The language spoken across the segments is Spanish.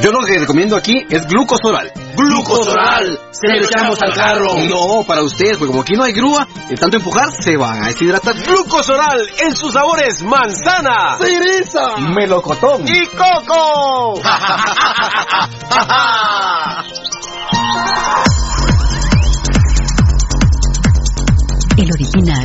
Yo lo que recomiendo aquí es glucosoral. ¡Glucosoral! ¡Se lo echamos al carro! No, para ustedes, porque como aquí no hay grúa, de tanto empujar se van a deshidratar. Glucosoral en sus sabores manzana, ¡Cereza! melocotón y coco. El original,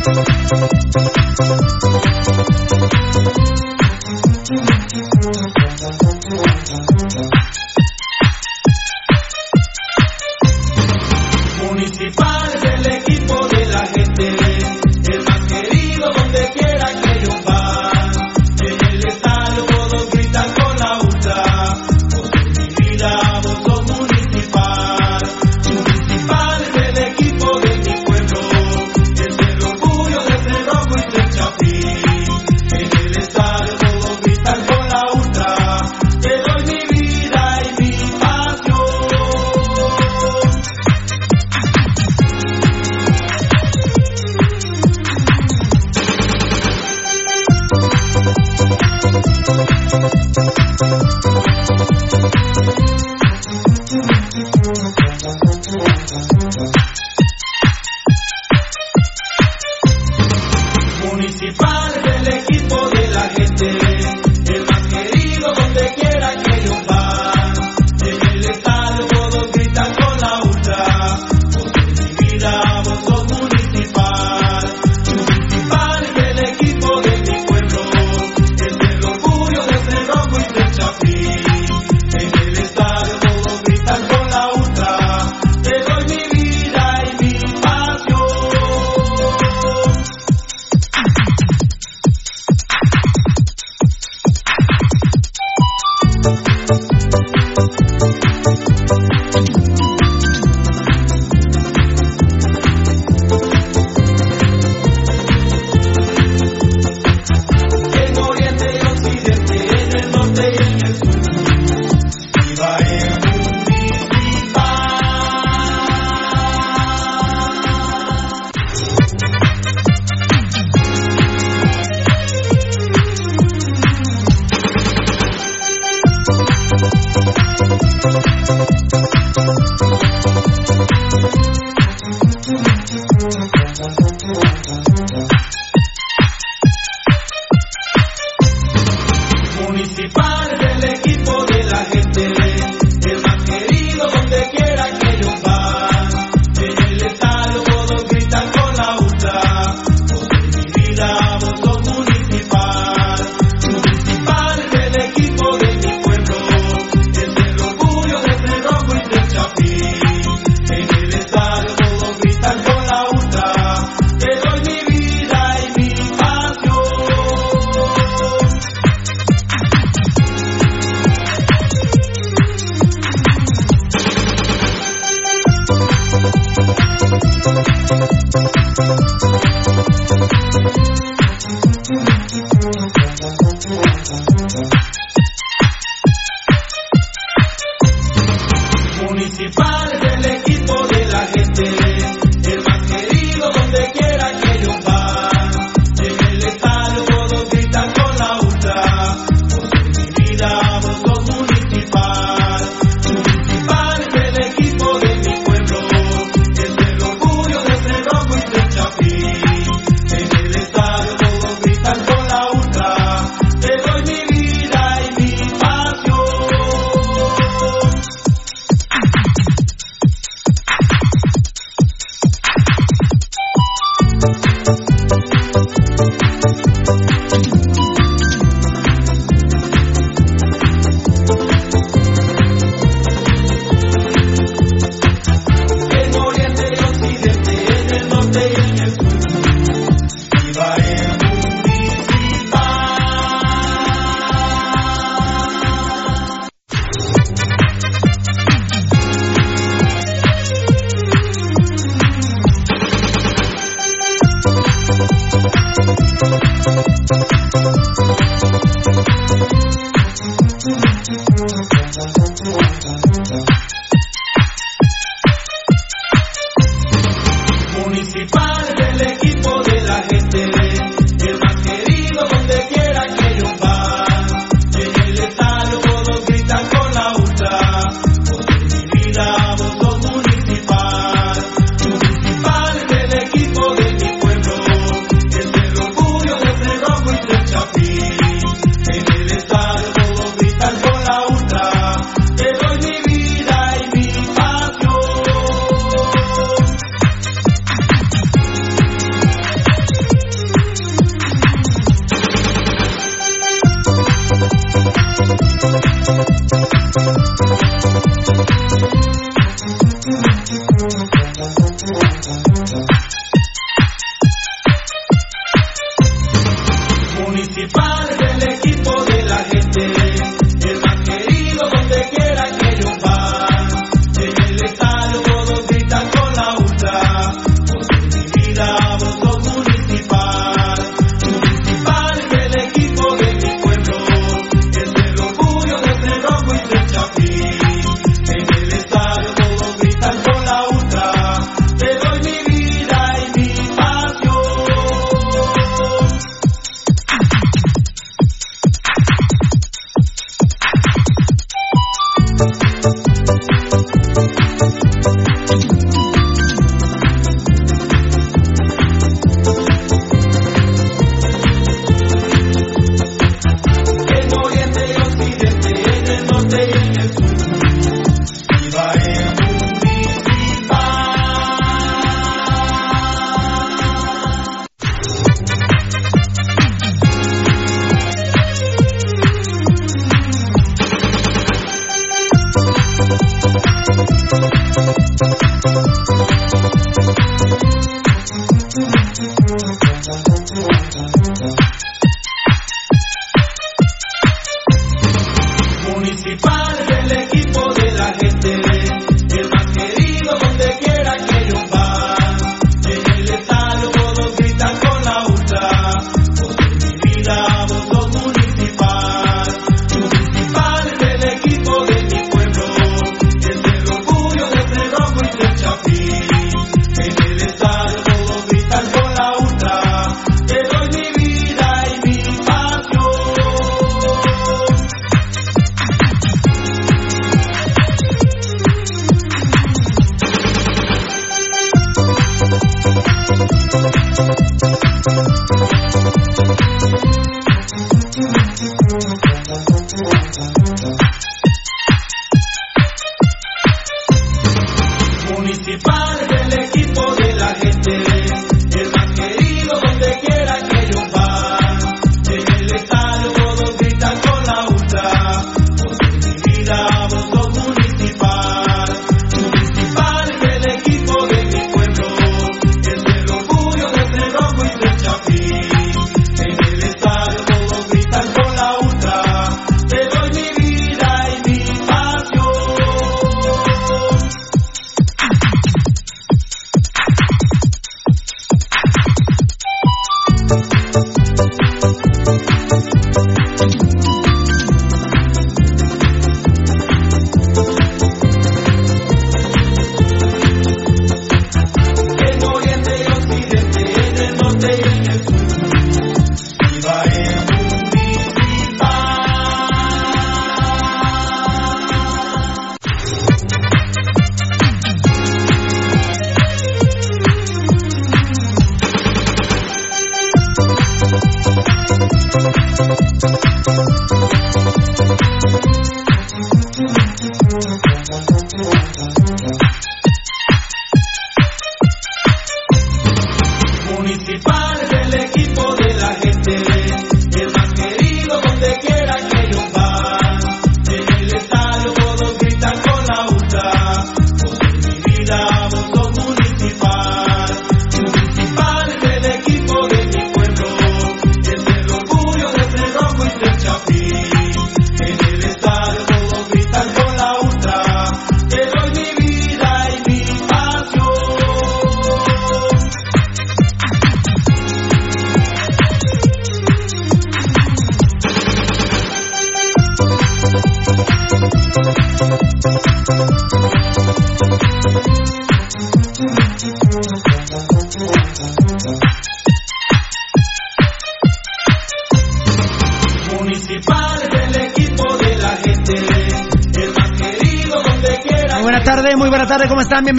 Vida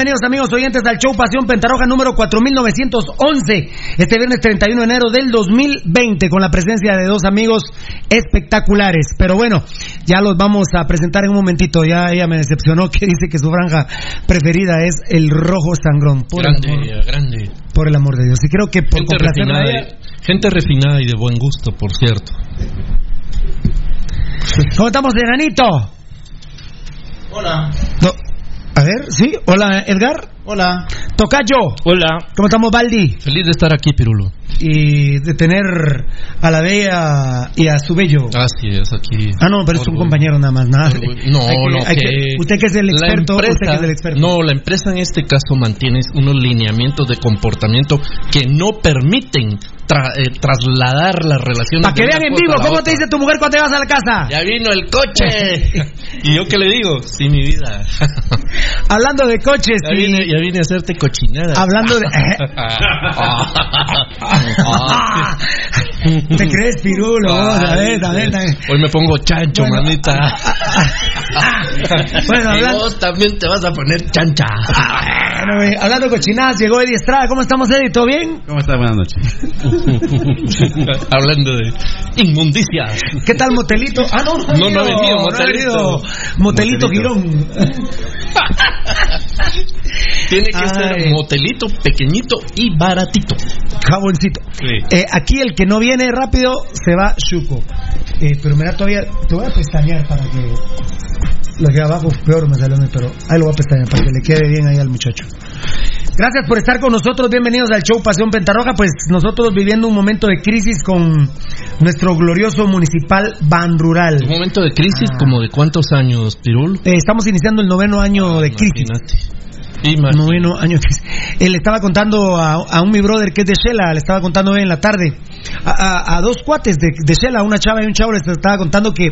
Bienvenidos amigos oyentes al show Pasión Pentarroja número 4911, este viernes 31 de enero del 2020, con la presencia de dos amigos espectaculares. Pero bueno, ya los vamos a presentar en un momentito, ya ella me decepcionó que dice que su franja preferida es el rojo sangrón. Por grande, grande. Por el amor de Dios. Y creo que por gente refinada, gente refinada y de buen gusto, por cierto. ¿Cómo estamos, enanito? Hola. No. A ver, sí. Hola, Edgar. Hola. Tocayo. Hola. ¿Cómo estamos, Baldi? Feliz de estar aquí, Pirulo. Y de tener a la bella y a su bello. Así es, aquí. Ah, no, pero es un compañero nada más. Nada. No, no, que, que, Usted que es el experto, empresa, usted que es el experto. No, la empresa en este caso mantiene unos lineamientos de comportamiento que no permiten tra, eh, trasladar las relaciones. Para que vean en vivo, ¿cómo te dice tu mujer cuando te vas a la casa? Ya vino el coche. ¿Y yo qué le digo? Sí, mi vida. Hablando de coches. Ya, y... vine, ya vine a hacerte cochinada. Hablando de. ¿Te crees pirulo? A ver, a ver. Hoy me pongo chancho, bueno, manita. bueno, hablando... Y vos también te vas a poner chancha. Bueno, hablando de cochinadas, llegó Eddie Estrada. ¿Cómo estamos, Eddie? ¿Todo bien? ¿Cómo estás? Buenas noches. hablando de inmundicias. ¿Qué tal, Motelito? Ah, no, no, no, ha venido, Motelito. No Motelito, Motelito Girón. Tiene que Ay. ser motelito, pequeñito y baratito. Jaboncito. Sí. Eh, aquí el que no viene rápido se va Chuco. Eh, pero mira, todavía te voy a pestañear para que lo que abajo peor me salió, pero ahí lo voy a pestañear para que le quede bien ahí al muchacho. Gracias por estar con nosotros, bienvenidos al show Pasión Pentarroja, pues nosotros viviendo un momento de crisis con nuestro glorioso municipal Ban Rural. ¿Un momento de crisis ah. como de cuántos años, Pirul? Eh, estamos iniciando el noveno año de crisis. Imagínate. Noveno año. Él estaba contando a, a, un mi brother que es de Shela, le estaba contando hoy en la tarde, a, dos cuates de, de una chava y un chavo, les estaba contando que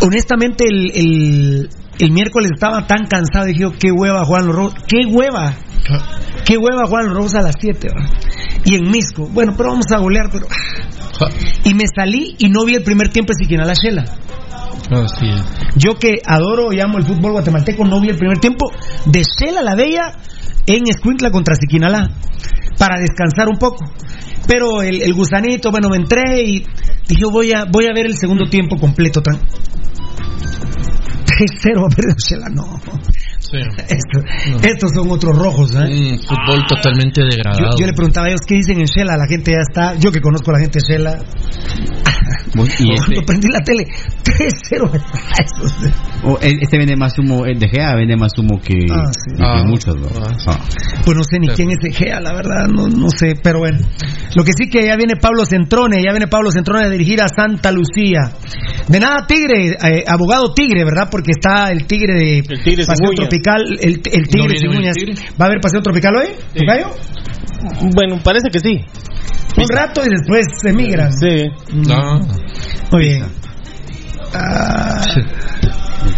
honestamente el, el miércoles estaba tan cansado, dije, qué hueva Juan los Rojos, qué hueva, qué hueva Juan Rojos a las 7, y en Misco, bueno, pero vamos a golear, pero... Y me salí y no vi el primer tiempo de Siquinala Shela. Así es. Yo que adoro y amo el fútbol guatemalteco, no vi el primer tiempo de Shela la Bella en Escuintla contra Siquinalá para descansar un poco. Pero el, el, gusanito, bueno, me entré y dije, voy a, voy a ver el segundo tiempo completo. 3-0 a perder Shela, no. Sí. Esto, no. Estos son otros rojos, ¿eh? Un fútbol totalmente degradado. Yo, yo, le preguntaba a ellos qué dicen en Shela, la gente ya está, yo que conozco a la gente de Shela. Y Cuando prendí la tele, 3-0. oh, este vende más humo, el de Gea vende más humo que, ah, sí. que ah, muchos. ¿no? ah. Pues no sé ni quién es de Gea, la verdad, no, no sé, pero bueno. Lo que sí que ya viene Pablo Centrone, ya viene Pablo Centrone a dirigir a Santa Lucía. De nada, Tigre, eh, abogado Tigre, ¿verdad? Porque está el Tigre de el tigre Tropical, el, el Tigre ¿No. ¿Va a haber Paseo Tropical hoy? Sí. ¿Tocayo? Bueno, parece que sí. Un rato y después se migran. Sí. No. Muy bien. Ah,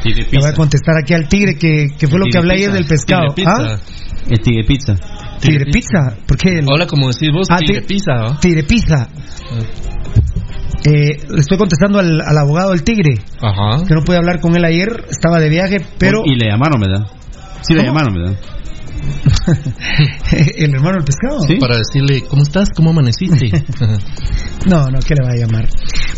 le voy a contestar aquí al tigre que, que fue lo que hablé ayer del pescado. Tigre. ¿Ah? El tigre pizza. Tigre pizza. ¿Por qué? el- Ahora, como decís vos, Ah, tigre ti- pizza, ¿no? Tigre pizza. Eh, le estoy contestando al, al abogado del tigre, Ajá. que no pude hablar con él ayer, estaba de viaje, pero Y le llamaron, ¿verdad? Sí, le llamaron, ¿verdad? el hermano del pescado. Sí. Para decirle, ¿cómo estás? ¿Cómo amaneciste? No, no, ¿qué le va a llamar?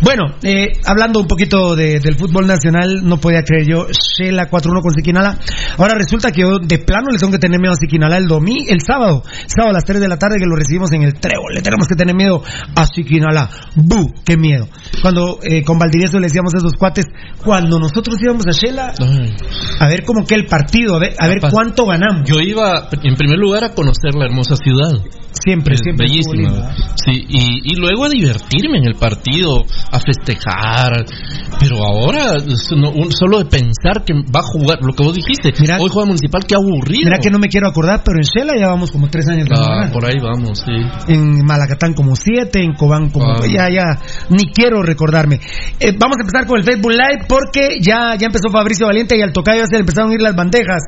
Bueno, eh, hablando un poquito de- del fútbol nacional, no podía creer yo, Shela 4-1 con Siquinala. Ahora resulta que yo de plano le tengo que tener miedo a Siquinala el domingo, el sábado, sábado a las 3 de la tarde que lo recibimos en el Trébol. Le tenemos que tener miedo a Siquinala. ¡Bu! ¡Qué miedo! Cuando eh, con Valdivieso le decíamos a esos cuates, cuando nosotros íbamos a Shela, a ver cómo que el partido, a ver, a ver cuánto ganamos. Yo iba, en primer lugar, a conocer la hermosa ciudad. Siempre, Es siempre. bellísima. Sí, y, y luego a divertirme en el partido, a festejar. Pero ahora, es no- un- solo de pensar que va a jugar, lo que vos dijiste, Mira- hoy juega Municipal, qué aburrido. Mira que no me quiero acordar, pero en Shela ya vamos como tres años. Ah, por ahí vamos, sí. en Malacatán como siete, en Cobán como Ah. ya ya ni quiero recordarme. Eh, vamos a empezar con el Facebook Live porque ya ya empezó Fabricio Valiente y al tocayo ya se le empezaron a ir las bandejas.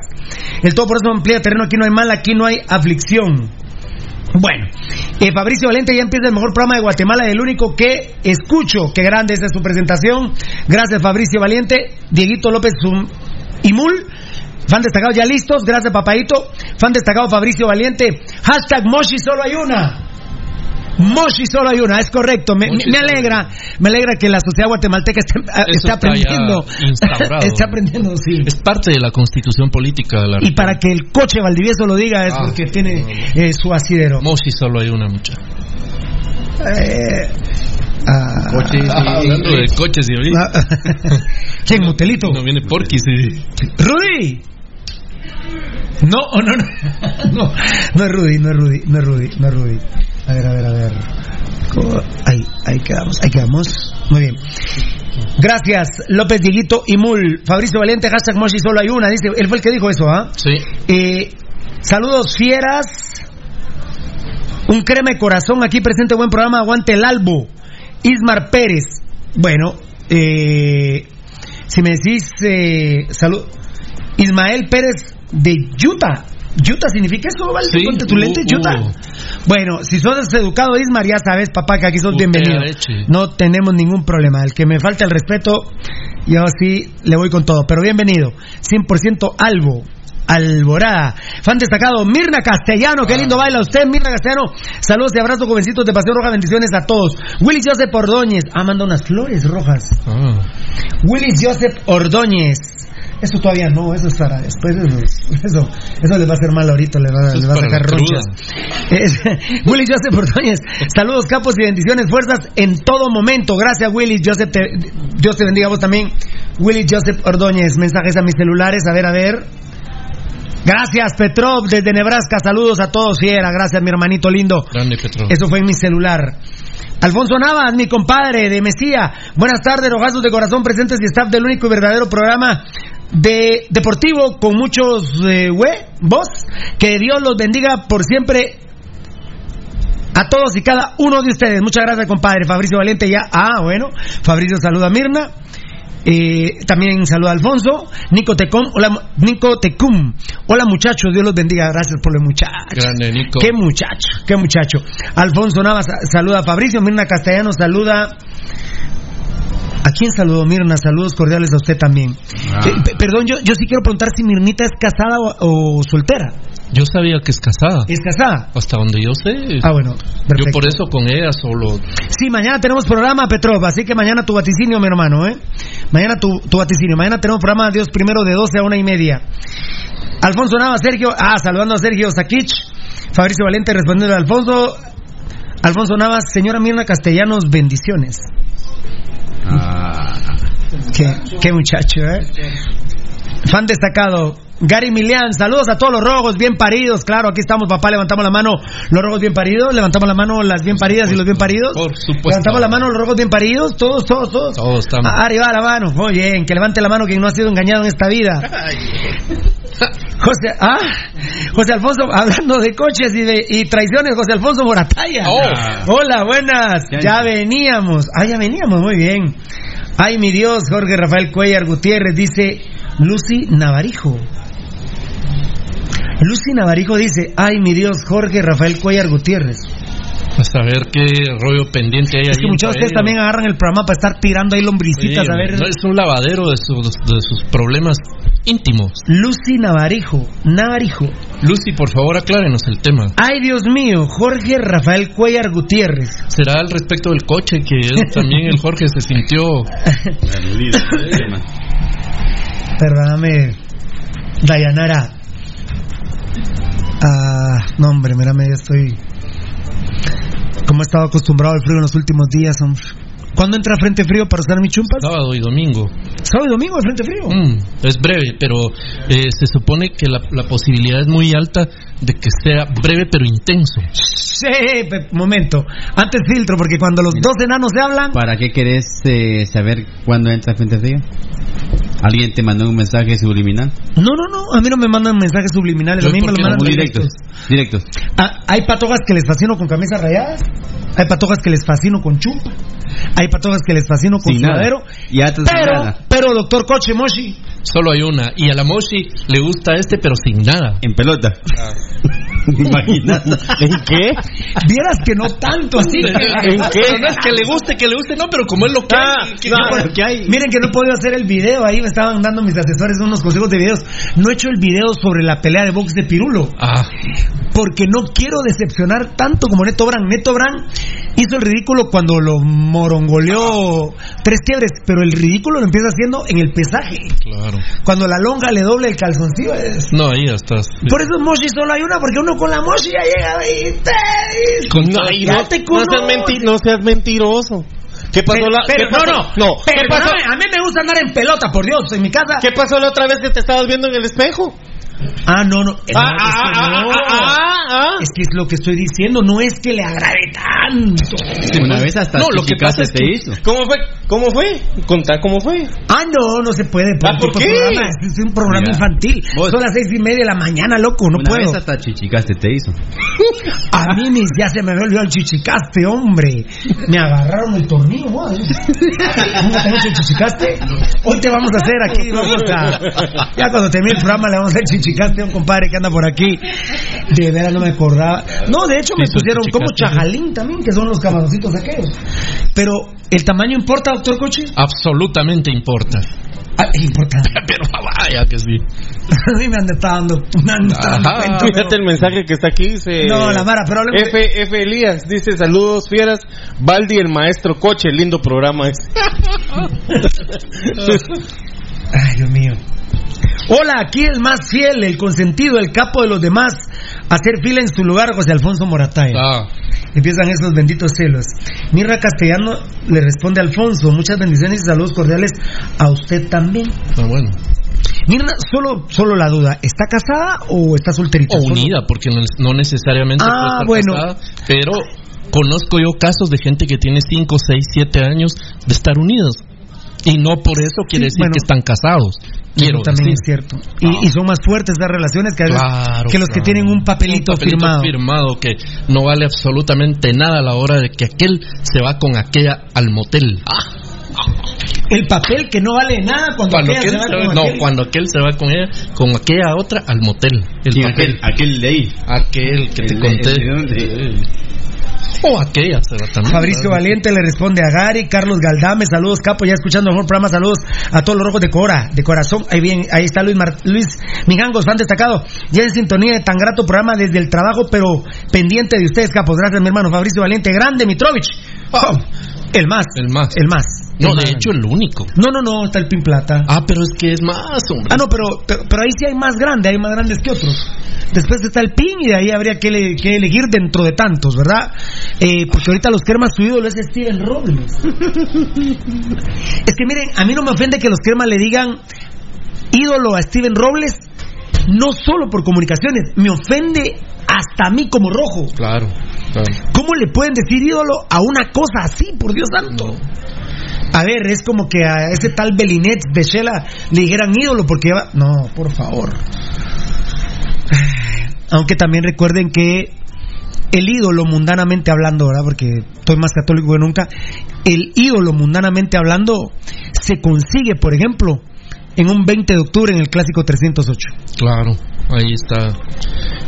El todo por eso amplía terreno, aquí no hay mal, aquí no hay aflicción. Bueno, eh, Fabricio Valente ya empieza el mejor programa de Guatemala y el único que escucho. Qué grande es su presentación. Gracias, Fabricio Valiente. Dieguito López Zum- Imul. Fan destacado ya listos, gracias papadito. Fan destacado Fabricio Valiente. Hashtag Moshi solo hay una. Moshi solo hay una, es correcto. Me, alegra, me alegra que la sociedad guatemalteca esté, está aprendiendo. está aprendiendo, sí. Es parte de la constitución política de la Y para que el coche Valdivieso lo diga es Ah. porque tiene eh, su asidero. Moshi solo hay una mucha. Eh, ah, Ah, hablando de coches y ahorita. ¿Quién, Motelito? No viene Porquis y... ¡Rudy! No, no, no, no, no es Rudy, no es Rudy, no es Rudy, no es Rudy. A ver, a ver, a ver. Ahí, ahí quedamos, ahí quedamos. Muy bien. Gracias, López Dieguito y Mul. Fabricio Valiente, hashtag Moshi solo hay una. Dice, él fue el que dijo eso, ¿ah? Sí. Eh, saludos fieras. Un creme corazón aquí presente, buen programa. Aguante el albo. Ismar Pérez. Bueno, eh, si me decís eh, salud. Ismael Pérez de Utah. ¿Utah significa eso, Valde? Sí, Ponte tu lente, uh, Utah. uh. Bueno, si sos educado, Ismar, ya sabes, papá, que aquí sos Usted bienvenido. No tenemos ningún problema. El que me falta el respeto, yo sí le voy con todo. Pero bienvenido. 100% Albo. Alborada. Fan destacado, Mirna Castellano. Qué lindo baila usted, Mirna Castellano. Saludos y abrazos, jovencitos de Paseo Roja. Bendiciones a todos. Willis Joseph Ordóñez. Ah, manda unas flores rojas. Ah. Willis Joseph Ordóñez. Eso todavía no, eso es para después. Eso, eso, eso les va a hacer mal ahorita, les va, les es va a sacar ronchas. Es- Willis Joseph Ordóñez. Saludos, capos y bendiciones, fuerzas en todo momento. Gracias, Willis Joseph. te- Dios te bendiga a vos también. Willis Joseph Ordóñez. Mensajes a mis celulares. A ver, a ver. Gracias, Petrov, desde Nebraska. Saludos a todos, fiera. Gracias, mi hermanito lindo. Grande Petro. Eso fue en mi celular. Alfonso Navas, mi compadre de Mesía. Buenas tardes, rogazos de corazón presentes y staff del único y verdadero programa de deportivo con muchos eh, güey, vos. Que Dios los bendiga por siempre a todos y cada uno de ustedes. Muchas gracias, compadre. Fabricio Valiente ya. Ah, bueno. Fabricio saluda a Mirna. Eh, también saluda a Alfonso. Nico Tecum. Hola, Nico Tecum. Hola, muchachos. Dios los bendiga. Gracias por los muchachos. Grande Nico. Qué muchacho, qué muchacho. Alfonso Navas sa- saluda a Fabricio, Mirna Castellano saluda. ¿A quién saludó Mirna? Saludos cordiales a usted también. Ah. Eh, pe- perdón, yo, yo sí quiero preguntar si Mirnita es casada o, o soltera. Yo sabía que es casada. ¿Es casada? Hasta donde yo sé. Ah, bueno. Yo por eso con ella solo. Sí, mañana tenemos programa, Petrov, así que mañana tu vaticinio, mi hermano, ¿eh? Mañana tu, tu vaticinio. Mañana tenemos programa, Dios primero, de 12 a una y media. Alfonso Nava, Sergio, ah, saludando a Sergio Sakich. Fabricio Valente respondiendo a Alfonso. Alfonso Navas, señora Mirna Castellanos, bendiciones. Qué, qué muchacho, ¿eh? Fan destacado. Gary Milian, saludos a todos los rojos bien paridos. Claro, aquí estamos, papá. Levantamos la mano, los rojos bien paridos. Levantamos la mano, las bien paridas y los bien paridos. Por supuesto. Levantamos la mano, los rojos bien paridos. Todos, todos, todos. Todos estamos. Ah, arriba la mano. Muy bien, que levante la mano quien no ha sido engañado en esta vida. José, ah, José Alfonso, hablando de coches y, de, y traiciones, José Alfonso Morataya. Oh. Hola, buenas. Ya, veníamos. Ah, ya veníamos, muy bien. Ay, mi Dios, Jorge Rafael Cuellar Gutiérrez dice Lucy Navarijo. Lucy Navarijo dice, ay, mi Dios, Jorge Rafael Cuellar Gutiérrez. A saber qué rollo pendiente hay Es que muchos de ustedes también agarran el programa para estar tirando ahí lombricitas, Sí, a ver. no, es un lavadero de sus, de sus problemas íntimos. Lucy Navarijo, Navarijo. Lucy, por favor, aclárenos el tema. Ay, Dios mío, Jorge Rafael Cuellar Gutiérrez. ¿Será al respecto del coche que él también el Jorge se sintió Perdóname, Dayanara. Ah, no, hombre, mírame, ya estoy. Como he estado acostumbrado al frío en los últimos días, hombre. ¿Cuándo entra Frente Frío para usar mi chumpas? sábado y domingo? Sábado y domingo, el Frente Frío. Mm, es breve, pero eh, se supone que la, la posibilidad es muy alta de que sea breve pero intenso. Sí, momento. Antes filtro, porque cuando los dos enanos se hablan. ¿Para qué querés eh, saber cuándo entra Frente Frío? ¿Alguien te mandó un mensaje subliminal? No, no, no, a mí no me mandan mensajes subliminales, a mí me lo mandan Muy directos. directos. Directos. Ah, hay patojas que les fascino con camisas rayadas, hay patojas que les fascino con chumpa, hay patojas que les fascino con sudadero, pero, nada. pero doctor Coche Moshi, Solo hay una. Y a la Moshi le gusta este, pero sin nada. En pelota. Imaginando. ¿En qué? Vieras que no tanto así. ¿En qué? No es que le guste, que le guste, no, pero como es lo que Ah, hay, que- no, que- pero ¿qué hay? Miren que no he podido hacer el video, ahí me estaban dando mis asesores unos consejos de videos. No he hecho el video sobre la pelea de box de Pirulo, Ah, porque no quiero decepcionar tanto como Neto Brand. Neto Brand hizo el ridículo cuando lo morongoleó tres quiebres, pero el ridículo lo empieza haciendo en el pesaje. claro. Cuando la longa le doble el calzoncillo. es- No, ahí ya estás. Por eso Moshi solo hay una, porque uno con la Moshi ya llega y te... Con No, y no, te no seas menti- no seas mentiroso. ¿Qué pasó la pero qué pasó? no, no, no, ¿qué pero pasó? a mí me gusta andar en pelota, por Dios, en mi casa. ¿Qué pasó la otra vez que te estabas viendo en el espejo? Ah, no, no. Ah, no, es que ah, ah, no. ah, ah, ah. Es que es lo que estoy diciendo, no es que le agrade tanto. Una vez hasta No, lo que pasa chichicaste es que- hizo. ¿Cómo fue? ¿Cómo fue? Contá cómo fue. Ah, no, no se puede. Ah, ¿por qué? programa, Es, un programa Mira, infantil. vos- Son las seis y media de la mañana, loco, no Una puedo. vez hasta chichicaste te hizo. A mí me- ya se me había olvidado el chichicaste, hombre. Me agarraron el tornillo. ¿Nunca te han hecho el chichicaste? Hoy te vamos a hacer aquí, vamos a... Ya cuando termine el programa le vamos a hacer chichicaste a un compadre que anda por aquí. De veras no me acordaba. No, de hecho me pusieron como chajalín también, que son los camaroncitos aquellos. Pero, ¿el tamaño importa, doctor Coche? Absolutamente importa. Ah, importa. Pero vaya que sí. A mí me han estado dando, me Ajá. cuenta, Fíjate pero- el mensaje que está aquí. Dice, No, la Mara, pero hablemos F, F. Elías dice: Saludos, fieras. Baldi, el maestro coche. Lindo programa es. Ay, Dios mío. Hola, aquí el más fiel, el consentido, el capo de los demás. Hacer fila en su lugar, José Alfonso Morataya. Ah, Empiezan esos benditos celos. Mirra Castellano le responde a Alfonso. Muchas bendiciones y saludos cordiales a usted también. ah, bueno. Mirna, solo, solo la duda. ¿Está casada o está solterita? O unida, porque no, no necesariamente Ah, puede estar bueno. casada, pero conozco yo casos de gente que tiene 5, 6, 7 años de estar unidos. Y no por eso quiere Sí, decir bueno. que están casados. Quiero Eso también decir. es cierto. Y, y son más fuertes las relaciones que, a veces Claro, que los que tienen un papelito, Un papelito firmado. firmado que no vale absolutamente nada a la hora de que aquel se va con aquella al motel. El papel que no vale nada cuando, Cuando aquel se va con no, aquel. cuando aquel se va con ella, con aquella otra al motel. El Sí, papel. aquel, aquel de ahí. Aquel que te El- conté. O aquella también. Fabricio Valiente le responde a Gary, Carlos Galdame, saludos capo, ya escuchando el mejor programa, saludos a todos los rojos de Cora, de corazón, ahí bien, ahí está Luis, Mar- Luis Mijangos, fan destacado, ya en sintonía de tan grato programa desde el trabajo, pero pendiente de ustedes capos, gracias mi hermano Fabricio Valiente, grande Mitrovich, Oh, el más, El más. el más, No, El de más. hecho el único. no, no, no, está el Pin Plata, Ah, pero es que es más, hombre. Ah, no, pero, pero, pero ahí sí hay más grande, hay más grandes que otros. Después está el PIN y de ahí habría que, que elegir dentro de tantos, ¿verdad? Eh, porque ahorita los cremas su ídolo es Steven Robles. es que miren, a mí no me ofende que los cremas le digan ídolo a Steven Robles, no solo por comunicaciones, me ofende hasta a mí como rojo. Claro, claro. ¿Cómo le pueden decir ídolo a una cosa así, por Dios santo? A ver, es como que a ese tal Belinet de Shela le dijeran ídolo porque lleva... No, por favor. Aunque también recuerden que el ídolo mundanamente hablando, ¿verdad? Porque estoy más católico que nunca. El ídolo mundanamente hablando se consigue, por ejemplo, en un 20 de octubre en el clásico 308. Claro, ahí está.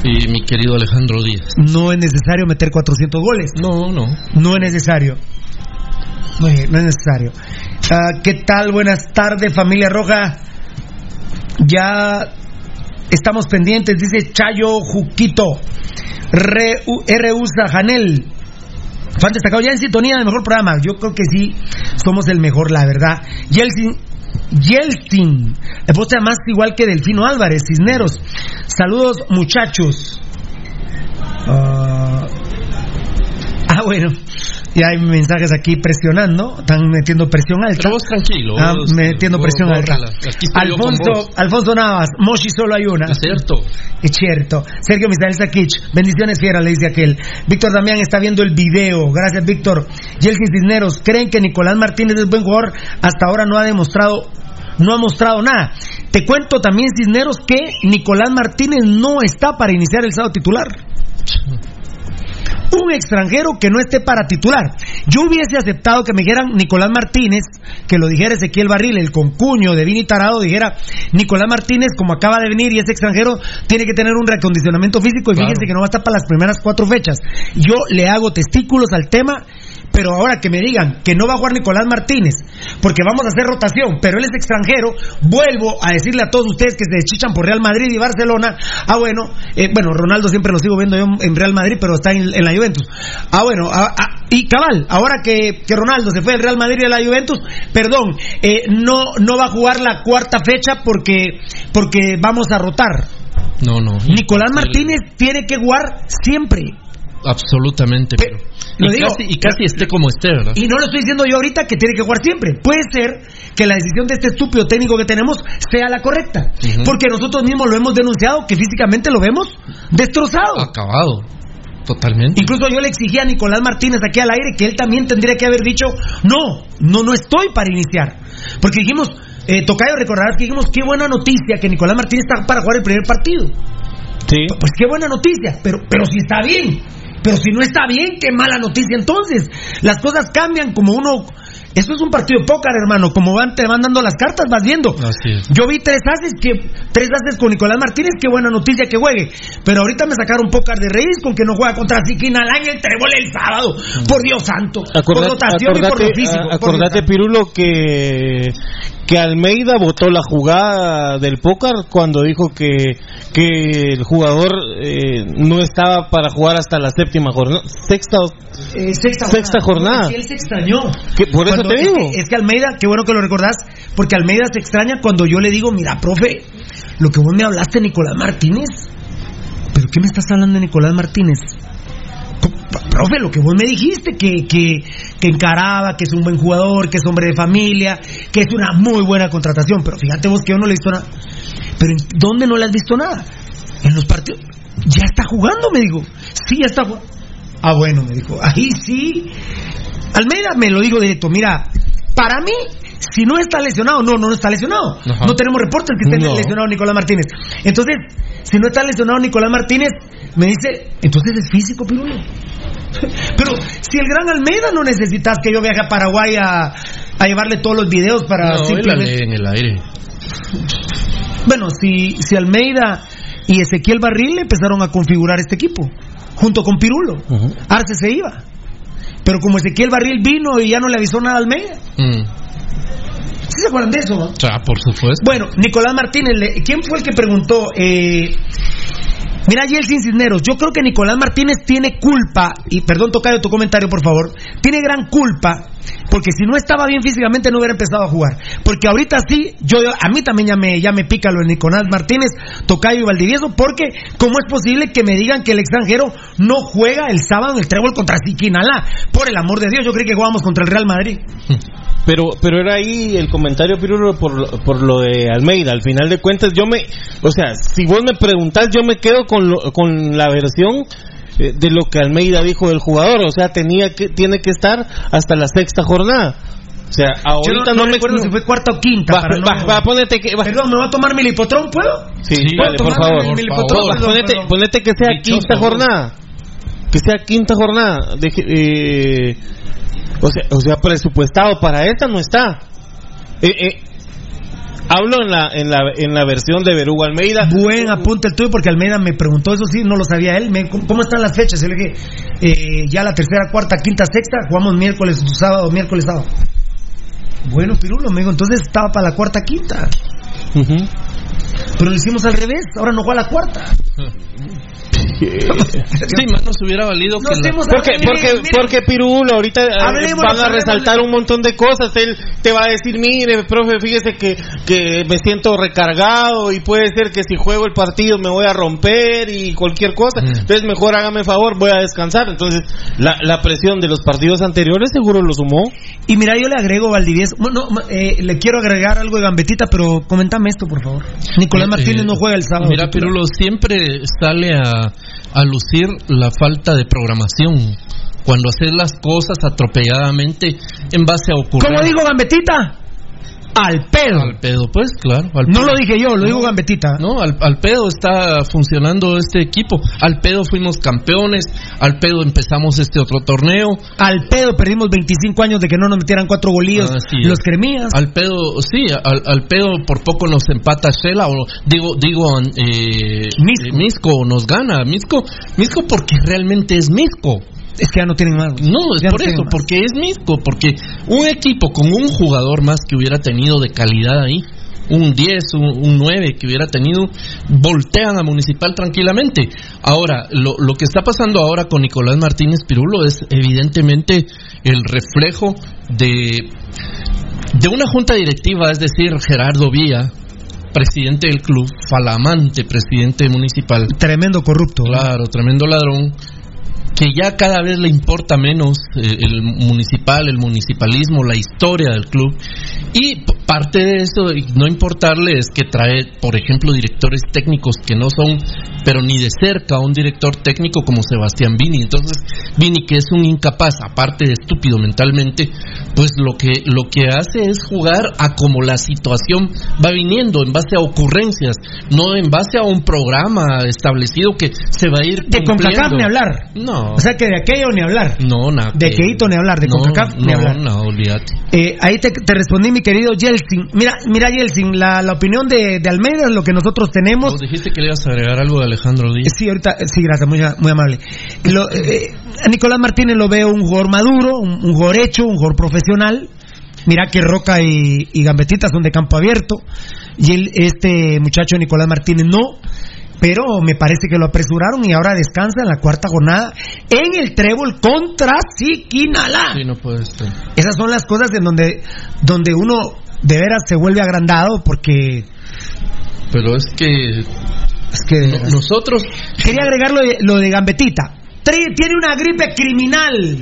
Y mi querido Alejandro Díaz. No es necesario meter 400 goles. No, no. No es necesario. No es, no es necesario. Ah, ¿Qué tal? Buenas tardes, familia roja. Ya estamos pendientes, dice Chayo Juquito. Re, U- R. Usa Janel. Fan destacado ya en sintonía del mejor programa. Yo creo que sí, somos el mejor, la verdad. Yeltsin. Yeltsin. El poste más igual que Delfino Álvarez, Cisneros. Saludos, muchachos. Ah, ah, bueno. Ya hay mensajes aquí presionando. Están metiendo presión alta. Pero vos tranquilo. Ah, vos- metiendo vos presión alta. Alfonso. Alfonso Navas, Moshi solo hay una. Es cierto. Es cierto. Sergio Misael Sakich, bendiciones fiera, le dice aquel. Víctor Damián está viendo el video. Gracias, Víctor. Yeltsin Cisneros, ¿creen que Nicolás Martínez es buen jugador? Hasta ahora no ha demostrado, no ha mostrado nada. Te cuento también, Cisneros, que Nicolás Martínez no está para iniciar el sábado titular. un extranjero que no esté para titular. Yo hubiese aceptado que me dijeran Nicolás Martínez, que lo dijera Ezequiel Barril, el concuño de Vini Tarado, dijera Nicolás Martínez, como acaba de venir y es extranjero, tiene que tener un reacondicionamiento físico y fíjense que no va a estar para las primeras cuatro fechas. Yo le hago testículos al tema pero ahora que me digan que no va a jugar Nicolás Martínez, porque vamos a hacer rotación, pero él es extranjero, vuelvo a decirle a todos ustedes que se deschichan por Real Madrid y Barcelona. Ah, bueno, eh, bueno, Ronaldo siempre lo sigo viendo yo en Real Madrid, pero está en, la Juventus. Ah, bueno, ah, ah, y cabal, ahora que, que, Ronaldo se fue del Real Madrid y a la Juventus, perdón, eh, no, no va a jugar la cuarta fecha porque, porque vamos a rotar. No, no. Nicolás Martínez tiene que jugar siempre. Absolutamente. Pero, y, casi, y, casi, esté como esté, ¿verdad? Y no lo estoy diciendo yo ahorita que tiene que jugar siempre. Puede ser que la decisión de este estúpido técnico que tenemos sea la correcta. Porque nosotros mismos lo hemos denunciado, que físicamente lo vemos destrozado. Acabado. Totalmente. Incluso yo le exigía a Nicolás Martínez aquí al aire que él también tendría que haber dicho, no, no, no estoy para iniciar. Porque dijimos, eh, Tocayo, recordarás que dijimos, qué buena noticia que Nicolás Martínez está para jugar el primer partido. Sí. Pues qué buena noticia, pero, pero si está bien. Pero si no está bien, qué mala noticia entonces. Las cosas cambian como uno eso es un partido de póker, hermano. Como van, te van dando las cartas, vas viendo. Yo vi tres haces, que, tres haces con Nicolás Martínez, qué buena noticia que juegue. Pero ahorita me sacaron póker de reís con que no juega contra Siquina al año el trébol el sábado. Por Dios santo. por rotación y por lo físico. Acordate, Pirulo, que, que Almeida votó la jugada del póker cuando dijo que, que el jugador eh, no estaba para jugar hasta la séptima jornada. Sexta, eh, sexta, sexta jornada. él se extrañó. por eso te digo. Es que, Almeida, qué bueno que lo recordás, porque Almeida se extraña cuando yo le digo, mira, profe, lo que vos me hablaste Nicolás Martínez. ¿Pero qué me estás hablando de Nicolás Martínez? Profe, lo que vos me dijiste, que, que, encaraba, que es un buen jugador, que es hombre de familia, que es una muy buena contratación. Pero fíjate vos que yo no le he visto nada. Pero ¿dónde no le has visto nada? En los partidos. Ya está jugando, me dijo. Sí, ya está jugando. Ah, bueno, me dijo. Ahí sí. Almeida me lo digo directo. Mira, para mí, si no está lesionado, no, no está lesionado. No tenemos reportes que esté lesionado Nicolás Martínez. Entonces, si no está lesionado Nicolás Martínez, me dice, entonces es físico, Pirulo. Pero si el gran Almeida no necesitas que yo viaje a Paraguay a, llevarle todos los videos para no, simplemente... en el aire. Bueno, si, si Almeida y Ezequiel Barril empezaron a configurar este equipo junto con Pirulo. Arce se iba. Pero como Ezequiel Barril vino y ya no le avisó nada a Almeida. Mm. ¿Sí se acuerdan de eso? No? por supuesto. Bueno, Nicolás Martínez, ¿quién fue el que preguntó? Eh, Mira, Yeltsin Cisneros, yo creo que Nicolás Martínez tiene culpa, y perdón, toca tu comentario, por favor, tiene gran culpa, porque si no estaba bien físicamente no hubiera empezado a jugar. Porque ahorita sí, yo a mí también ya me, ya me pica lo de Nicolás Martínez, Tocayo y Valdivieso, porque ¿cómo es posible que me digan que el extranjero no juega el sábado en el trébol contra Siquinalá? Por el amor de Dios, yo creo que jugamos contra el Real Madrid. Pero, pero era ahí el comentario, Pirulo, por, por lo de Almeida. Al final de cuentas, yo me. O sea, si vos me preguntás, yo me quedo con, con la versión eh, de lo que Almeida dijo del jugador. O sea, tenía que, tiene que estar hasta la sexta jornada. O sea, ahorita no, me acuerdo si fue cuarta o quinta. Va, ponete que. Perdón, ¿me va a tomar mi lipotrón? ¿Puedo? Sí, por favor. ponete, ponete, que sea quinta jornada. Que sea quinta jornada. De, eh, o sea, o sea, presupuestado para esta no está. Eh, eh, hablo en la, en, la, en la versión de Berugo Almeida. Buen apunte el tuyo porque Almeida me preguntó eso, sí, no lo sabía él. ¿Cómo están las fechas? Le dije, eh, ya la tercera, cuarta, quinta, sexta, jugamos miércoles, sábado, miércoles, sábado. Bueno, Pirulo, amigo, entonces estaba para la cuarta, quinta. Pero lo hicimos al revés, ahora no juega la cuarta. Sí, más nos hubiera valido que porque, porque, porque Pirulo ahorita eh, van a resaltar un montón de cosas. Él te va a decir, mire, profe, fíjese que, que me siento recargado y puede ser que si juego el partido me voy a romper y cualquier cosa. Mm. Entonces mejor hágame favor, voy a descansar. Entonces la, la presión de los partidos anteriores seguro lo sumó. Y mira, yo le agrego Valdivieso, bueno, eh, le quiero agregar algo de gambetita, pero coméntame esto, por favor. Nicolás eh, Martínez no juega el sábado. Mira, Pirulo siempre sale a a lucir la falta de programación cuando haces las cosas atropelladamente en base a ocurrir. ¿Cómo digo, Gambetita? Al pedo. Al pedo, pues, claro. no lo dije yo, lo digo Gambetita. No, al, al, pedo está funcionando este equipo. Al pedo fuimos campeones, al pedo empezamos este otro torneo. Al pedo perdimos 25 años de que no nos metieran cuatro bolillos los cremías. Al pedo, sí, al, al, pedo por poco nos empata Shela o digo, digo, eh, Misco. Misco nos gana. Misco, Misco porque realmente es Misco. Es que ya no tienen más. No, es por eso, porque es Misco, porque un equipo con un jugador más que hubiera tenido de calidad ahí, un 10, un, 9 que hubiera tenido, voltean a Municipal tranquilamente. Ahora, lo, lo que está pasando ahora con Nicolás Martínez Pirulo es evidentemente el reflejo de, de una junta directiva, es decir, Gerardo Vía, presidente del club, falamante presidente municipal. Tremendo corrupto. Claro, tremendo ladrón que ya cada vez le importa menos eh, el municipal, el municipalismo, la historia del club. Y parte de eso, no importarle, es que trae, por ejemplo, directores técnicos que no son, pero ni de cerca, un director técnico como Sebastián Vini. Entonces, Vini, que es un incapaz, aparte de estúpido mentalmente, pues lo que, lo que hace es jugar a como la situación va viniendo, en base a ocurrencias, no en base a un programa establecido que se va a ir. De ni hablar. No. O sea que de aquello ni hablar. No, nada. De aquello ni hablar, de no, CONCACAF ni hablar. No, olvídate. Eh, ahí te, respondí, mi querido Yeltsin. Mira, mira Yeltsin, la, la opinión de, de, Almeida es lo que nosotros tenemos. dijiste que le ibas a agregar algo de Alejandro Díaz. Sí, ahorita, sí, gracias, muy, muy amable. Lo, eh, a Nicolás Martínez lo veo un jugador maduro, un, un jugador hecho, un jugador profesional. Mira que Roca y, y Gambetita son de campo abierto. Y el, este muchacho Nicolás Martínez no pero me parece que lo apresuraron y ahora descansa en la cuarta jornada en el trébol contra Siquinalá. Sí, no puede ser. Esas son las cosas en donde, donde uno de veras se vuelve agrandado porque... Pero es que... Es que... nosotros... Quería agregar lo de, lo de Gambetita. Tiene una gripe criminal.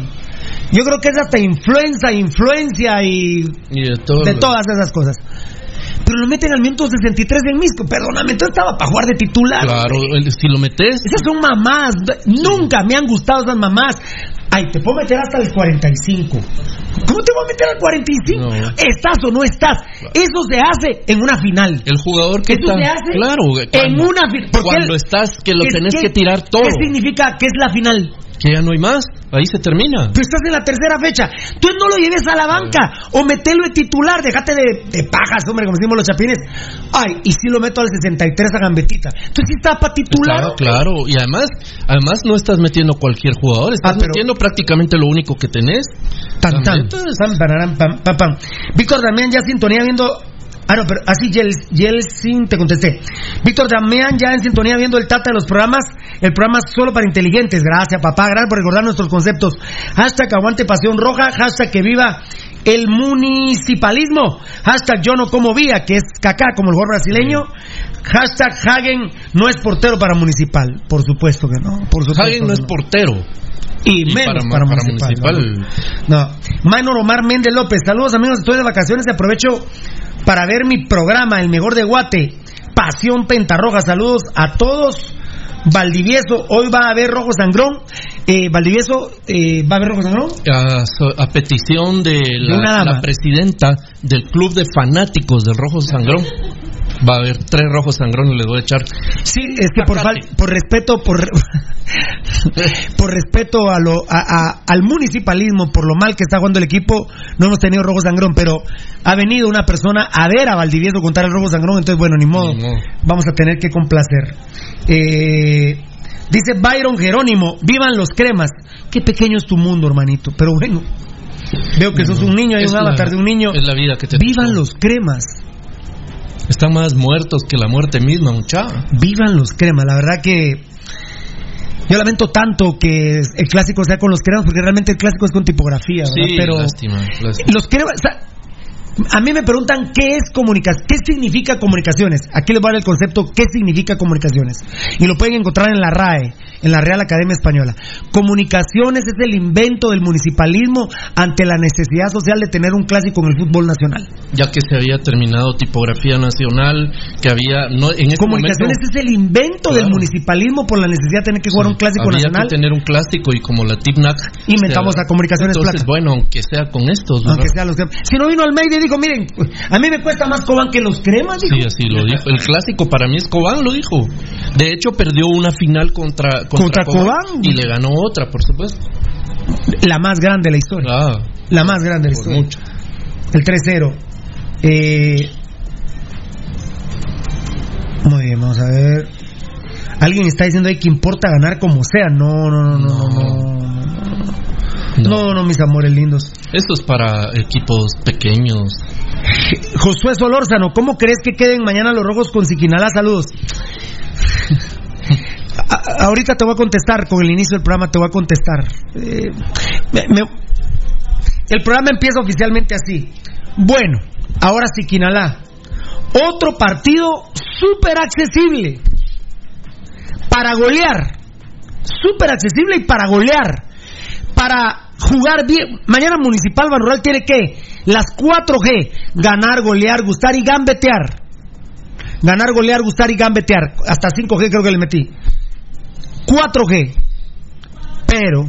Yo creo que es hasta influenza, influencia y, y de, todo de todas esas cosas pero lo meten al minuto 63 del Misco. Perdóname, entonces estaba para jugar de titular. Claro, si lo metes. Esas son mamás. Nunca me han gustado esas mamás. Ay, te puedo meter hasta el 45. ¿Cómo te voy a meter al 45? ¿Estás o no estás? Eso se hace en una final. El jugador que Eso se hace claro, en una final. Cuando estás, que lo tenés que tirar todo. ¿Qué significa que es la final? Que ya no hay más. Ahí se termina. Tú estás en la tercera fecha. Tú no lo lleves a la banca o metelo de titular. Déjate de, pajas, hombre, como decimos los chapines. Ay, y si lo meto al 63 a Gambetita. Entonces sí está para titular. Claro, claro. Y además, además no estás metiendo cualquier jugador. Estás ah, metiendo prácticamente lo único que tenés. Tan, tan, tan, Víctor Damián ya sintonía viendo Ah, no, pero así Yelsin te contesté. Víctor Damián ya en sintonía viendo el Tata de los programas, el programa solo para inteligentes. Gracias, papá. Gracias por recordar nuestros conceptos. Hashtag aguante pasión roja. Hashtag que viva el municipalismo. Hashtag yo no como vía, que es caca como el jugador brasileño. Hashtag Hagen no es portero para municipal. Por supuesto que no. Por Hagen no es portero. Y, menos para, municipal. No. Minor Omar Méndez López. Saludos amigos, estoy de vacaciones. Aprovecho para ver mi programa, el mejor de Guate. Pasión Pentarroja. Saludos a todos. Valdivieso, hoy va a haber Rojo Sangrón. Eh, Valdivieso, eh, ¿va a haber Rojo Sangrón? A, petición de la, presidenta del club de fanáticos del Rojo Sangrón. Va a haber tres rojos sangrones, les voy a echar. Sí, es que por, por respeto, por, por respeto a lo, a, al municipalismo, por lo mal que está jugando el equipo, no hemos tenido rojo sangrón, pero ha venido una persona a ver a Valdivieso contar el rojo sangrón, entonces bueno, ni modo, vamos a tener que complacer. Eh, dice Byron Jerónimo, vivan los cremas. Qué pequeño es tu mundo, hermanito, pero bueno. Veo que sos un niño, hay un avatar de un niño. Es la vida que te Vivan los cremas. Están más muertos que la muerte misma, muchacha. Vivan los cremas, la verdad que yo lamento tanto que el clásico sea con los cremas, porque realmente el clásico es con tipografía, Sí, pero lástima, los cremas, a mí me preguntan qué es comunicación, qué significa comunicaciones. Aquí les voy a dar el concepto qué significa comunicaciones. Y lo pueden encontrar en la RAE, en la Real Academia Española. Comunicaciones es el invento del municipalismo ante la necesidad social de tener un clásico en el fútbol nacional. Ya que se había terminado tipografía nacional, que había no en Comunicaciones es el invento del municipalismo por la necesidad de tener que jugar un clásico había nacional. Que tener un clásico y como la TIPNAC inventamos a comunicaciones entonces, bueno, aunque sea con estos, aunque sea los que si no vino al Almeida dijo, miren, a mí me cuesta más Cobán que los cremas. Sí, así lo dijo. El clásico para mí es Cobán, lo dijo. De hecho, perdió una final contra, contra, Cobán, y le ganó otra, por supuesto. La más grande de la historia. Ah, la más grande de la historia. Mucho. El 3-0. Eh... Muy bien, vamos a ver. Alguien está diciendo ahí que importa ganar como sea. No, no, no, no, no. No, no, mis amores lindos. Esto es para equipos pequeños. Josué Solórzano, ¿cómo crees que queden mañana los rojos con Siquinalá? Saludos. ahorita te voy a contestar, con el inicio del programa te voy a contestar. Eh, el programa empieza oficialmente así. Bueno, ahora Siquinalá. Otro partido súper accesible para golear. Súper accesible y para golear. Para jugar bien. Mañana Municipal Rural tiene que las 4G: ganar, golear, gustar y gambetear. Ganar, golear, gustar y gambetear. Hasta 5G creo que le metí. 4G. Pero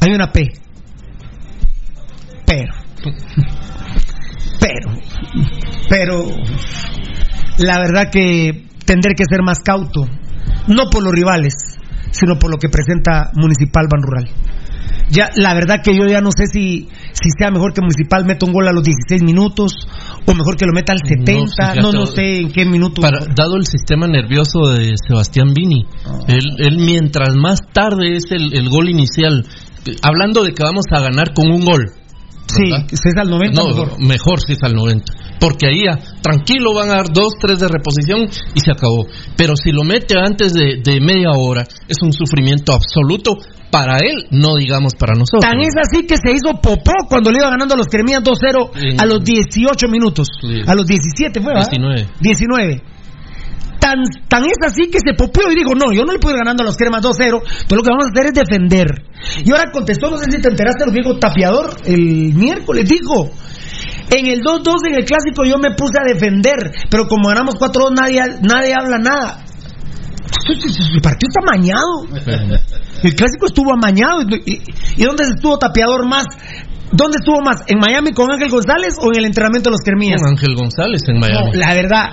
hay una P. Pero. Pero. Pero. La verdad que tendré que ser más cauto. No por los rivales, sino por lo que presenta Municipal Ban Rural ya la verdad que yo ya no sé si, si sea mejor que Municipal meta un gol a los 16 minutos o mejor que lo meta al 70, no, no, sé en qué minuto. dado el sistema nervioso de Sebastián Vini, ah. él, mientras más tarde es el, gol inicial, hablando de que vamos a ganar con un gol. Sí, si es al 90. mejor. mejor si es al 90. Porque ahí ya, tranquilo, van a dar dos, tres de reposición y se acabó. Pero si lo mete antes de, de media hora, es un sufrimiento absoluto para él, no digamos para nosotros. Tan es así que se hizo popó cuando le iba ganando a los Cremías 2-0 a los 18 minutos. A los 17 fue, ¿verdad? 19. 19. Tan, tan es así que se popió y dijo, no, yo no le puedo ir ganando a los cremas 2-0, pero lo que vamos a hacer es defender. Y ahora contestó, no sé si te enteraste, lo dijo Tapiador el miércoles, dijo, en el 2-2 en el clásico yo me puse a defender, pero como ganamos 4-2 nadie, nadie habla nada. El partido está amañado. El clásico estuvo amañado. ¿Y, dónde estuvo tapeador más? ¿Dónde estuvo más? ¿En Miami con Ángel González o en el entrenamiento de los Kermías? Con Ángel González en Miami. No, la verdad,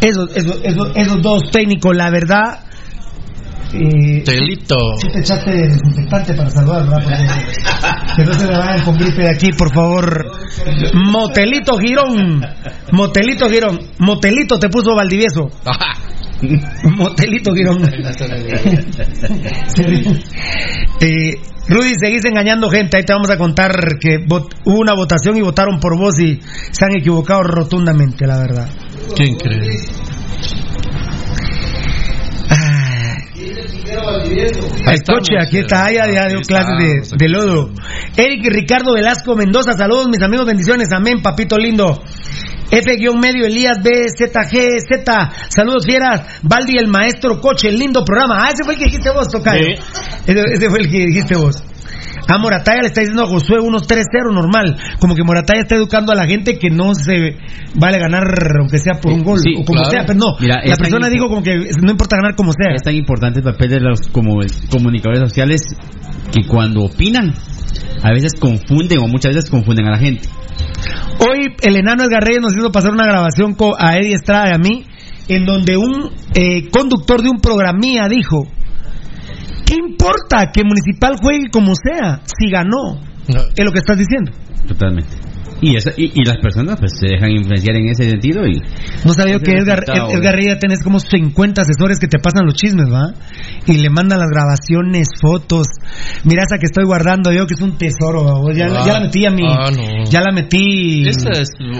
esos, esos, dos técnicos, la verdad, eh, Telito. Si te echaste desinfectante para salvar, ¿verdad? que no se me vayan con gripe de aquí, por favor. Motelito Girón. Motelito Girón. Motelito te puso Valdivieso. Motelito Girón. eh, Rudy, seguís engañando gente. Ahí te vamos a contar que hubo una votación y votaron por vos y se han equivocado rotundamente, la verdad. ¿Quién cree? coche, aquí está, ya, ya dio clases de, de, lodo. Eric y Ricardo Velasco Mendoza, saludos mis amigos, bendiciones, amén, papito lindo. F-medio Elías BZGZ, saludos fieras, Baldi el maestro coche, lindo programa. Ah, ese fue el que dijiste vos, Tocayo. ese fue el que dijiste vos. A Morataya le está diciendo a Josué unos 3-0 normal. Como que Morataya está educando a la gente que no se vale ganar aunque sea por un gol o como sea. Pero no, la persona dijo como que no importa ganar como sea. Es tan importante el papel de los como comunicadores sociales que cuando opinan a veces confunden o muchas veces confunden a la gente. Hoy el enano Edgar Reyes nos hizo pasar una grabación con, a Eddie Estrada y a mí en donde un eh, conductor de un programía dijo ¿Qué importa que Municipal juegue como sea si ganó? Es lo que estás diciendo. Totalmente. Y, y, las personas pues se dejan influenciar en ese sentido y... No sabía que Edgar, Edgar Reyes tenés como 50 asesores que te pasan los chismes, ¿va? Y le mandan las grabaciones, fotos. Mira esa que estoy guardando yo, que es un tesoro, ya, ya la metí a mi... Ah, ya la metí...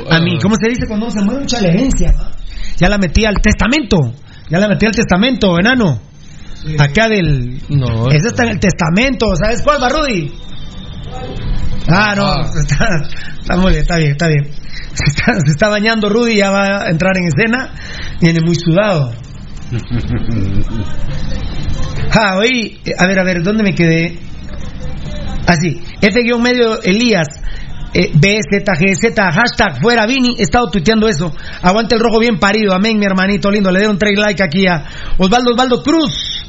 a mi... ¿Cómo se dice cuando se mueve mucha herencia? Ya la metí al testamento. Ya la metí al testamento, enano. Acá del. No. Ese está en el testamento. ¿Sabes cuál, Barrudy? Ah, no. Ah. Está, está, muy bien, está bien, está bien. Se está, bañando Rudy, ya va a entrar en escena. Viene muy sudado. Ah, oí. A ver, a ver, ¿dónde me quedé? Así. F-medio Elías. Eh, BZGZ, hashtag fuera Vini, he estado tuiteando eso. Aguante el rojo bien parido, amén, mi hermanito lindo. Le dieron tres like aquí a Osvaldo Osvaldo Cruz.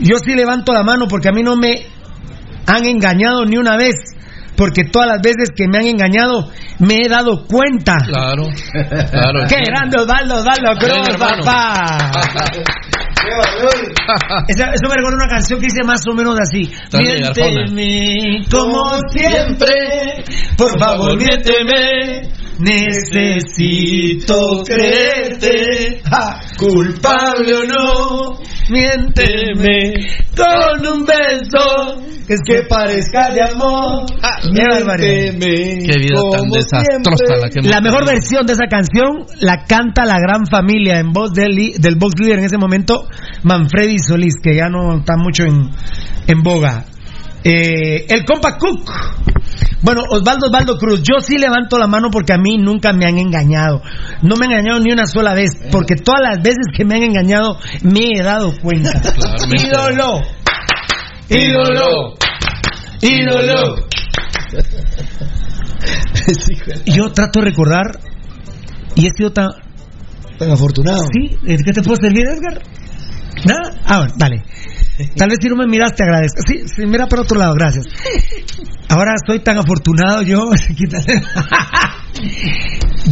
Yo sí levanto la mano porque a mí no me han engañado ni una vez. Porque todas las veces que me han engañado me he dado cuenta. Claro, claro. ¡Qué grande Osvaldo, Osvaldo Cruz, papá! Eso, eso me recuerda una canción que dice más o menos así. Miénteme como siempre, por favor miénteme. Necesito creerte, ja, culpable o no, miénteme con un beso que es que parezca de amor. Qué barbaridad. Qué vida tan desastrosa la que La mejor tenido. versión de esa canción la canta la gran familia en voz del, del box líder en ese momento, Manfredi Solís, que ya no está mucho en, en boga. Eh, el compa Cook. Bueno, Osvaldo Osvaldo Cruz, yo sí levanto la mano porque a mí nunca me han engañado. No me han engañado ni una sola vez, porque todas las veces que me han engañado me he dado cuenta. Claramente. ídolo, ídolo, ídolo. Yo trato de recordar y he sido tan Tan afortunado. ¿Sí? ¿De ¿Qué te puedo servir, Edgar? ¿Nada? Ah, bueno, dale. Tal vez si no me miras te agradezco. Sí, sí, mira por otro lado, gracias. Ahora estoy tan afortunado yo.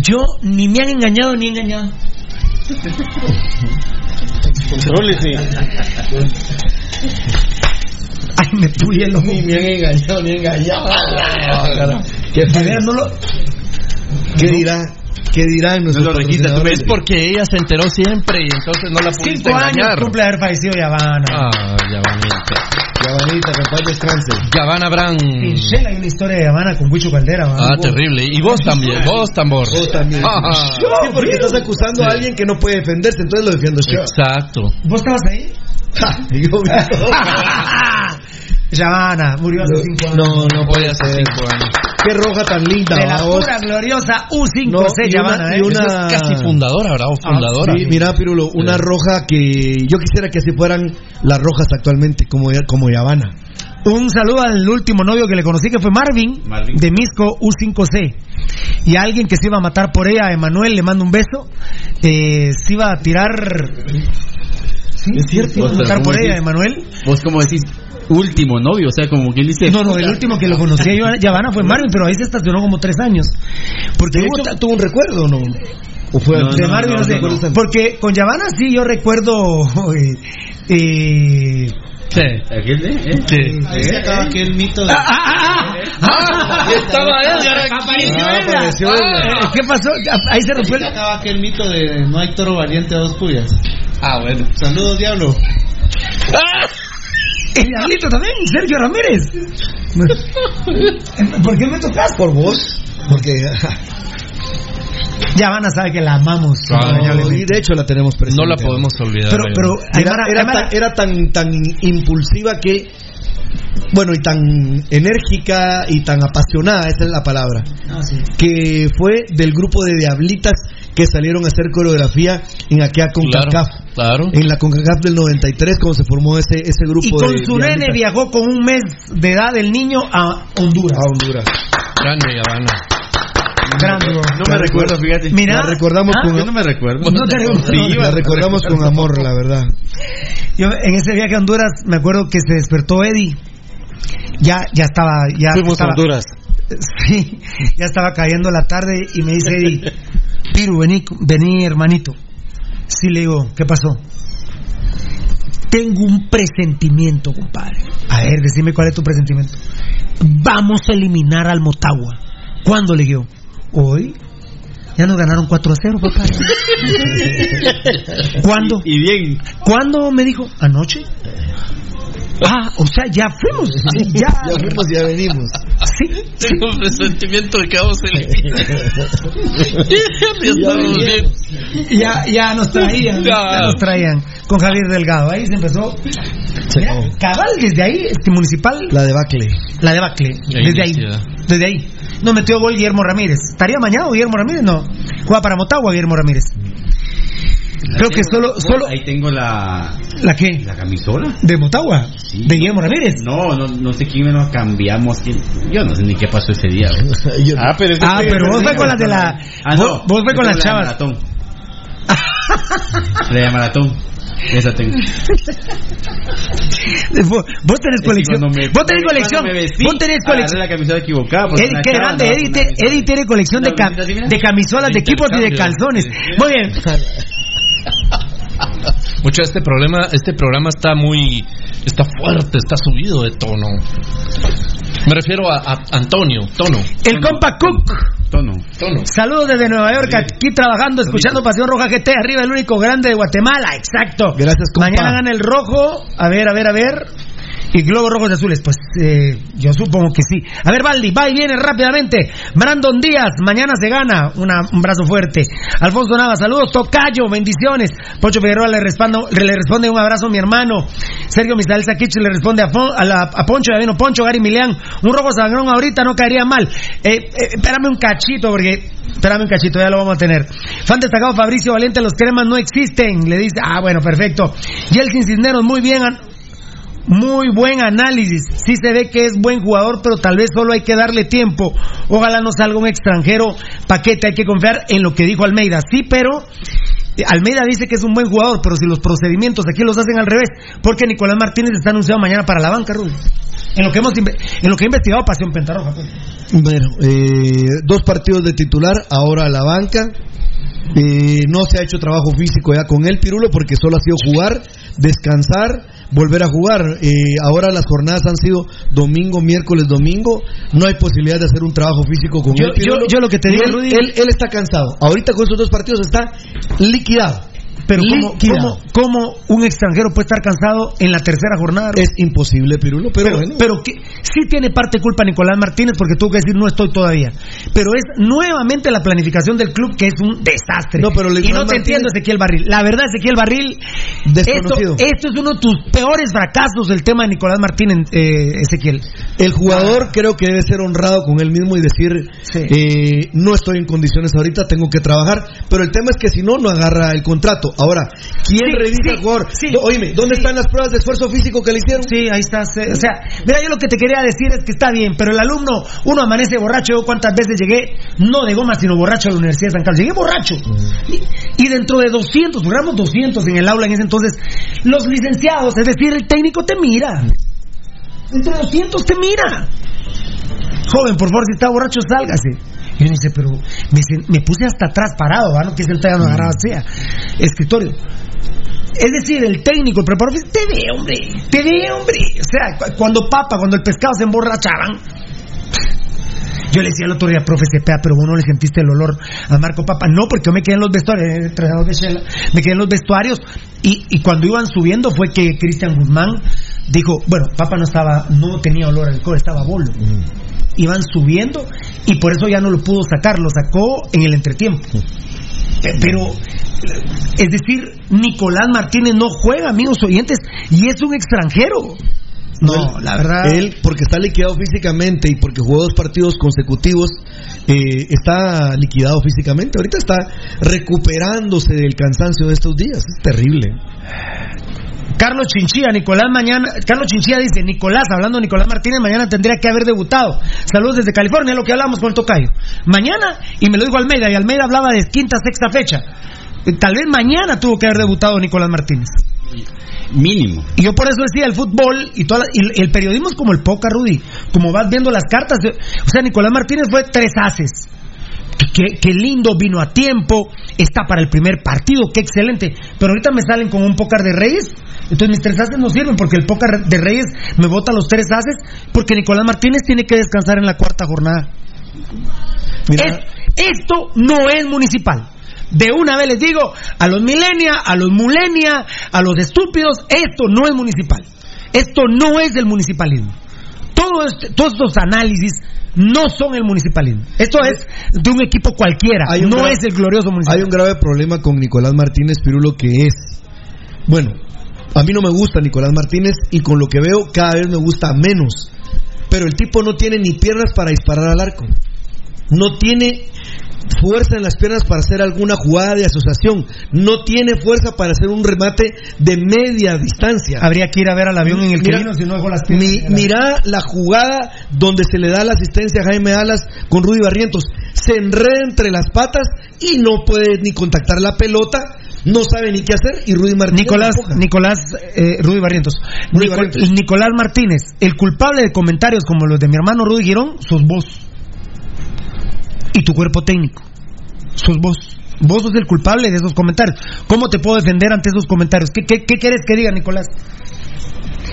yo ni me han engañado ni he engañado. Ay, me puye el ojo. Ni me han engañado, ni engañado. Veras, no lo... ¿Qué dirá? ¿Qué dirán nuestros No lo? Es porque ella se enteró siempre y entonces no la pudiste Cinco años engañar. cumple haber fallecido Yavana. Ah, Yavanita. Yavanita, que paz descanse. Yavana Brand. En Shell hay una historia de Yavana con Huicho Caldera. ¿va? Ah, terrible. Y vos también, vos tambor. Vos también. Ah, Sí, porque estás acusando a alguien que no puede defenderse, entonces lo defiendo yo. Exacto. ¿Vos estabas ahí? Ja, yo Yavana, murió hace cinco años. No, no Voy puede hace ser. cinco años. Qué roja tan linda, De la pura gloriosa U5C No, y una- Yavana, y ¿eh? una- es casi fundadora, ¿verdad? O fundadora. Sí, mira, Pirulo, una roja que yo quisiera que así fueran las rojas actualmente, como, como Yavana. Un saludo al último novio que le conocí, que fue Marvin, Marvin. de Misco U5C. Y a alguien que se iba a matar por ella, a Emanuel, le mando un beso. Eh, se iba a tirar. Sí, Es cierto. se iba a matar ¿cómo por ella? Emanuel. Vos como decís, último novio, o sea, como quien dice... No, no, el último que lo conocía yo, Yavana, fue Marvin, pero ahí se estacionó como tres años. Porque De hecho, ¿tuvo un recuerdo no? ¿O fue No, de no, Marvin, no, no, sé. no, no. Porque con Yavana sí yo recuerdo. eh, eh, Sí. ¿Aquel de? ¿Eh? Sí. Ahí se acaba aquel mito de. ah, ah, ah, ah, Y estaba Edgar aquí. Apareció Ah, Edgar. apareció Ah, ¿Qué pasó? Ahí se rompió Ahí se el. acaba aquel mito de no hay toro valiente a dos puyas. Ah, bueno. Saludos, diablo. El diablito también, Sergio Ramírez. ¿Por qué me tocas? por vos? Porque Yavana sabe que la amamos. Claro. no, y de hecho la tenemos presente. No la podemos olvidar. Pero, Era, era tan, era tan, tan impulsiva que, bueno, y tan enérgica y tan apasionada, esa es la palabra, Ah, sí. que fue del grupo de diablitas que salieron a hacer coreografía en aquella CONCACAF. Claro, claro. En la CONCACAF del 93, cuando se formó ese, ese grupo Y con de su nene diablitas viajó con un mes de edad del niño a Honduras. a Honduras. Grande Yavana. Grande, bro. No me recuerdo, fíjate. Mira, La recordamos ¿Ah? con Yo no me recuerdo. No te. Sí, la recordamos con amor, la verdad. Yo en ese viaje a Honduras me acuerdo que se despertó Eddie. Ya, ya estaba, ya Fuimos a estaba, Honduras. Sí, ya estaba cayendo la tarde y me dice Eddie, Piru, vení, vení hermanito. Sí, le digo, ¿qué pasó? Tengo un presentimiento, compadre. A ver, decime cuál es tu presentimiento. Vamos a eliminar al Motagua. ¿Cuándo le digo? Hoy. Ya nos ganaron 4 a 0, papá. ¿Cuándo? Y bien. ¿Cuándo me dijo? ¿Anoche? Ah, o sea, ya fuimos. Sí, ya. Ya fuimos y ya venimos. Sí. Tengo un presentimiento de que vamos a eliminar. Ya. Ya, ya nos traían. Ya. Ya nos traían. Con Javier Delgado. Ahí se empezó. Mira, cabal, desde ahí, este municipal, La debacle. la debacle. La Desde ahí. Desde ahí. No metió gol Guillermo Ramírez. ¿Estaría mañana Guillermo Ramírez? No. Juega para Motagua Guillermo Ramírez. Creo que solo, solo. Ahí tengo la, ¿La qué? la camisola. ¿De Motagua? Sí. ¿De Guillermo Ramírez? No, no, no sé quién lo cambiamos. quién- Yo no sé ni qué pasó ese día. Yo- Ah, pero, es Ah, pero vos fue con las de la. Ah, vos, no. vos fue con las la de chavas. maratón. de maratón. Esa tengo. vos, vos tenés colección. Me, vos tenés colección. Vestí, vos tenés colección. la camiseta equivocada. Qué grande, Eddie, tiene colección de, cam de camisolas, de equipos y de calzones. Muy bien. Mucho este problema, este programa está muy, está fuerte, está subido de tono. Me refiero a, a Antonio, tono. El tono. compa Cook. Tono. Tono. Saludos desde Nueva York, aquí trabajando, escuchando Pasión Roja GT, arriba el único grande de Guatemala, exacto. Gracias, compa. Mañana gana el rojo, a ver, a ver, a ver. Y globos rojos y azules, pues eh, yo supongo que sí. A ver, Valdi, va y viene rápidamente. Brandon Díaz, mañana se gana. Un brazo fuerte. Alfonso Nava, saludos. Tocayo, bendiciones. Pocho Figueroa le, respondo, le responde un abrazo a mi hermano. Sergio Misael Saquich le responde a, Fon, a, la, a Poncho, Poncho, Gary Milian. Un rojo sangrón ahorita no caería mal. Eh, eh, espérame un cachito, porque. Espérame un cachito, ya lo vamos a tener. Fan destacado Fabricio Valiente, los cremas no existen. Le dice, ah, bueno, perfecto. Yeltsin Cisneros, muy bien. Muy buen análisis. Sí se ve que es buen jugador, pero tal vez solo hay que darle tiempo. Ojalá no salga un extranjero paquete. Hay que confiar en lo que dijo Almeida. Sí, pero Almeida dice que es un buen jugador, pero si los procedimientos aquí los hacen al revés, porque Nicolás Martínez está anunciado mañana para la banca, Rudy. En lo que hemos en lo que ha investigado Pasión Pentarroja. Pues. Bueno, eh, dos partidos de titular, ahora la banca. Eh, no se ha hecho trabajo físico ya con él, Pirulo, porque solo ha sido jugar, descansar, volver a jugar. Eh, ahora las jornadas han sido domingo, miércoles, domingo. No hay posibilidad de hacer un trabajo físico con yo, él. Yo, yo, lo que te digo, él, Rudy. Él, él, está cansado. Ahorita con esos dos partidos está liquidado. Pero ¿cómo, ¿cómo, ¿cómo, un extranjero puede estar cansado en la tercera jornada? Es imposible, Pirulo, pero, pero bueno. Pero que, sí tiene parte culpa Nicolás Martínez porque tuvo que decir no estoy todavía. Pero es nuevamente la planificación del club que es un desastre. No, pero y no te Martínez... entiendo, Ezequiel Barril. La verdad, Ezequiel Barril, esto, esto, es uno de tus peores fracasos del tema de Nicolás Martínez, eh, Ezequiel. El jugador ah. creo que debe ser honrado con él mismo y decir sí. eh, no estoy en condiciones ahorita, tengo que trabajar. Pero el tema es que si no, no agarra el contrato. Ahora, ¿Quién sí, revisa sí, jugador? Sí, Oíme, ¿dónde están las pruebas de esfuerzo físico que le hicieron? Sí, ahí está. O sea, mira, yo lo que te quería decir es que está bien, pero el alumno, uno amanece borracho. Yo cuántas veces llegué, no de goma, sino borracho a la Universidad de San Carlos. Llegué borracho. Y, y, dentro de 200, logramos 200 en el aula en ese entonces, los licenciados, es decir, el técnico te mira. Entre 200 te mira. Joven, por favor, si está borracho, sálgase. Y uno dice, pero me, me, puse hasta atrás parado, ¿no? Que es el no agarraba sea escritorio. Es decir, el técnico, el preparador, te ve, hombre, te ve, hombre. O sea, cuando papa, cuando el pescado se emborrachaban. Yo le decía el otro día, profe Cepeda, pero vos no le sentiste el olor a Marco Papa. No, porque yo me quedé en los vestuarios, entrenador de Shela, me quedé en los vestuarios. Y, y cuando iban subiendo fue que Cristian Guzmán dijo, bueno, Papa no estaba, no tenía olor al alcohol, estaba bolo. Mm. Iban subiendo y por eso ya no lo pudo sacar, lo sacó en el entretiempo. Pero, es decir, Nicolás Martínez no juega, amigos oyentes, y es un extranjero. No, la verdad. Él, porque está liquidado físicamente y porque jugó dos partidos consecutivos, eh, está liquidado físicamente. Ahorita está recuperándose del cansancio de estos días. Es terrible. Carlos Chinchilla, Nicolás mañana, Carlos Chinchilla dice, Nicolás, hablando de Nicolás Martínez, mañana tendría que haber debutado. Saludos desde California, lo que hablamos con el tocayo. Mañana, y me lo dijo Almeida, y Almeida hablaba de quinta, sexta fecha. Tal vez mañana tuvo que haber debutado Nicolás Martínez. Mínimo. Y yo por eso decía, el fútbol y, toda la, y el periodismo es como el poca, Rudy. Como vas viendo las cartas. O sea, Nicolás Martínez fue tres haces. Qué, lindo, vino a tiempo, está para el primer partido, qué excelente. Pero ahorita me salen con un pócar de Reyes, entonces mis tres haces no sirven porque el pócar de Reyes me bota los tres haces porque Nicolás Martínez tiene que descansar en la cuarta jornada. Es, esto no es municipal. De una vez les digo, a los milenia, a los mulenia, a los estúpidos, esto no es municipal. Esto no es del municipalismo. Todo este, todos estos análisis no son el municipalismo. Esto es de un equipo cualquiera, un no grave, es el glorioso municipal. Hay un grave problema con Nicolás Martínez Pirulo que es, bueno, a mí no me gusta Nicolás Martínez y con lo que veo cada vez me gusta menos. Pero el tipo no tiene ni piernas para disparar al arco. No tiene fuerza en las piernas para hacer alguna jugada de asociación. No tiene fuerza para hacer un remate de media distancia. Habría que ir a ver al avión en el Mira, vino si no las piernas. Mi- mira la jugada donde se le da la asistencia a Jaime Alas con Rudy Barrientos. Se enreda entre las patas y no puede ni contactar la pelota, no sabe ni qué hacer y Rudy Martínez. Nicolás. Nicolás, eh, Rudy Barrientos. Rudy Barrientos. Nicolás Martínez, el culpable de comentarios como los de mi hermano Rudy Girón, sos vos. Y tu cuerpo técnico. Sos vos. Vos sos el culpable de esos comentarios. ¿Cómo te puedo defender ante esos comentarios? ¿Qué, qué, qué quieres que diga, Nicolás?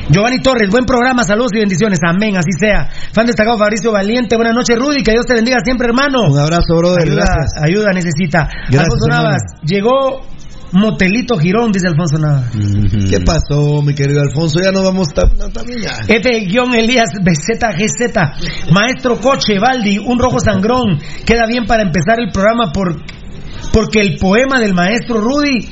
Giovanni Torres, buen programa, saludos y bendiciones, amén, así sea. Fan destacado Fabricio Valiente, buenas noches Rudy, que Dios te bendiga siempre, hermano. Un abrazo, brother, Ayuda, gracias. ayuda necesita. Gracias, Alfonso. Navas, llegó Motelito Girón, dice Alfonso Navas. ¿Qué pasó, mi querido Alfonso? Ya no vamos tan, no, también ya. F-Elías BZGZ. Maestro Coche, Baldi, un rojo sangrón. Queda bien para empezar el programa por, porque el poema del maestro Rudy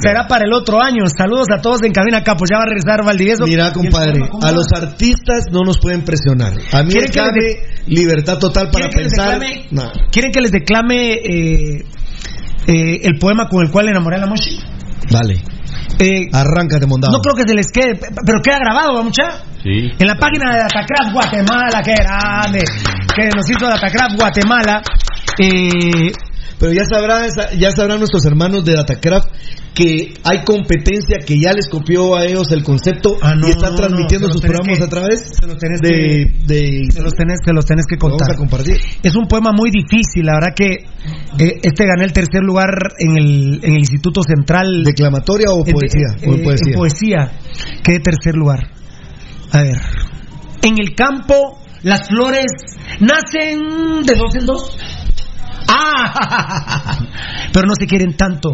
será para el otro año. Saludos a todos en Cabina Capos. Ya va a regresar Valdivieso. Mira, compadre, a los artistas no nos pueden presionar. A mí ¿Quieren que déjame les libertad total para ¿Quieren que les pensar. declame- No. ¿Quieren que les declame eh, eh, el poema con el cual enamoré a la Moshi? Dale. Eh, Arráncate, mondado. no creo que se les quede, pero queda grabado, ¿va, mucha? Sí. En la página de Datacraft Guatemala, que grande, que nos hizo Datacraft Guatemala. Eh, Pero ya sabrán, ya sabrán nuestros hermanos de Datacraft que hay competencia que ya les copió a ellos el concepto Ah, no, y están no, transmitiendo no, sus programas que- a través se los tenés de, de- se los tenés, se los tenés que Lo vamos contar. a compartir. Es un poema muy difícil, la verdad que eh, este gané el tercer lugar en el, en el Instituto Central. ¿Declamatoria o poesía? eh, O eh, poesía. en poesía. Quedé tercer lugar. A ver. En el campo, las flores nacen de dos en dos. ¡Ah! Pero no se quieren tanto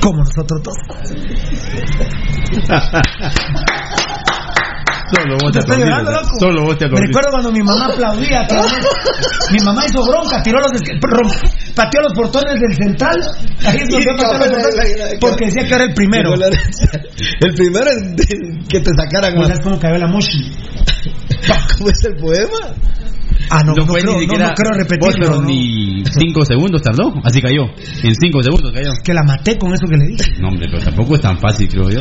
como nosotros dos. Solo vos te estoy llorando. Solo vos te Me aplaudís. recuerdo cuando mi mamá aplaudía. mi mamá hizo bronca, tiró los pateó los portones del central. Ahí es donde pateó los portones, porque decía que era el primero. El primero es que te sacaran. Como cayó la moshi. ¿Cómo es el poema? Ah, no, No no, fue creo, ni siquiera no creo vos, repetirlo. pero ¿no? ni cinco segundos tardó. Así cayó. En cinco segundos cayó. Que la maté con eso que le dije. No, hombre, pero tampoco es tan fácil, creo yo.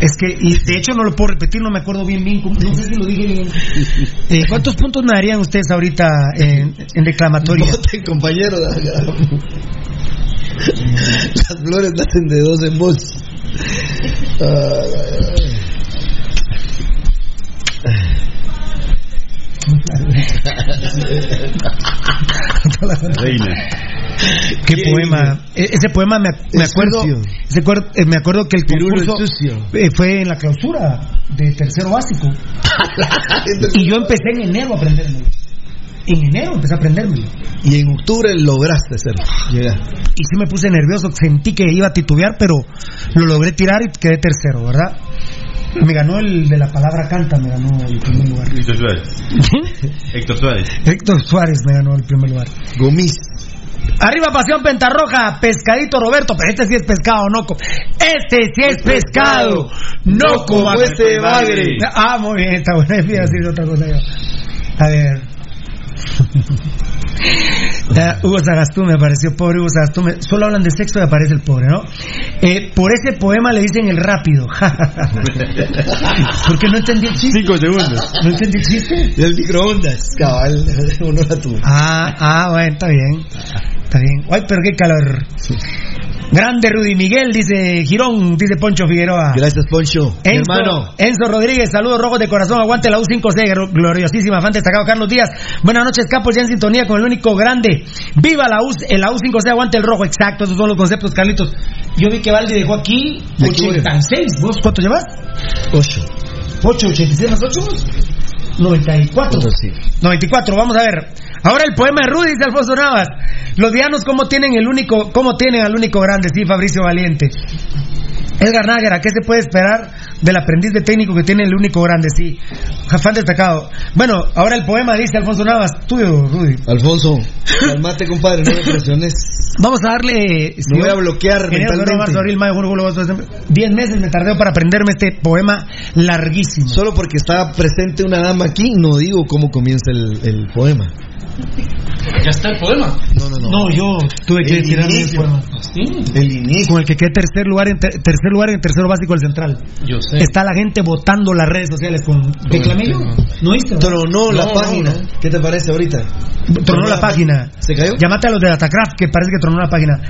Es que, y de hecho no lo puedo repetir, no me acuerdo bien bien, cómo- no sé si lo dije bien. Eh, ¿Cuántos puntos me darían ustedes ahorita en, en declamatoria? Voten, compañero. Las flores nacen de dos en voz. Reina. ¿Qué poema? E- ese poema me, ac- me acuerdo, ese eh, me acuerdo que el concurso eh, fue en la clausura de tercero básico. y yo empecé en enero a aprendérmelo. En enero empecé a aprendérmelo. Y en octubre lograste hacerlo. Llegar. Y sí me puse nervioso, sentí que iba a titubear, pero lo logré tirar y quedé tercero, ¿verdad? Me ganó el de la palabra canta, me ganó el primer lugar. Héctor Suárez. Héctor Suárez. Héctor Suárez me ganó el primer lugar. Gomis. Arriba Pasión Pentarroja, pescadito Roberto, pero este sí es pescado, no co- Este sí es pescado, no como como este bagre. Ah, muy bien, está bueno, voy a decir otra cosa yo. A ver. Ah, Hugo Sagastú me pareció pobre Hugo Sagastú. me- Solo hablan de sexo y aparece el pobre, ¿no? Eh, por ese poema le dicen el rápido. Porque no entendí el chiste. Cinco segundos. ¿No entendí el chiste? Del microondas. Cabal. Honor a tu. Ah, ah, bueno, está bien. Está bien. Ay, pero qué calor. Grande Rudy Miguel, dice Girón, dice Poncho Figueroa. Gracias, Poncho. Enzo, hermano. Enzo Rodríguez, saludos rojos de corazón, aguante la U5C, gro- gloriosísima, fan destacado Carlos Díaz. Buenas noches, capos, ya en sintonía con el único grande. Viva la U, el la U5C, aguante el rojo, exacto, esos son los conceptos, Carlitos. Yo vi que Valdi dejó aquí Aquí voy. 86, ¿vos cuánto llevas? Ocho. 8, 86 más 8, 94. Pues sí. 94, vamos a ver. Ahora el poema de Rudy, dice Alfonso Navas. Los dianos, ¿cómo tienen el único, cómo tienen al único grande? Sí, Fabricio Valiente. Edgar Nájera, ¿qué se puede esperar del aprendiz de técnico que tiene el único grande, sí. Fan destacado. Bueno, ahora el poema dice Alfonso Navas, tuyo, Rudy. Alfonso, calmate, compadre, no me presiones. Vamos a darle. Me voy a bloquear Enero, febrero, mentalmente. marzo, abril, mayo, junio, julio, agosto, septiembre. Diez meses me tardé para aprenderme este poema larguísimo. Solo porque está presente una dama aquí, no digo cómo comienza el, el poema. ¿Ya está el poema? No, no, no. No, yo tuve que tirarme el poema. Sí, El inicio. Con el que quedé tercer lugar en ter- tercer lugar en tercero básico del central. yo sé. Está la gente votando las redes sociales con ¿Declamé yo? tema. ¿No viste? Tronó la No, página. no, ¿Qué te parece ahorita? Tronó la página. ¿Se cayó? Llámate a los de Datacraft que parece que tronó la página.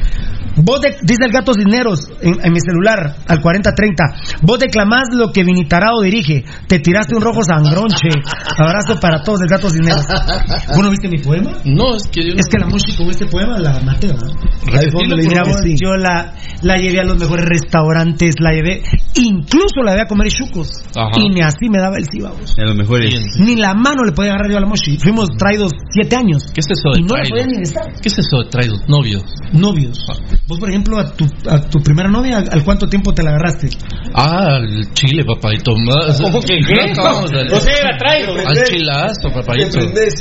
Vos de- dice el gato Cisneros en, en mi celular al 4030. Vos declamás lo que Vinitarado dirige. Te tiraste un rojo sangronche. Abrazo para todos el gato Cisneros. ¿Vos no viste mi poema? No, es que yo no- Es que la música con este poema la maté, ¿verdad? Mira, vos, sí. yo la, la llevé a los mejores restaurantes, la llevé, incluso la llevé a comer chucos. Ajá. Y ni así me daba el sí, vamos. A lo mejor es. Bien. Ni la mano le podía agarrar yo a la mochi. Fuimos traídos siete años. ¿Qué es eso de Y no podía ni estar. ¿Qué es eso de traídos? Novios. Novios. Vos, por ejemplo, a tu, a tu primera novia, ¿al cuánto tiempo te la agarraste? Ah, el chile, papadito. Más- ¿Cómo que qué? De- O sea, era traigo. Al chilazo, papadito.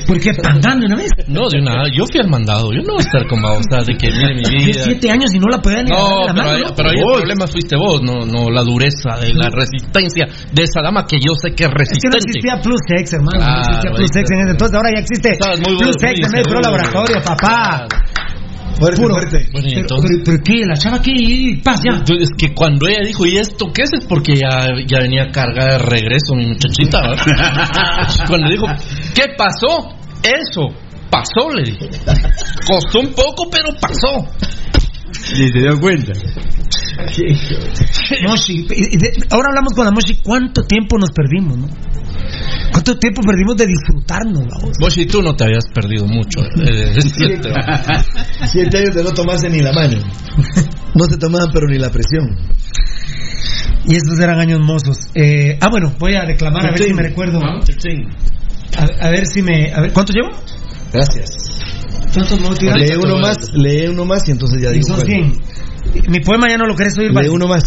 ¿Por qué andando una vez? No, de una. Yo fui al mandado. Yo no voy a estar con sea, de que mire mi Yo vida. siete años y no la podía ni No, agarrar la pero mano. ahí, ¿no? pero ahí el problema fuiste vos, no, no la dureza de la resistencia de esa dama que yo sé que es Es que no resistente. existía Plus Sex, hermano. no Claro, existía Plus en ese entonces. Ahora ya existe muy Plus muy en el pro laboratorio, papá. Fuerte, Puro. fuerte. Bueno, y Pero, entonces- pero, pero ¿qué? La chava aquí, paz ya. Es que cuando ella dijo, ¿y esto qué es? Es porque ya, ya venía cargada de regreso mi muchachita. ¿verdad? cuando dijo, ¿qué pasó? Eso, pasó, le dije. Costó un poco, pero pasó. Ni se dio cuenta. De- ahora hablamos con la Moshi, ¿cuánto tiempo nos perdimos, no? ¿Cuánto tiempo perdimos de disfrutarnos? Vos y tú no te habías perdido mucho. eh. Siete años de no tomarse ni la mano. No se tomaban, pero ni la presión. Y estos eran años mozos. Eh, ah, bueno, voy a reclamar a ver si me recuerdo. A, a ver si me. A ver, ¿Cuánto llevo? Gracias. Lee uno más, lee uno más y entonces ya Y digo. son cuál. 100. Mi poema ya no lo querés oír, Lee uno más.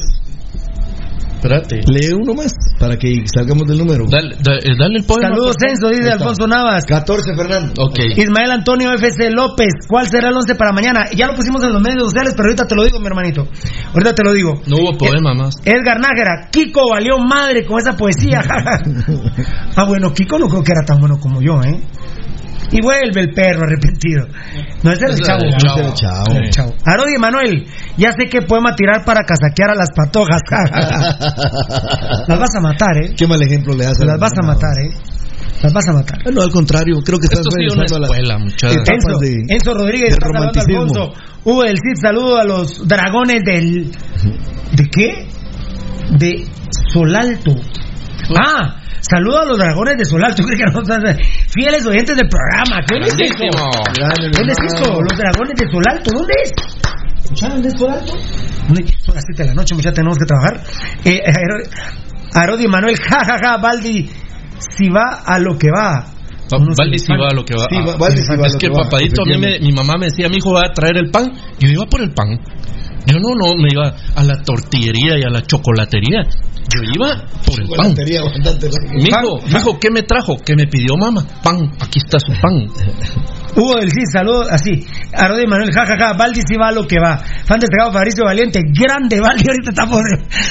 Espérate. Lee uno más para que salgamos del número. Dale, da- eh, dale el poema. Saludos. Censo, dice. Alfonso Navas. 14, Fernando. Ok. Ismael Antonio FC López, ¿cuál será el 11 para mañana? Ya lo pusimos en los medios sociales, pero ahorita te lo digo, mi hermanito. Ahorita te lo digo. No hubo poema más. Edgar Nájera, Kiko valió madre con esa poesía. ah, bueno, Kiko no creo que era tan bueno como yo, ¿eh? Y vuelve el perro arrepentido. No, ese era el chavo. Ese era el chavo. Chavo. Arodi Emanuel, ya sé qué poema tirar para casaquear a las patojas. las vas a matar, ¿eh? Qué mal ejemplo le das a Las vas a matar, ¿eh? Las vas a matar. No, al contrario, creo que estás sido una regresando a las escuela, Enzo, de, Enzo Rodríguez, de. Alfonso. Hugo del Cid, saludo a los dragones del. ¿De qué? De Solalto. Ah, saludo a los dragones de Solalto. Creo que no son fieles oyentes del programa. ¿Qué es. Grande, ¿Dónde es eso? Los dragones de Solalto. ¿Dónde es? ¿Escucharon es Solalto? ¿Dónde? Son las 7 de la noche, muchachos, tenemos que trabajar. Eh, Aro- Arodi Manuel, jajaja, ja, ja, Baldi, si va a lo que va. Valdi elefantes. va a lo que va. Sí, Ah, va- Valdi sí va a es lo que que va, papadito, a mí me, mi mamá me decía, mi hijo va a traer el pan. Yo iba por el pan. Yo no, no, me iba a la tortillería y a la chocolatería. Yo iba por el pan. Mijo, mijo, ¿qué me trajo? ¿Qué me pidió mamá? Pan, aquí está su pan. Hugo del Cid, saludos, así. Arodi Manuel, jajaja, Valdi sí va lo que va. Fan destacado Fabricio Valiente, grande Valdi, ahorita estamos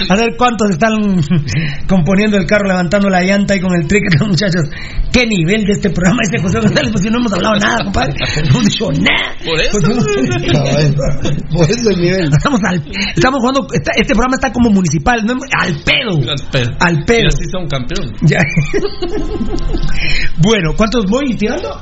a ver cuántos están componiendo el carro, levantando la llanta y con el trick, los muchachos. ¿Qué nivel de este programa ese José González? Pues si no hemos hablado nada, compadre. No hemos dicho nada. Por eso. Pues no-. Por eso el nivel. Estamos, al, estamos jugando, este programa está como municipal, no, al pedo. Al pedo. Al pedo. Y así son campeón. Ya. bueno, ¿cuántos voy tirando?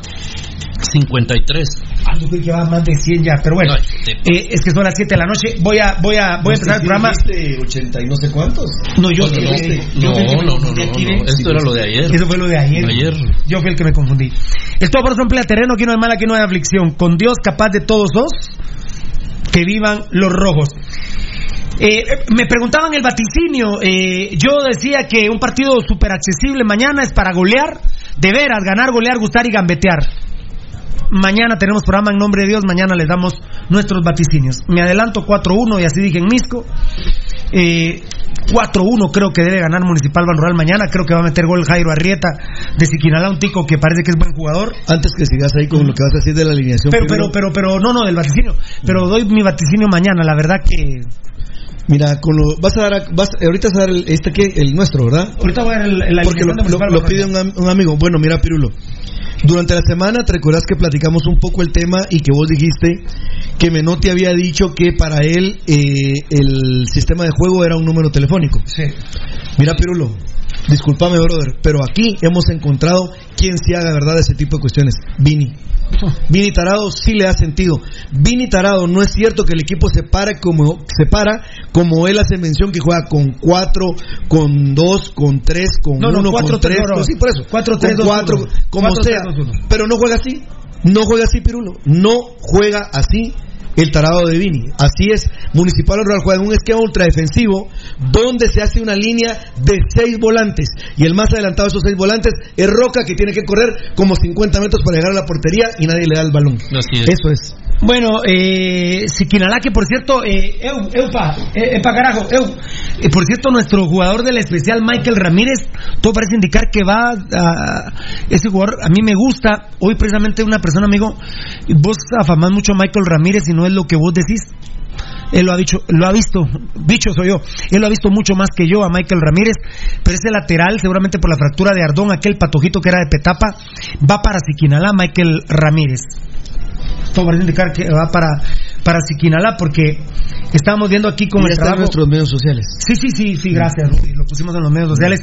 53. Ah, yo creo que va más de 100 ya, pero bueno. No, te- Eh, es que son las 7 de la noche. Voy a, voy a, voy a empezar el programa. ¿Viste 80 y no sé cuántos? No, yo, no, no, yo no, no, no. Esto era lo de ayer. Eso fue lo de ayer. Ayer. Yo fui el que me confundí. El todo por eso emplea terreno, aquí no hay mal, aquí no hay aflicción. Con Dios capaz de todos dos, que vivan los rojos. Eh, eh, me preguntaban el vaticinio. eh, yo decía que un partido súper accesible mañana es para golear, de veras, ganar, golear, gustar y gambetear. Mañana tenemos programa en nombre de Dios, mañana les damos nuestros vaticinios. Me adelanto 4-1 y así dije en Misco. Eh, 4-1 creo que debe ganar Municipal Banrural mañana. Creo que va a meter gol Jairo Arrieta de Siquinalá, un tico que parece que es buen jugador. Antes que sigas ahí con lo que vas a decir de la alineación. Pero, pero, pero, pero, no, no, del vaticinio. Pero doy mi vaticinio mañana, la verdad que. Mira, con lo, vas a dar, vas, ahorita vas a dar el, este que, el nuestro, ¿verdad? Ahorita voy a dar el, el Porque lo, lo, lo pide un, un, amigo. Bueno, mira, Pirulo. Durante la semana, te recuerdas que platicamos un poco el tema y que vos dijiste que Menotti había dicho que para él eh, el sistema de juego era un número telefónico. Sí. Mira, Pirulo, discúlpame, brother, pero aquí hemos encontrado quien se haga verdad de ese tipo de cuestiones. Vini. Vini Tarado sí le ha sentido. Vini Tarado no es cierto que el equipo se para como se para como él hace mención que juega con cuatro, con dos, con tres, con no, no, uno, cuatro, con tres, no, no. sí, por eso, Cuatro, con tres, dos, cuatro, uno. como Cuatro, sea, tres, dos, pero no juega así, no juega así Pirulo, no juega así el tarado de Vini. Así es, Municipal Rural juega en un esquema ultradefensivo donde se hace una línea de seis volantes y el más adelantado de esos seis volantes es Roca que tiene que correr como 50 metros para llegar a la portería y nadie le da el balón. Así es. Eso es. Bueno, eh, Siquinalá, que por cierto, eh, eu, eupa, eh, epa carajo, eu, eh, por cierto, nuestro jugador del especial, Michael Ramírez, todo parece indicar que va a, ese jugador, a mí me gusta, hoy precisamente una persona, amigo, vos afamás mucho a Michael Ramírez y no es lo que vos decís, él lo ha dicho, lo ha visto, bicho soy yo, él lo ha visto mucho más que yo a Michael Ramírez, pero ese lateral, seguramente por la fractura de Ardón, aquel patojito que era de Petapa, va para Siquinalá, Michael Ramírez todo parece indicar que va para, para Siquinalá, porque estábamos viendo aquí con Y el está en trabajo. nuestros medios sociales. Sí, sí, sí, sí, gracias, Rudy, lo pusimos en los medios sociales.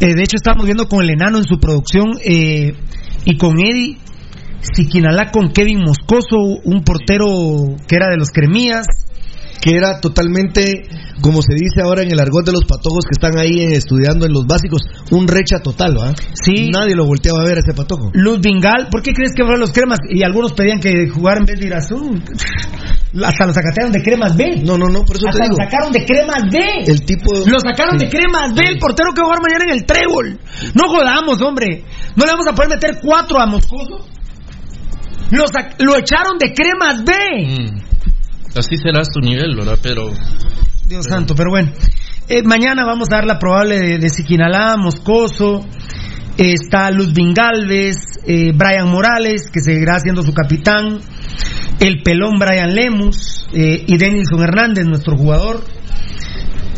Eh, de hecho, estábamos viendo con el enano en su producción eh, y con Eddie, Siquinalá con Kevin Moscoso, un portero que era de los Cremías. Que era totalmente, como se dice ahora en el argot de los patojos que están ahí eh, estudiando en los básicos, un recha total, ¿va? Sí. Nadie lo volteaba a ver a ese patojo. Luz Vingal, ¿por qué crees que fueron los cremas? Y algunos pedían que jugar en vez de ir azul. Hasta lo sacaron de cremas B. No, no, no, por eso Hasta te lo digo. sacaron de cremas B. El tipo. Lo sacaron Sí. de cremas B, el portero que va a jugar mañana en el trébol. No jodamos, hombre. No le vamos a poder meter cuatro a Moscoso. Lo, lo echaron de cremas B. Mm. Así será su nivel, ¿verdad? Pero Dios santo, pero bueno. Eh, mañana vamos a dar la probable de, de Siquinalá, Moscoso. eh, está Ludvin Galvez, eh, Brian Morales, que seguirá siendo su capitán. El pelón Brian Lemus eh, y Denilson Hernández, nuestro jugador.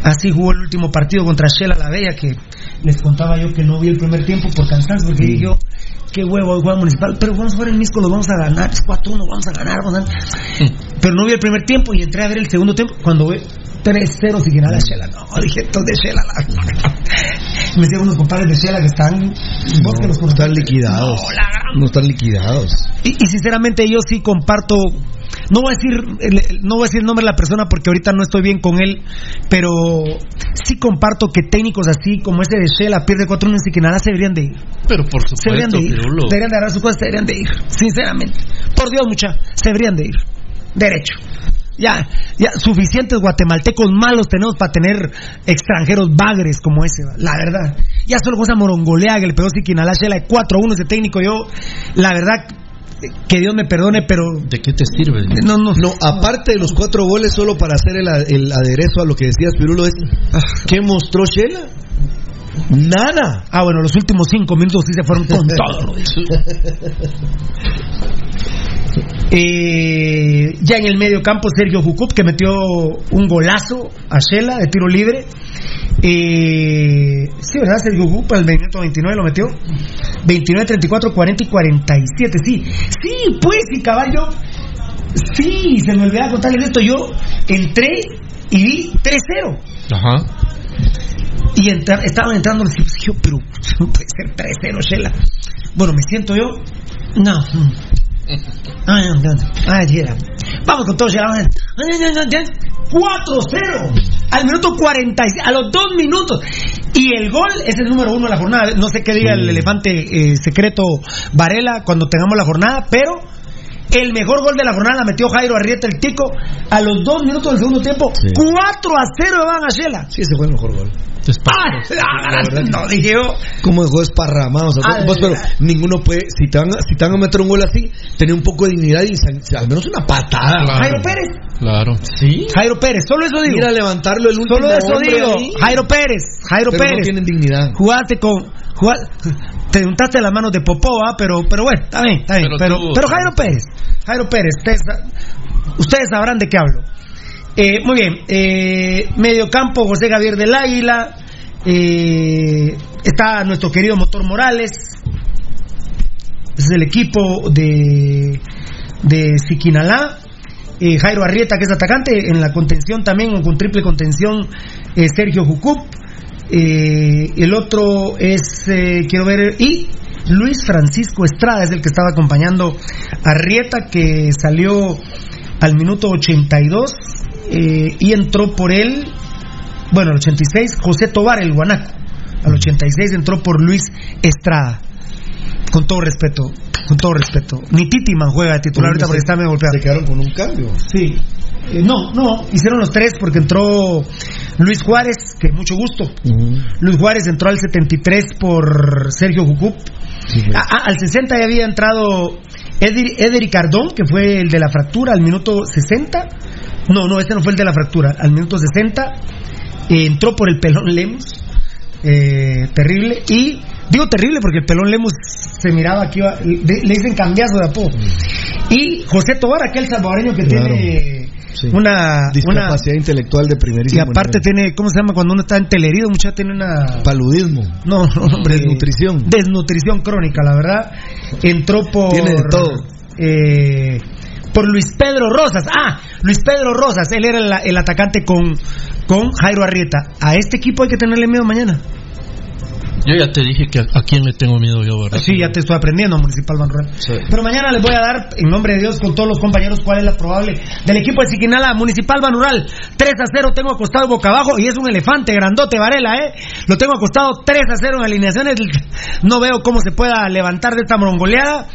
Así jugó el último partido contra Shela La Bella, que les contaba yo que no vi el primer tiempo por cansancio, porque dije yo, qué huevo juega municipal, pero vamos a ver el Misco, lo vamos a ganar, es 4-1, vamos a ganar, vamos a ganar. Pero no vi el primer tiempo y entré a ver el segundo tiempo, cuando ve 3-0 sin ganar a Shela, no, dije, estos de Shela, la... me decían unos compadres de Shela que están, vos que los No están liquidados. No, la No están liquidados. y, y sinceramente yo sí comparto, no voy a decir, no voy a decir el nombre de la persona porque ahorita no estoy bien con él, pero sí comparto que técnicos así como ese de Shela pierde 4-1 en Siquinalá se deberían de ir. Pero por Se deberían supuesto, de ir. Pirulo. Deberían de agarrar sus cosas, se deberían de ir. Sinceramente. Por Dios, mucha, se deberían de ir. Derecho. Ya, ya, suficientes guatemaltecos malos tenemos para tener extranjeros bagres como ese, la verdad. Ya solo con esa morongolea que le pegó Siquinalá Shela de 4-1 ese técnico, yo, la verdad, que Dios me perdone, pero ¿De qué te sirve? no, no, No, aparte de los cuatro goles, solo para hacer el, el aderezo a lo que decías, Pirulo, es ¿qué mostró Shela? Nada. Ah, bueno, los últimos cinco minutos sí se fueron con todo. Eh, ya en el medio campo, Sergio Jucup, que metió un golazo a Shela de tiro libre. Eh, sí, ¿verdad? Sergio Jucup, el minuto 29 lo metió. 29, 34, 40 y 47. Sí, sí, pues, y caballo. Sí, se me olvidaba contarles esto. Yo entré y vi 3-0. Ajá. Y entra- estaban entrando. Dije, pero no puede ser 3-0, Shela. Bueno, me siento yo. No. Ay, no. Ay, Shela. Vamos con todo, ay, ay. 4-0. Al minuto 46, a los dos minutos. Y el gol es el número uno de la jornada. No sé qué diga el elefante eh, secreto Varela cuando tengamos la jornada, pero el mejor gol de la jornada la metió Jairo Arrieta el Tico a los dos minutos del segundo tiempo. Sí. 4 a 0 van a Shela. Sí, ese fue el mejor gol. Ah, La que- no, dije yo. Como dejó desparramado. O sea, Ah, vos, pero ninguno puede. Si te, van, a- si te van a meter un gol así, tener un poco de dignidad y al menos una patada. Claro. Jairo Pérez. Claro. Sí. Jairo Pérez, solo eso digo. Ir a levantarlo el último Solo eso digo. ahí. Jairo Pérez, Jairo Pero no Pérez. tienen dignidad. Jugaste con. jugá- te untaste las manos de Popó, ¿ah? pero, pero bueno, está bien, está bien. Pero Pero, tuvo- pero Jairo Pérez, Jairo Pérez, ustedes, ustedes sabrán de qué hablo. Eh, muy bien, eh, mediocampo José Javier del Águila, eh, está nuestro querido Motor Morales, es el equipo de, de Siquinalá. Eh, Jairo Arrieta, que es atacante, en la contención también, con triple contención, Sergio Jucup. El otro es, quiero ver, y Luis Francisco Estrada es el que estaba acompañando a Arrieta, que salió al minuto 82 eh, y entró por él, bueno, al 86, José Tobar, el guanaco. Al 86 entró por Luis Estrada. Con todo respeto, con todo respeto. Ni Titiman juega de titular ahorita porque está medio golpeado. Se quedaron con un cambio. Sí. Eh, no, no, hicieron los tres porque entró Luis Juárez, que mucho gusto. Luis Juárez entró al 73 por Sergio Jucup. Ah, ah, al 60 ya había entrado Eder- Cardón, que fue el de la fractura, al minuto 60. No, no, este no fue el de la fractura. Al minuto 60 eh, entró por el pelón Lemus. eh, terrible. Y digo terrible porque el pelón Lemus se miraba aquí, iba- le, le dicen cambiazo de apodo. Y José Tobar, aquel salvadoreño que Claro. tiene Sí. una, una Discapacidad intelectual de y primerísimo aparte tiene, ¿cómo se llama? Cuando uno está entelerido, mucha tiene una... paludismo. No, no, hombre. Desnutrición. Desnutrición crónica, la verdad. Entró por... Tiene de todo. eh, por Luis Pedro Rosas. Ah, Luis Pedro Rosas. Él era el, el atacante con, con Jairo Arrieta. A este equipo hay que tenerle miedo mañana. Yo ya te dije que a, a quién le tengo miedo yo, ¿verdad? Sí, ya te estoy aprendiendo, Municipal Banrural. Sí. Pero mañana les voy a dar, en nombre de Dios, con todos los compañeros, cuál es la probable del equipo de Siquinala, Municipal Banural. 3 a 0 tengo acostado boca abajo y es un elefante grandote, Varela, ¿eh? Lo tengo acostado 3 a 0 en alineaciones. No veo cómo se pueda levantar de esta morongoleada.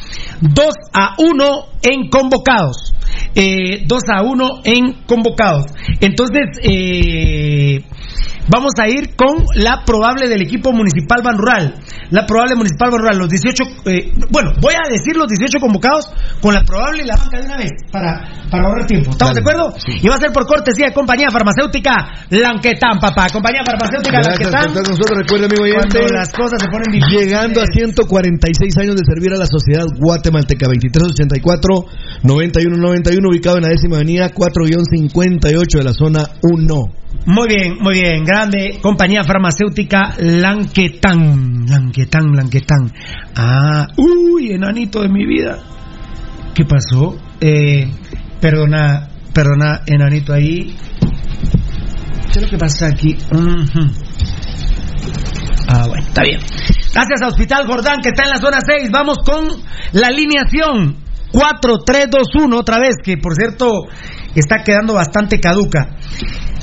2 a 1 en convocados. Eh, 2 a 1 en convocados. Entonces, eh, vamos a ir con la probable del equipo municipal Ban Rural. La probable municipal Ban Rural, los 18, eh, bueno, voy a decir los 18 convocados con la probable y la banca de una vez para, para ahorrar tiempo. ¿Estamos Dale. de acuerdo? Y va a ser por cortesía de compañía farmacéutica Lanquetán, papá. Compañía farmacéutica Gracias Lanquetán. nosotros. Recuerda, amigo oyente. Cuando las cosas se ponen difíciles. Llegando a 146 años de servir a la sociedad guatemalteca, 2384-9191, ubicado en la décima avenida 4-58 de la zona 1. Muy bien, muy bien. Grande compañía farmacéutica Lanquetán. Lanquetán, Lanquetán. Ah, uy, enanito de mi vida. ¿Qué pasó? Eh, perdona, perdona, enanito ahí. ¿Qué es lo que pasa aquí? Ah, bueno, está bien. Gracias a Hospital Jordán, que está en la zona 6. Vamos con la alineación 4-3-2-1, otra vez, que por cierto está quedando bastante caduca.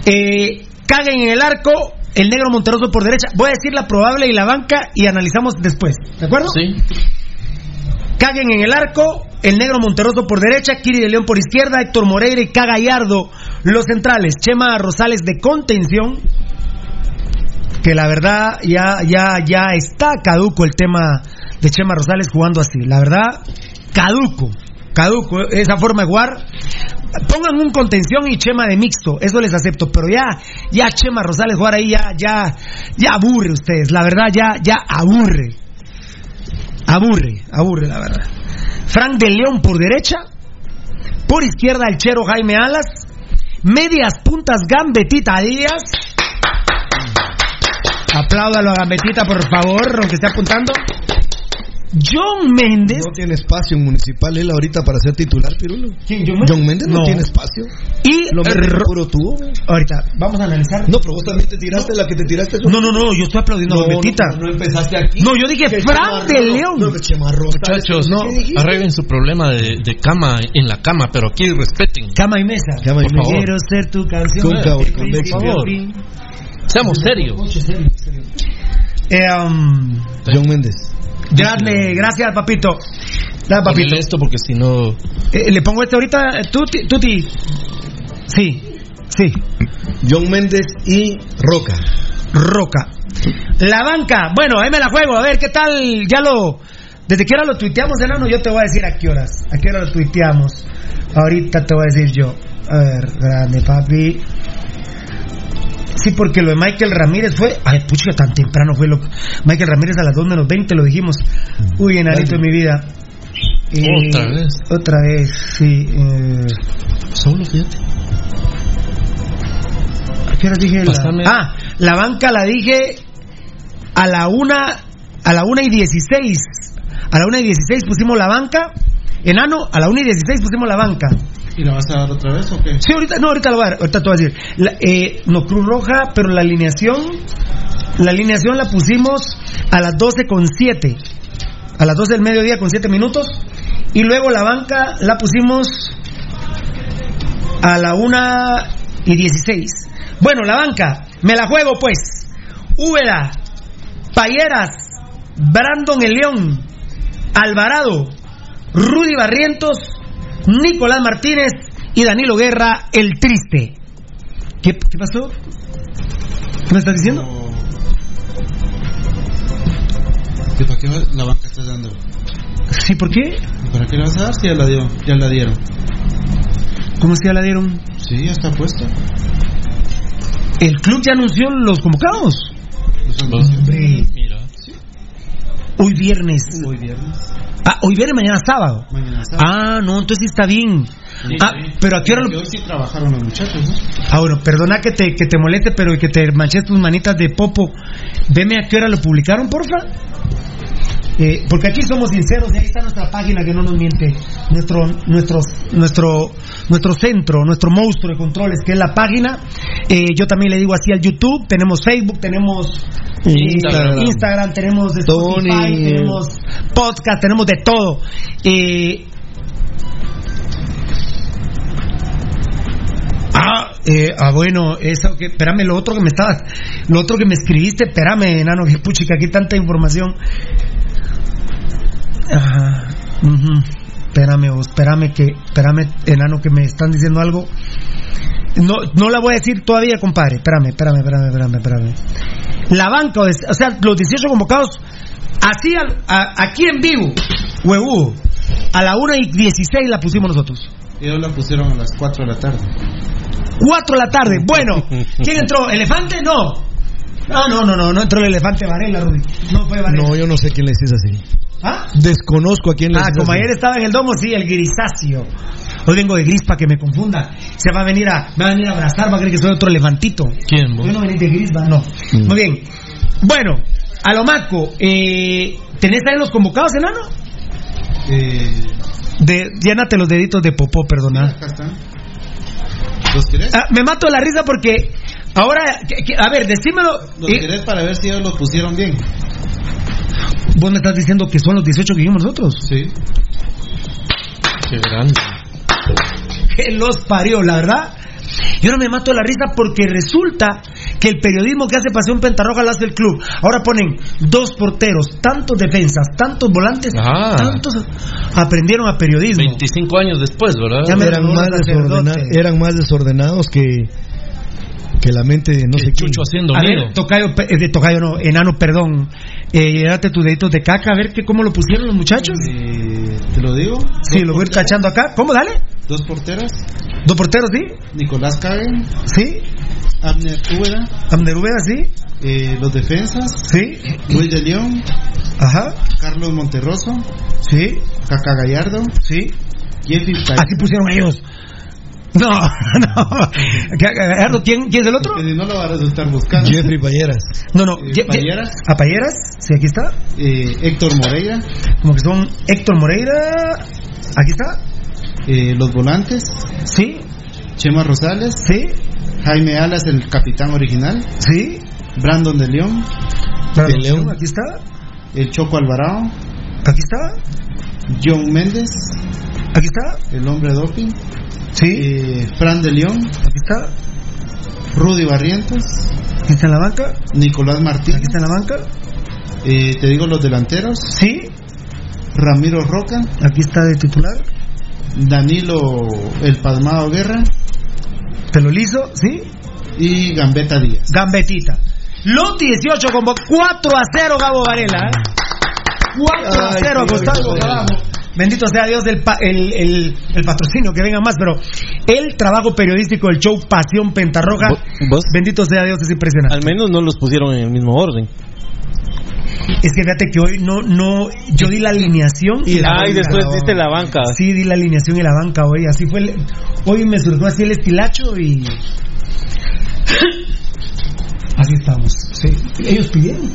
Eh, Caguen en el arco, el negro Monteroso por derecha. Voy a decir la probable y la banca y analizamos después. ¿De acuerdo? Sí. Caguen en el arco, el negro Monterroso por derecha, Kiri de León por izquierda, Héctor Moreira y Cagallardo los centrales, Chema Rosales de contención, que la verdad ya, ya, ya está caduco el tema de Chema Rosales jugando así, la verdad, caduco, caduco esa forma de jugar. Pongan un contención y Chema de mixto, eso les acepto, pero ya, ya Chema Rosales jugar ahí ya, ya, ya aburre ustedes, la verdad ya, ya aburre. Aburre, aburre la verdad. Frank de León por derecha. Por izquierda el chero Jaime Alas. Medias puntas Gambetita Díaz. Apláudalo a Gambetita, por favor, aunque esté apuntando. John Méndez. No tiene espacio en municipal él ahorita para ser titular, Pirulo. ¿Quién, John Méndez? John Méndez no, No. tiene espacio. Y Lo puro güey. Ahorita, vamos a analizar. No, pero vos también te tiraste la que te tiraste. No, no, no, yo estoy aplaudiendo a Gambetita. No, no empezaste aquí. No, yo dije Chemarro- de León. No, que Muchachos, ¿Qué dijiste? arreglen su problema de, de cama en la cama, pero aquí respeten. Cama y mesa. Cama y mesa. Quiero ser tu canción. A Por favor. Seamos serios. Eh, um, John Méndez. Dale, gracias, papito. Dale, papito. Esto porque si no. Eh, Le pongo este ahorita, Tuti. tuti. Sí, sí. John Méndez y Roca. Roca. La banca, bueno, ahí me la juego, a ver qué tal, ya lo... Desde que hora lo tuiteamos, enano, yo te voy a decir a qué horas. A qué hora lo tuiteamos. Ahorita te voy a decir yo. A ver, grande papi. Sí, porque lo de Michael Ramírez fue. Ay, pucha, tan temprano fue lo. Michael Ramírez a las 2 menos 20 lo dijimos. Uy, enanito de mi vida. Eh, Otra vez. Otra vez, sí. Eh, Solo, fíjate. ¿A qué hora dije? La... Ah, la banca la dije a la una. A la una y 16. A la una y 16 pusimos la banca. Enano, a la una y 16 pusimos la banca. ¿Y la vas a dar otra vez o qué? Sí, ahorita, no, ahorita lo voy a dar, ahorita te voy a decir. Eh, no, Cruz Roja, pero la alineación, la alineación la pusimos a las 12 con 7. A las 12 del mediodía con 7 minutos. Y luego la banca la pusimos a la 1 y 16. Bueno, la banca, me la juego pues. Úbeda, Payeras, Brandon El León, Alvarado, Rudy Barrientos, Nicolás Martínez y Danilo Guerra, el triste. ¿Qué, qué pasó? ¿Qué me estás diciendo? ¿Que ¿Para qué la banca está dando? Sí, ¿por qué? ¿Para qué la vas a dar si ya la dio? Ya la dieron. ¿Cómo se ya la dieron? Sí, ya está puesta. El club ya anunció los convocados. Hombre. Mira. Hoy viernes. Hoy viernes. Ah, hoy viernes, mañana sábado. Mañana sábado. Ah, no, entonces sí está bien. Ah, pero a qué hora lo... hoy sí trabajaron los muchachos, ¿no? Ah, bueno, perdona que te, que te moleste, pero que te manches tus manitas de popo. Deme a qué hora lo publicaron, porfa. Eh, porque aquí somos sinceros y ahí está nuestra página que no nos miente. Nuestro, nuestro, nuestro, nuestro centro, nuestro monstruo de controles, que es la página. Eh, yo también le digo así al YouTube. Tenemos Facebook, tenemos eh, Instagram. Instagram, tenemos Spotify, Tony. tenemos podcast, tenemos de todo. Eh, Ah, eh, ah, bueno, eso que, espérame, lo otro que me estabas, lo otro que me escribiste, espérame, enano, que puchica, aquí tanta información. Ajá, ujú, espérame, vos, espérame que, espérame, enano, que me están diciendo algo. No, no la voy a decir todavía, compadre, espérame, espérame, espérame, espérame, espérame. La banca, o sea, los 18 convocados, así, al- a- aquí en vivo, huevudo, a la 1 y 16 la pusimos nosotros. Ellos la pusieron a las 4 de la tarde. 4 de la tarde. Bueno, ¿quién entró? ¿Elefante? No. No, no, no, no, no entró el elefante Varela, Rudy. No fue Varela. No, yo no sé quién les dice así. ¿Ah? Desconozco a quién les Ah, como así. ayer estaba en el domo, sí, el grisáceo. Hoy vengo de gris para que me confunda. Se va a venir a, me va a venir a abrazar, va a creer que soy otro elefantito. ¿Quién, vos? Yo no venís de gris, va, no. Mm. Muy bien. Bueno, a lo maco, eh, ¿tenés ahí los convocados, enano? Eh, De, llénate los deditos de popó, perdona. acá están. ¿Los? Ah, me mato la risa porque ahora, que- que- a ver, decímelo. ¿Los eh, querés para ver si ellos los pusieron bien? Vos me estás diciendo que son los 18 que vimos nosotros. Sí. Qué grande. Que los parió, la verdad. Yo no me mato de la risa porque resulta que el periodismo que hace Pasión Pentarroja lo hace el club. Ahora ponen dos porteros, tantos defensas, tantos volantes, Ah. tantos aprendieron a periodismo. 25 años después, ¿verdad? Ya me eran, más eran más desordenados que, que la mente de no Que sé quién. Chucho haciendo A nido. ver, tocayo, eh, de tocayo no, enano, perdón. Eh, date tus deditos de caca, a ver que cómo lo pusieron los muchachos. Eh, ¿Te lo digo? Sí, lo voy a ir cachando acá. ¿Cómo, dale? Dos porteras. Dos porteros, ¿sí? Nicolás Cagen, ¿Sí? Abner Úbeda, Abner Ubeda, ¿sí? eh, los defensas, ¿Sí? Luis de León, Ajá. Carlos Monterroso, ¿Sí? Caca Gallardo, ¿Sí? Jeffy Así pusieron ellos. No, no. Gallardo, ¿quién, ¿quién es el otro? No lo va a resultar buscando. Jeffrey Payeras. No, no. Eh, Ye- ye- Payeras. ¿A Payeras? Sí, aquí está. Eh, Héctor Moreira, Como que son Héctor Moreira. Aquí está. eh, los volantes, Sí, Chema Rosales, sí, Jaime Alas, el capitán original, sí. Brandon de León, Claro, De León. Aquí está. el Choco Alvarado, Aquí está. John Méndez, Aquí está. el hombre doping, Sí. eh, Fran de León, Aquí está. Rudy Barrientos, Aquí está en la banca. Nicolás Martín, Aquí está en la banca. eh, te digo los delanteros, Sí. Ramiro Roca, Aquí está de titular. Danilo el Palmado Guerra Pelo liso. Sí. y Gambetta Díaz. Gambetita. Los 18 con 4 a 0 Gabo Varela. ¿eh? 4 a 0 acostado abajo. Bendito sea Dios el, pa- el, el, el patrocinio, que venga más, pero el trabajo periodístico del show Pasión Pentarroja, ¿Vos? bendito sea Dios, es impresionante. Al menos no los pusieron en el mismo orden. Es que fíjate que hoy no, no, yo di la alineación y la Ah, y después diste la banca. Sí, di la alineación y la banca hoy, así fue. el- hoy me surgió así el estilacho y. Así estamos. Sí. Ellos pidieron.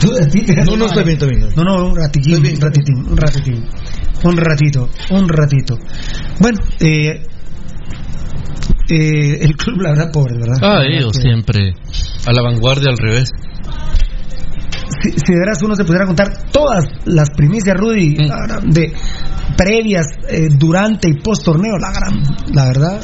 Tú, a ti te- No, no, estoy bien, estoy bien. No, no, un ratitín, un ratitín, un ratitín. Un ratito, un ratito. Bueno, eh, eh, el club, la verdad, pobre, ¿verdad? Ah, ellos que- siempre a la vanguardia al revés. si, si de veras uno se pudiera contar todas las primicias, Rudy, Mm. de previas, eh, durante y post torneo, la gran, la verdad.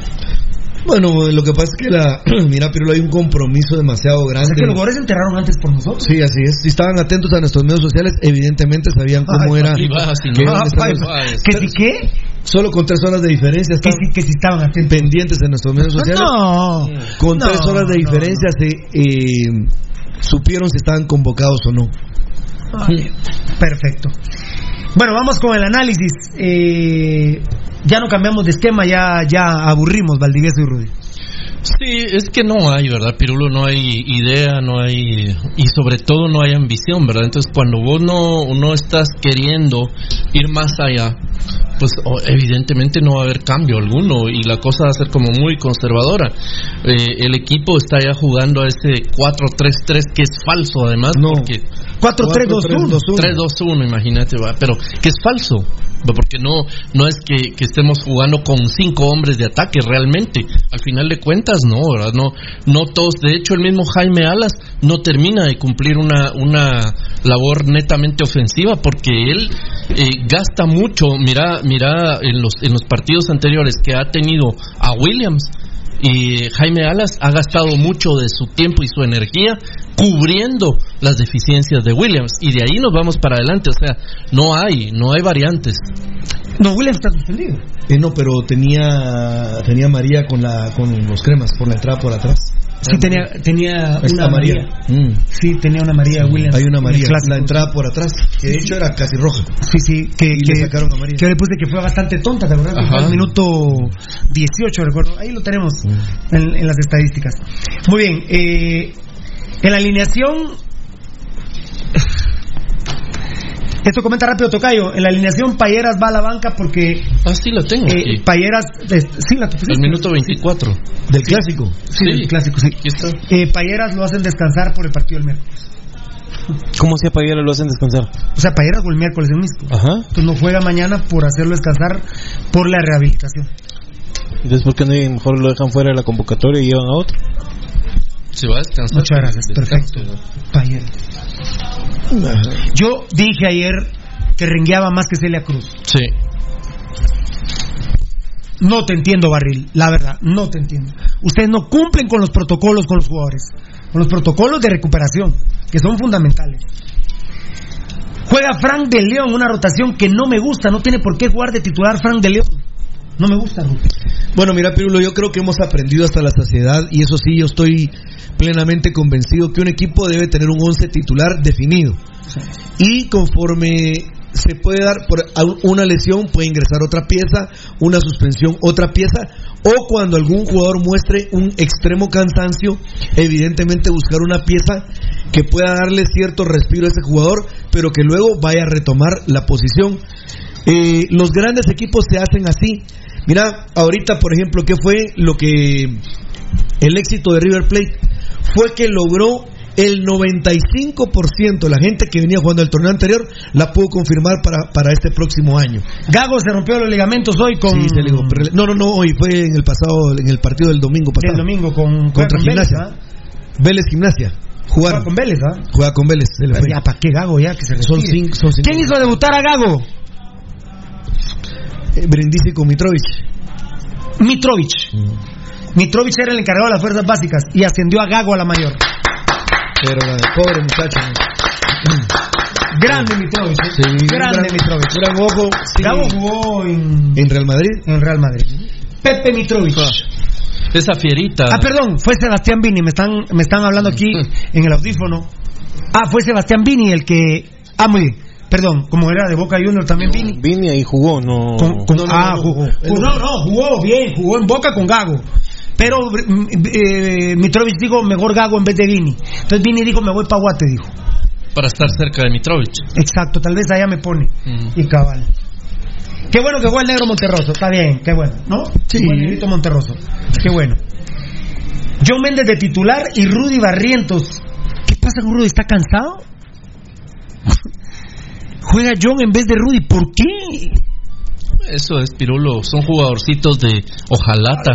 Bueno, lo que pasa es que la, mira, Pirulo, hay un compromiso demasiado O grande. sea, que los jugadores se enteraron antes por nosotros. Sí, así es. Si estaban atentos a nuestros medios sociales, evidentemente sabían cómo Ay, era. baja, si no. que iban a Ah, estar ay, los- ¿Que si qué? Solo con tres horas de diferencia Que si, que si estaban atentos. pendientes de nuestros medios sociales. No. Con No, tres horas de no, diferencia se eh, supieron si estaban convocados o no. Perfecto. Bueno, vamos con el análisis. Eh, ya no cambiamos de esquema, ya, ya aburrimos Valdivieso y Rudy. Sí, es que no hay, ¿verdad, Pirulo? No hay idea, no hay. Y sobre todo no hay ambición, ¿verdad? Entonces, cuando vos no, no estás queriendo ir más allá, pues o- evidentemente no va a haber cambio alguno y la cosa va a ser como muy conservadora. Eh, el equipo está ya jugando a ese 4-3-3 que es falso, además, No. porque 4-3-2-1. 3-2-1, imagínate, va, pero que es falso, porque no no es que, estemos jugando con cinco hombres de ataque realmente. Al final de cuentas, no. No, no todos. De hecho, el mismo Jaime Alas no termina de cumplir una, una labor netamente ofensiva porque él eh, gasta mucho. Mira, mira en los, en los partidos anteriores que ha tenido a Williams. Y Jaime Alas ha gastado mucho de su tiempo y su energía cubriendo las deficiencias de Williams. Y de ahí nos vamos para adelante. O sea, no hay, no hay variantes. No, Williams está suspendido. Eh, no, pero tenía tenía María con la con los cremas por la entrada por atrás. Sí, tenía, tenía Ahí está una María. Mm. Sí, tenía una María Williams. Hay una María, la entrada por atrás, que de hecho era casi roja. Sí, sí, que, Y que, le sacaron a María. que le puse que fue bastante tonta, ¿te acuerdas? Al minuto 18, recuerdo. Ahí lo tenemos Mm. en, en las estadísticas. Muy bien, eh, en la alineación. Esto comenta rápido Tocayo. En la alineación Payeras va a la banca porque Ah, sí, la tengo. eh, aquí. Payeras. eh, sí, la. El minuto 24. Del clásico. Sí, el clásico, sí. Aquí está. Eh, Payeras lo hacen descansar por el partido del miércoles. ¿Cómo si a Payera lo hacen descansar? O sea, Payeras o el miércoles el mismo. Ajá. Entonces no juega mañana por hacerlo descansar por la rehabilitación. Entonces, ¿por qué no mejor lo dejan fuera de la convocatoria y llevan a otro? Se va a descansar. Muchas gracias, perfecto. Payeras. Yo dije ayer que rengueaba más que Celia Cruz. Sí. No te entiendo, Barril, la verdad, no te entiendo. Ustedes no cumplen con los protocolos con los jugadores, con los protocolos de recuperación, que son fundamentales. Juega Frank de León, una rotación que no me gusta, no tiene por qué jugar de titular Frank de León. No me gusta, Ruth. Bueno, mira, Pirulo, yo creo que hemos aprendido hasta la saciedad y eso sí, yo estoy plenamente convencido que un equipo debe tener un once titular definido. Y conforme se puede dar por una lesión, puede ingresar otra pieza, una suspensión, otra pieza, o cuando algún jugador muestre un extremo cansancio, evidentemente buscar una pieza que pueda darle cierto respiro a ese jugador, pero que luego vaya a retomar la posición. Eh, los grandes equipos se hacen así. Mira, ahorita, por ejemplo, ¿qué fue lo que el éxito de River Plate? Fue que logró el 95% de la gente que venía jugando el torneo anterior la pudo confirmar para, para este próximo año. Gago se rompió los ligamentos hoy con. Sí, se pero- no, no, no, hoy fue en el pasado, en el partido del domingo pasado. El domingo con. Contra con Gimnasia. Vélez, ¿ah? Vélez Gimnasia. Juega Jugaron. con Vélez, ¿ah? Juega con Vélez. se le fue. ya, ¿para qué Gago ya? Que se Son retire. cinco, son cinco. ¿Quién hizo debutar a Gago? Eh, Brindisi con Mitrovic. Mitrovic. Mitrovic era el encargado de las fuerzas básicas y ascendió a Gago a la mayor. Pero la de pobre muchacho. Grande Mitrovic. ¿eh? Sí, Grande gran- Mitrovic. gran ojo. sí. Gago jugó en, En Real Madrid. en Real Madrid. Pepe Mitrovic. Esa fierita. Ah, perdón, fue Sebastián Vini, me están, me están hablando aquí en el audífono. Ah, fue Sebastián Vini el que. Ah, muy bien. Perdón, como era de Boca Junior también Vini. Vini ahí jugó, no. Con- con- No, no, ah, no, jugó. no. No, no, jugó bien, jugó en Boca con Gago. Pero mm, eh, Mitrovic dijo mejor Gago en vez de Vini. Entonces Vini dijo me voy para Guate, dijo. Para estar cerca de Mitrovic. Exacto, tal vez allá me pone. Y cabal. Qué bueno que fue el negro Monterroso, está bien, qué bueno, ¿no? Sí. Buen negrito Monterroso, qué bueno. John Méndez de titular y Rudy Barrientos. ¿Qué pasa con Rudy? ¿Está cansado? Juega John en vez de Rudy, ¿por qué? Eso es, Pirulo. Son jugadorcitos de ojalata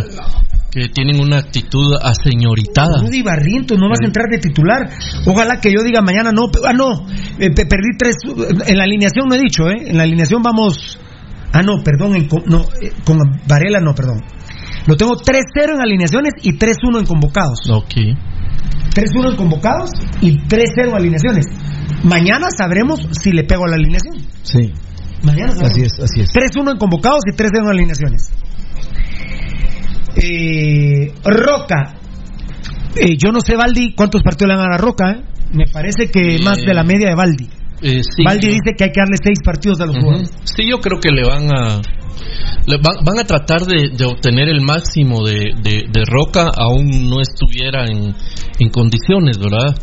que tienen una actitud aseñoritada. Rudy Barrientos, no vas a entrar de titular. Ojalá que yo diga mañana no. Ah, no, eh, pe- perdí tres. En la alineación no he dicho, ¿eh? En la alineación vamos. Ah, no, perdón, en no, eh, con Varela no, perdón. Lo tengo 3-0 en alineaciones y 3-1 en convocados. Ok. 3-1 en convocados y 3-0 en alineaciones. Mañana sabremos si le pego a la alineación. Sí. Mañana sabremos. Así es, así es. 3-1 en convocados y 3-0 en alineaciones. Eh, Roca. Eh, yo no sé, Valdi, cuántos partidos le van a dar a Roca. ¿eh? Me parece que más de la media de Valdi. Eh, sí, Valdi yo- dice que hay que darle seis partidos a los jugadores. Sí, yo creo que le van a le van, van a tratar de, de obtener el máximo de, de, de Roca aún no estuviera en, en condiciones, ¿verdad?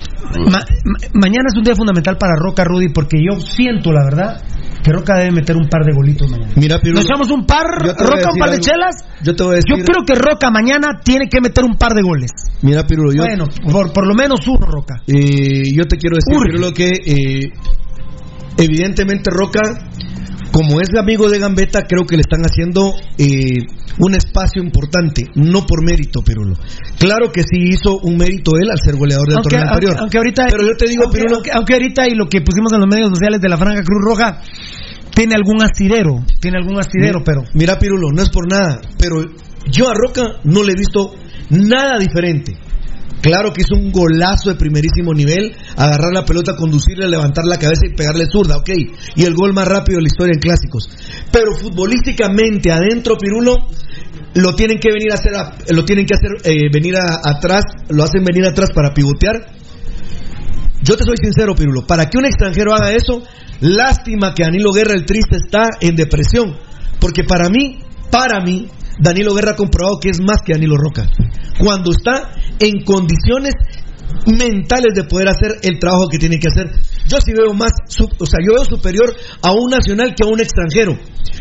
Ma- ma- mañana es un día fundamental para Roca, Rudy, porque yo siento, la verdad, que Roca debe meter un par de golitos mañana. Mira, Pirulo, Nos echamos un par, Roca, un par de algo. chelas. Yo te voy a decir. Yo creo que Roca mañana tiene que meter un par de goles. Mira, Pirulo, yo, Bueno, por, por lo menos uno, Roca. eh, yo te quiero decir. Pirulo, que eh, evidentemente Roca, como es amigo de Gambetta, creo que le están haciendo eh, un espacio importante, no por mérito, Pirulo. Claro que sí hizo un mérito él al ser goleador del Aunque, torneo aunque- anterior. aunque ahorita, Pero yo te digo, aunque, Pirulo, aunque- ahorita y lo que pusimos en los medios sociales de la Franja Cruz Roja tiene algún astidero, tiene algún astidero, pero Mira, Pirulo, no es por nada, pero yo a Roca no le he visto nada diferente. Claro que hizo un golazo de primerísimo nivel, agarrar la pelota, conducirle, levantar la cabeza y pegarle zurda, ok. Y el gol más rápido de la historia en clásicos. Pero futbolísticamente adentro, Pirulo, lo tienen que venir a hacer, a- lo tienen que hacer eh, venir a- atrás, lo hacen venir atrás para pivotear. Yo te soy sincero, Pirulo, para que un extranjero haga eso, lástima que Danilo Guerra el triste está en depresión, porque para mí, para mí, Danilo Guerra ha comprobado que es más que Danilo Roca. Cuando está en condiciones mentales de poder hacer el trabajo que tiene que hacer. Yo sí veo más, o sea, yo veo superior a un nacional que a un extranjero.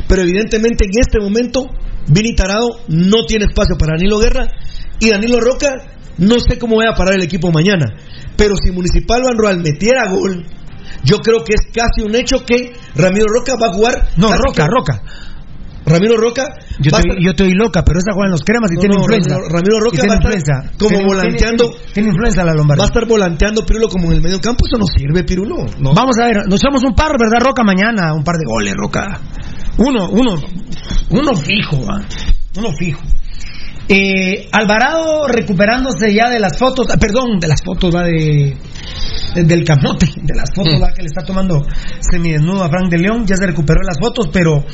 Pero evidentemente en este momento, Vini Tarado no tiene espacio para Danilo Guerra y Danilo Roca no sé cómo vaya a parar el equipo mañana. Pero si Municipal Van Roal metiera gol, yo creo que es casi un hecho que Ramiro Roca va a jugar. no, Roca, Roca. Ramiro Roca Yo estoy, estar- yo estoy loca, pero esa juega en los cremas y No, tiene no, influenza. Ramiro- Roca va a estar influenza. como Tiene- volanteando. Tiene, tiene influenza la Lombardi. Va a estar volanteando Pirulo como en el medio campo, eso no sirve, Pirulo. No. Vamos a ver, nos echamos un par, ¿verdad, Roca? Mañana, un par de goles, Roca. Uno, uno, uno fijo, ¿va? uno fijo. Eh, Alvarado recuperándose ya de las fotos, ah, perdón, de las fotos, va de, de- del camote, de las fotos va que le está tomando semidesnudo a Frank de León, ya se recuperó de las fotos, pero,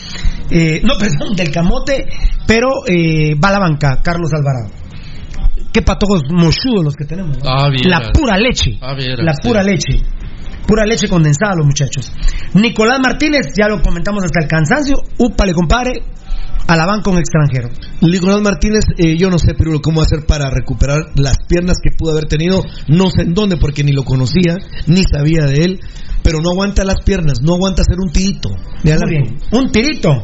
eh, no, perdón, del camote, pero eh, va a la banca, Carlos Alvarado. Qué patojos mochudos los que tenemos. ¿no? Ah, la pura leche. Ah, la pura leche. Pura leche condensada, los muchachos. Nicolás Martínez, ya lo comentamos hasta el cansancio. Úpale, compadre. A la banca un extranjero. Nicolás Martínez, eh, yo no sé, Pirulo, cómo hacer para recuperar las piernas que pudo haber tenido. No sé en dónde, porque ni lo conocía, ni sabía de él. Pero no aguanta las piernas, no aguanta hacer un tirito. Muy bien. Un tirito.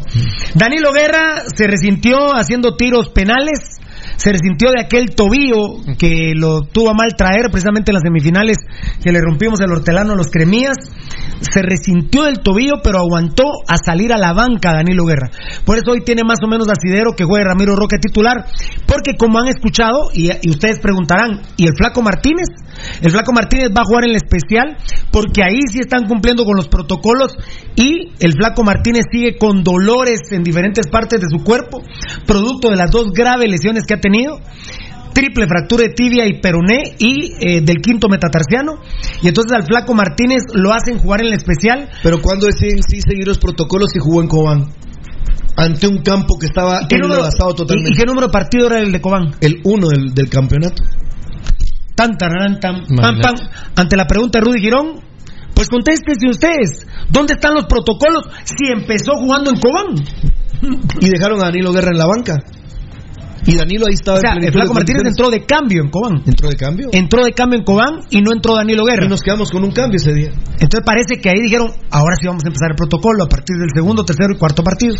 Danilo Guerra se resintió haciendo tiros penales. Se resintió de aquel tobillo que lo tuvo a mal traer precisamente en las semifinales que le rompimos el hortelano a los cremías. Se resintió del tobillo, pero aguantó a salir a la banca Danilo Guerra. Por eso hoy tiene más o menos asidero que juegue Ramiro Roque titular. Porque como han escuchado, y, y ustedes preguntarán, ¿y el Flaco Martínez? El Flaco Martínez va a jugar en el especial porque ahí sí están cumpliendo con los protocolos y el Flaco Martínez sigue con dolores en diferentes partes de su cuerpo, producto de las dos graves lesiones que ha tenido. Triple fractura de tibia y peroné y eh, del quinto metatarsiano. Y entonces al Flaco Martínez lo hacen jugar en el especial. Pero cuando deciden sí seguir los protocolos y jugó en Cobán. ante un campo que estaba ¿Qué número- enlazado totalmente. ¿Y, y qué número de partido era el de Cobán? El uno del, del campeonato. Tan, tan, pam, Imagínate. pam. Ante la pregunta de Rudy Girón, pues contéstense ustedes. ¿Dónde están los protocolos si empezó jugando en Cobán? Y dejaron a Danilo Guerra en la banca. Y Danilo ahí estaba O sea, el Flaco Martínez entró de cambio en Cobán. Entró de cambio. Entró de cambio en Cobán y no entró Danilo Guerra. Y nos quedamos con un cambio ese día. Entonces parece que ahí dijeron, ahora sí vamos a empezar el protocolo a partir del segundo, tercero y cuarto partido.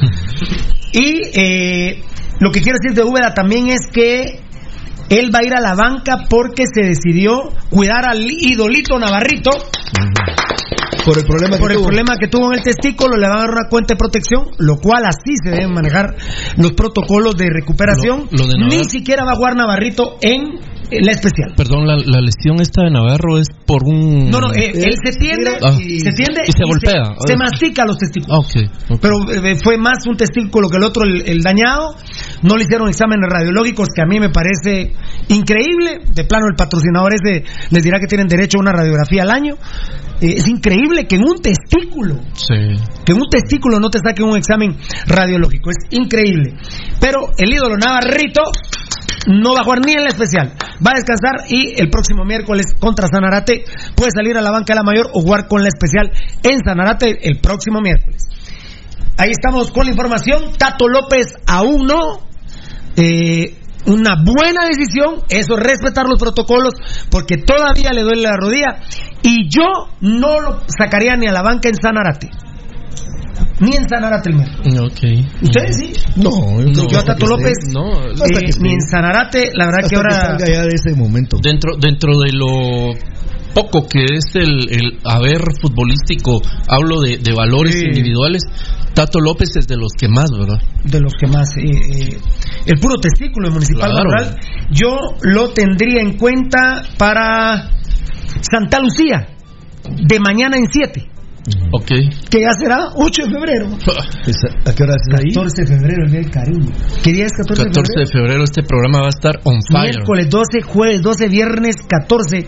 y eh, lo que quiero decir de Úbeda también es que él va a ir a la banca porque se decidió cuidar al idolito Navarrito Por el problema por que el tuvo. problema que tuvo en el testículo, le van a dar una cuenta de protección, lo cual así se deben manejar los protocolos de recuperación. Lo- lo de Ni siquiera va a jugar Navarrito en la especial. Perdón, la, la lesión esta de Navarro es por un... No, no, eh, él se tiende, Ah. se tiende Y se golpea. Se, mastica los testículos. Ah. Pero eh, fue más un testículo que el otro, el, el dañado. No le hicieron exámenes radiológicos, que a mí me parece increíble. De plano, el patrocinador ese les dirá que tienen derecho a una radiografía al año. Eh, es increíble que en un testículo, Sí. que en un testículo no te saquen un examen radiológico. Es increíble. Pero el ídolo Navarrito no va a jugar ni en la especial. Va a descansar y el próximo miércoles contra Sanarate puede salir a la banca de la mayor o jugar con la especial en Sanarate el próximo miércoles. Ahí estamos con la información. Tato López aún no. Eh, una buena decisión, eso es respetar los protocolos, porque todavía le duele la rodilla. Y yo no lo sacaría ni a la banca en Sanarate. Ni en Sanarate el miércoles. Ok. ¿Ustedes sí? No, No, yo a Tato hasta que López, esté. No, eh, que ni en Sanarate, la verdad Hasta que ahora... salga ya de ese momento. Dentro, dentro de lo poco que es el, el haber futbolístico, hablo de, de valores Sí. individuales, Tato López es de los que más, ¿verdad? de los que más eh, eh, el puro testículo municipal Claro. rural yo lo tendría en cuenta para Santa Lucía de mañana en 7 Ok. que ya será 8 de febrero ¿A qué hora es ahí? 14 de febrero el día del cariño ¿qué día es 14, 14 de de febrero? febrero este programa va a estar on fire. miércoles 12 jueves 12 viernes 14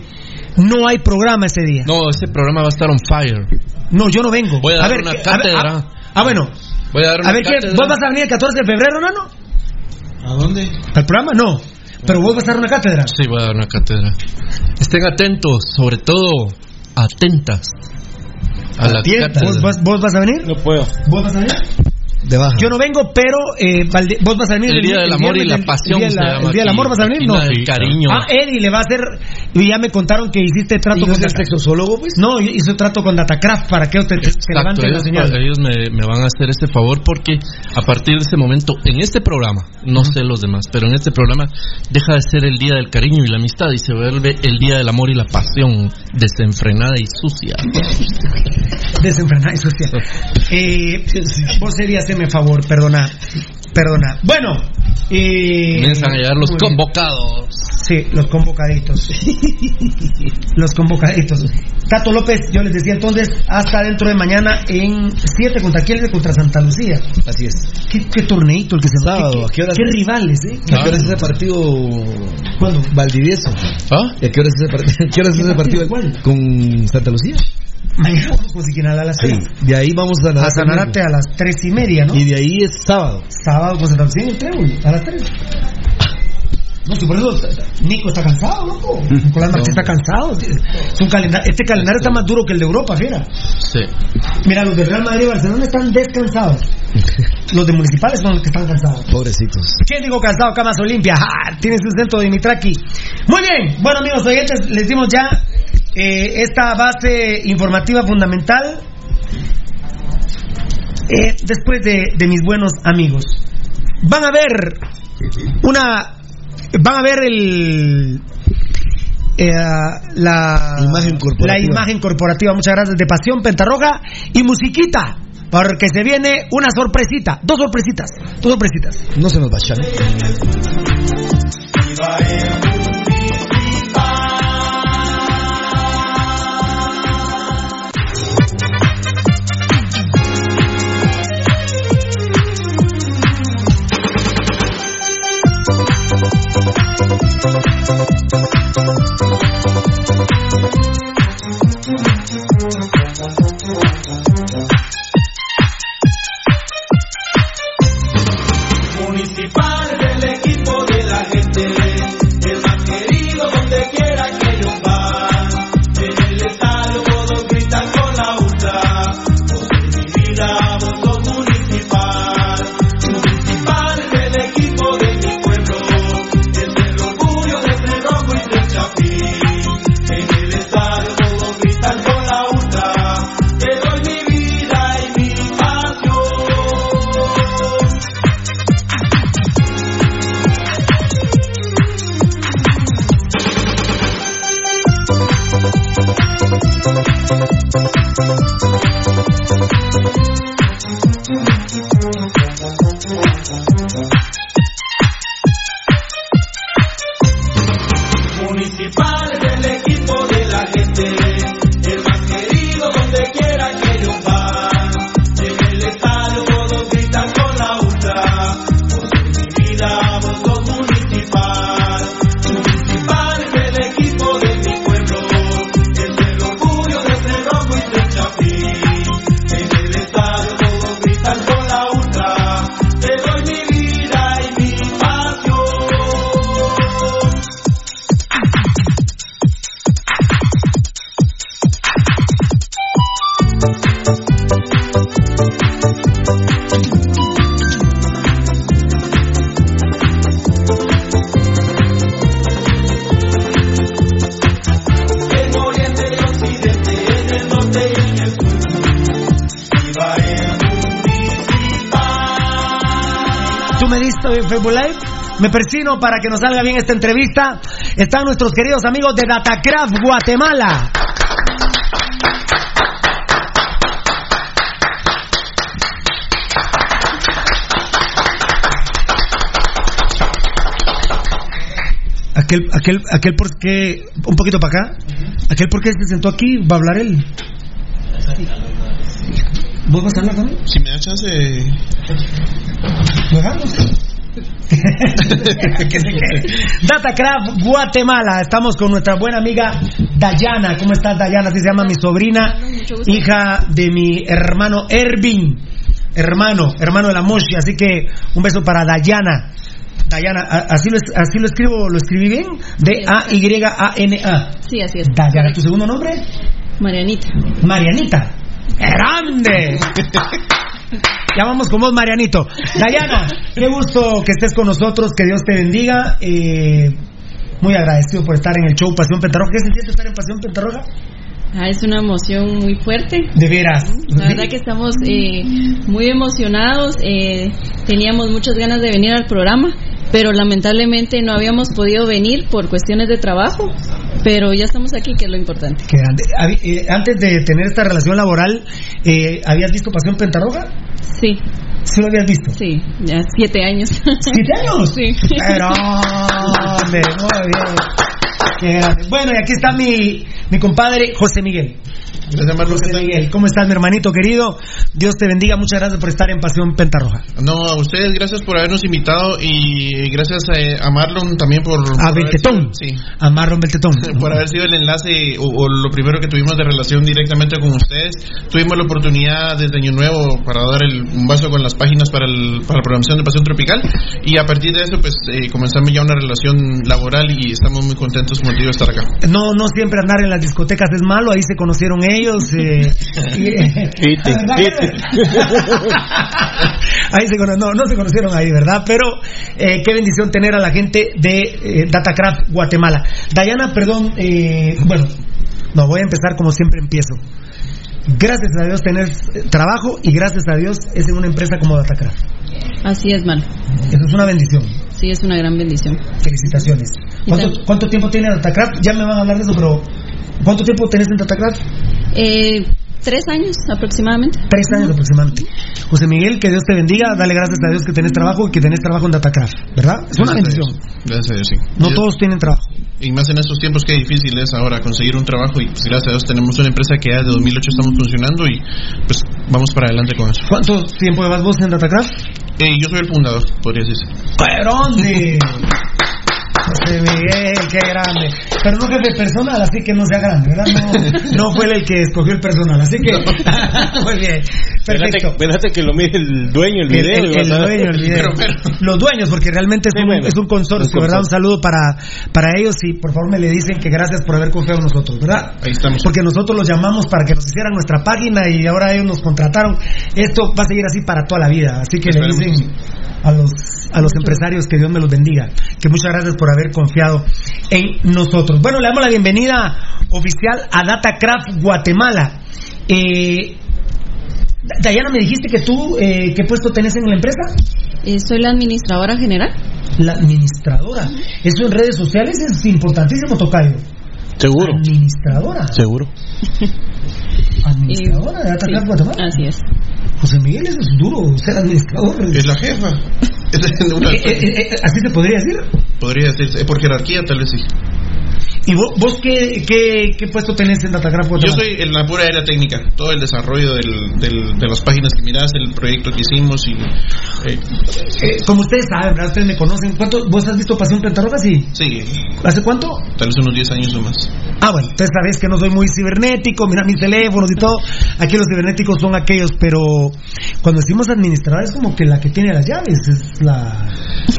no hay programa ese día No, este programa va a estar on fire. no yo no vengo Voy a dar ver, una a cátedra. ah, ah, bueno Voy a dar una a ver ¿qué? cátedra. vos vas a venir el 14 de febrero Nano ¿A dónde? al programa no pero vos vas a dar una cátedra Sí, voy a dar una cátedra. Estén atentos, sobre todo atentas a la. ¿Vos, vas- vos vas a venir? No puedo. ¿Vos vas a venir? De baja. Yo no vengo, pero eh, Valde- vos vas a venir. El Día del Amor y la Pasión El día, el del. Amor vas a venir, ¿no? Del cariño. Ah, Eddie le va a hacer. Y ya me contaron que hiciste trato ¿Y no con es el sexosólogo, pues? No, hizo trato con Datacraft para que te, te Exacto, levanten la ellos, señal. ellos me, me van a hacer este favor porque a partir de este momento, en este programa, no sé los demás, pero en este programa deja de ser el día del cariño y la amistad y se vuelve el día del amor y la pasión desenfrenada y sucia. Desenfrenada y sucia. Eh, vos serías hacerme favor, perdona. Perdona. Bueno. Eh, Comienzan a llegar los convocados. Sí, los convocaditos. los convocaditos. Tato López, yo les decía entonces, hasta dentro de mañana en 7 contra quién contra Santa Lucía. Así es. ¿Qué, qué torneito el que se Sábado, ¿Qué, ¿a qué qué es? rivales, eh? ¿A qué hora es ese partido? ¿Cuándo? Valdivieso. ¿Ah? ¿Y a qué hora es ese hora es ¿Qué ese partido? ¿Cuál? ¿Con Santa Lucía? Mañana vamos a las Sí. 3. De ahí vamos a A. Sanarate a las 3 y media, ¿no? Y de ahí es sábado. Sábado con Santa Lucía en el Trébol, a las 3. No, si por eso Nico está cansado, loco. Nicolás Martí está cansado. Este calendario está más duro que el de Europa, fiera. Sí. Mira, los de Real Madrid y Barcelona están descansados. Los de Municipales son los que están cansados. Pobrecitos. ¿Quién digo cansado? Camas Olimpia. ¡Ja! Tiene su centro de Dimitraki. Muy bien. Bueno, amigos oyentes, les dimos ya eh, esta base informativa fundamental. Eh, después de, de mis buenos amigos. Van a ver una. Van a ver el. eh, la Imagen corporativa. la imagen corporativa, muchas gracias, de Pasión Pentarroja y musiquita, porque se viene una sorpresita, dos sorpresitas, dos sorpresitas. No se nos vayan. Municipal Facebook Live. Me persino para que nos salga bien esta entrevista. Están nuestros queridos amigos de Datacraft Guatemala. Aquel, aquel, aquel por qué, un poquito para acá, aquel por qué se sentó aquí, va a hablar él. ¿Vos vas a hablar también? Si me da chance. Lo hagamos. Datacraft Guatemala. Estamos con nuestra buena amiga Dayana. ¿Cómo estás, Dayana? Así se llama mi sobrina, hija de mi hermano Ervin. Hermano, hermano de la Moshi. Así que un beso para Dayana. Dayana, ¿a- ¿así lo, así lo escribo? ¿Lo escribí bien? D-A-Y-A-N-A. Sí, así es. Dayana, ¿tu segundo nombre? Marianita. Marianita. ¡Grande! Ya vamos con vos, Marianito. Dayana, qué gusto que estés con nosotros, que Dios te bendiga. Eh, muy agradecido por estar en el show Pasión Pentarroja. ¿Qué se siente estar en Pasión Pentarroja? Ah, es una emoción muy fuerte. De veras. La verdad que estamos eh, muy emocionados. eh, teníamos muchas ganas de venir al programa, pero lamentablemente no habíamos podido venir por cuestiones de trabajo. Pero ya estamos aquí, que es lo importante. Qué grande. Eh, antes de tener esta relación laboral, eh, ¿habías visto Pasión Pentarroja? Sí. ¿Sí lo habías visto? Sí, ya siete años. ¿Siete años? Sí. Pero, hombre, muy bien. Qué grande. Bueno, y aquí está mi, mi compadre José Miguel. Gracias, Marlon. José Miguel, ¿cómo estás, mi hermanito querido? Dios te bendiga. Muchas gracias por estar en Pasión Pentarroja. No, a ustedes gracias por habernos invitado y gracias eh, a Marlon también por... A por haber Beltetón. sido- sí. A Marlon Beltetón. por haber sido el enlace o, o lo primero que tuvimos de relación directamente con ustedes. Tuvimos la oportunidad desde Año Nuevo para dar el, un vaso con las páginas para, el, para la programación de Pasión Tropical y a partir de eso pues eh, comenzamos ya una relación laboral y estamos muy contentos como digo de estar acá. No, no siempre andar en las discotecas es malo, ahí se conocieron ellos. Eh, y- ahí se cono- no, no se conocieron ahí, ¿verdad? Pero eh, qué bendición tener a la gente de eh, Datacraft Guatemala. Dayana, perdón, eh, bueno, no, voy a empezar como siempre empiezo. Gracias a Dios tener eh, trabajo y gracias a Dios es en una empresa como Datacraft. Así es, Mal. Eso es una bendición. Sí, es una gran bendición. Felicitaciones. ¿Cuánto, cuánto tiempo tiene Datacraft? Ya me van a hablar de eso, pero ¿cuánto tiempo tenés en Datacraft? Eh, tres años aproximadamente. Tres años aproximadamente. José Miguel, que Dios te bendiga. Dale gracias a Dios que tenés trabajo y que tenés trabajo en Datacraft, ¿verdad? Es una Gracias a bendición. Dios. Gracias a Dios, sí. No todos tienen trabajo. Y más en estos tiempos que difícil es ahora conseguir un trabajo y pues gracias a Dios tenemos una empresa que ya desde 2008 estamos funcionando y pues vamos para adelante con eso. ¿Cuánto tiempo llevas vos en Datacraft? Eh, yo soy el fundador, podría decirse. ¿Pero dónde? José Miguel, qué grande. Pero no jefe personal, así que no sea grande, ¿verdad? No, no fue el que escogió el personal, así que. Muy bien. Perfecto. Que lo mire el dueño el El, video. el- el dueño del video. Los dueños, porque realmente es, Sí, un, bueno, es un consorcio, un ¿verdad? Un saludo para, para ellos y por favor me le dicen que gracias por haber confiado en nosotros, ¿verdad? Ahí estamos. Porque nosotros los llamamos para que nos hicieran nuestra página y ahora ellos nos contrataron. Esto va a seguir así para toda la vida, así que le dicen a los, a los empresarios que Dios me los bendiga. Que muchas gracias por haber confiado en nosotros. Bueno, le damos la bienvenida oficial a Datacraft Guatemala. Eh, Dayana, me dijiste que tú, eh, ¿qué puesto tenés en la empresa? Eh, soy la administradora general. La administradora. Eso en redes sociales es importantísimo, Tocayo. Seguro. Administradora. Seguro. ¿Administradora de Datacraft Guatemala? Así es. José Miguel, es duro, ser administrador. Es la jefa. Eh, eh, eh, ¿Así se podría decir? Podría decirse, por jerarquía tal vez sí. ¿Y vos, vos qué, qué, qué, puesto tenés en Datagraph Yo soy en la pura área técnica, todo el desarrollo del, del, de las páginas que mirás, el proyecto que hicimos y... Eh. Eh, como ustedes saben, ¿verdad? Ustedes me conocen. ¿Cuánto, ¿Vos has visto Pasión Pentarroja? Sí. Sí. ¿Hace cuánto? Tal vez unos 10 años o más. Ah, bueno, entonces sabés que no soy muy cibernético, mira mis teléfonos y todo. Aquí los cibernéticos son aquellos, pero cuando decimos administrador es como que la que tiene las llaves, es la...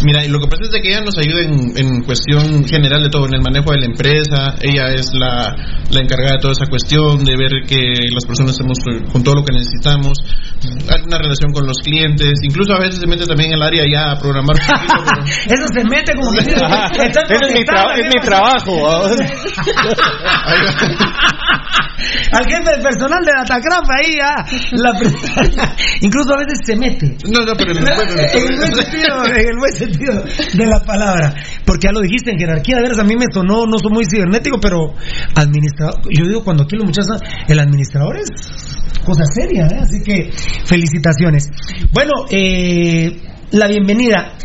Mira, lo que pasa es que ella nos ayuda en, en cuestión general de todo, en el manejo de la empresa, ella es la, la, encargada de toda esa cuestión, de ver que las personas estemos con todo lo que necesitamos, alguna relación con los clientes, incluso a veces se mete también en el área ya a programar. Eso se mete como que... es, mi, es mi trabajo. Al jefe personal de Datacraft ahí, ah, la incluso a veces se mete. No, no, pero en el, buen sentido, en el buen sentido de la palabra. Porque ya lo dijiste en jerarquía, de veras a mí me sonó, no soy muy cibernético, pero administrador, yo digo cuando aquí los muchachos, el administrador es cosa seria, ¿eh? así que felicitaciones. Bueno, eh, la bienvenida.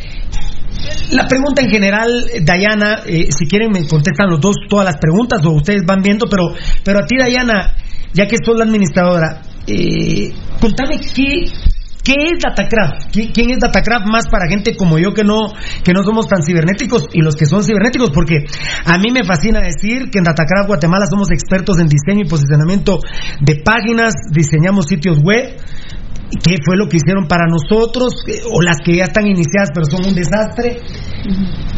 La pregunta en general, Dayana, eh, si quieren me contestan los dos todas las preguntas o ustedes van viendo, pero, pero a ti, Dayana, ya que sos la administradora, eh, contame qué, ¿Qué es Datacraft? ¿Quién es Datacraft más para gente como yo que no, que no somos tan cibernéticos y los que son cibernéticos? Porque a mí me fascina decir que en Datacraft Guatemala somos expertos en diseño y posicionamiento de páginas, diseñamos sitios web, qué fue lo que hicieron para nosotros, o las que ya están iniciadas pero son un desastre.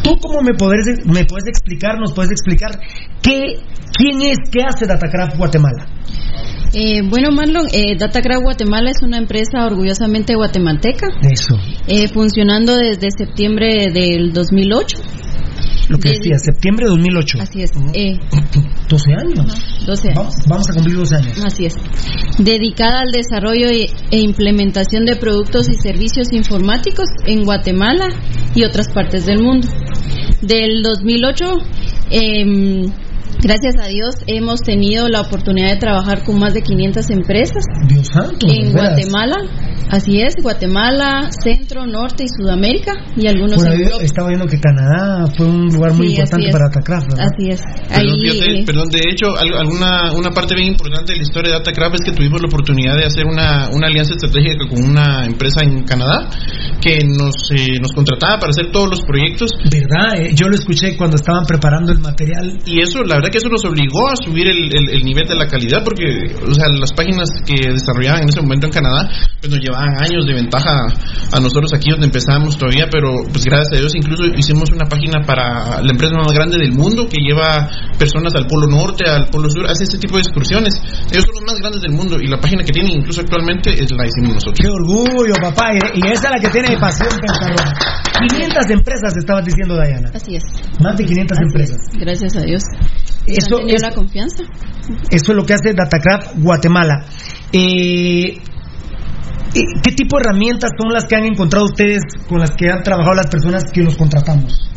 ¿Tú cómo me puedes, me puedes explicar, nos puedes explicar qué, quién es, qué hace Datacraft Guatemala? Eh, bueno, Marlon, eh, Datacraft Guatemala es una empresa orgullosamente guatemalteca. Eso. Eh, funcionando desde septiembre del 2008. Lo que decía, septiembre de 2008. Así es. Eh, 12 años. 12 años. Vamos, vamos, a cumplir 12 años. Así es. Dedicada al desarrollo e implementación de productos y servicios informáticos en Guatemala y otras partes del mundo. Del 2008, eh, Gracias a Dios hemos tenido la oportunidad de trabajar con más de 500 empresas Dios santo, en Guatemala. Así es, Guatemala, Centro, Norte y Sudamérica y algunos bueno, en Estaba viendo que Canadá fue un lugar muy sí, importante para Datacraft. Así es. Perdón, Ahí, fíjate, perdón, de hecho, alguna una parte bien importante de la historia de Datacraft es que tuvimos la oportunidad de hacer una, una alianza estratégica con una empresa en Canadá que nos, eh, nos contrataba para hacer todos los proyectos. ¿Verdad? Eh, yo lo escuché cuando estaban preparando el material. Y eso, la verdad que eso nos obligó a subir el, el, el nivel de la calidad porque, o sea, las páginas que desarrollaban en ese momento en Canadá, pues nos llevaban años de ventaja a nosotros aquí donde empezamos todavía, pero pues gracias a Dios incluso hicimos una página para la empresa más grande del mundo que lleva personas al Polo Norte, al Polo Sur, hace este tipo de excursiones. Ellos son los más grandes del mundo y la página que tienen incluso actualmente es la hicimos nosotros. ¡Qué orgullo, papá! Y, esa es la que tiene pasión pensadora. 500 empresas estabas diciendo, Dayana. Así es. Más de 500 Así empresas. Es. Gracias a Dios. Eso es la confianza. Eso es lo que hace Datacraft Guatemala. Eh, ¿Qué tipo de herramientas son las que han encontrado ustedes con las que han trabajado las personas que los contratamos?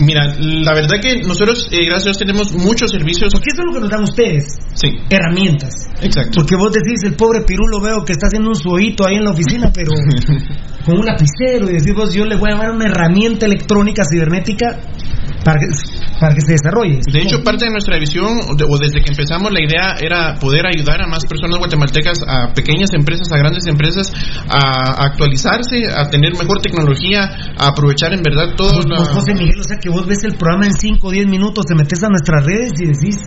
Mira, la verdad que nosotros, eh, gracias a Dios, tenemos muchos servicios. Porque eso es lo que nos dan ustedes. Sí. Herramientas. Exacto. Porque vos decís, el pobre Pirulo veo que está haciendo un suoito ahí en la oficina, pero con un lapicero. Y decís vos, yo le voy a dar una herramienta electrónica cibernética para que, para que se desarrolle. De hecho, parte de nuestra visión, o desde que empezamos, la idea era poder ayudar a más personas guatemaltecas, a pequeñas empresas, a grandes empresas, a actualizarse, a tener mejor tecnología, a aprovechar en verdad todo. Vos, vos, José Miguel, o sea que vos ves el programa en 5 o 10 minutos, te metes a nuestras redes y decís,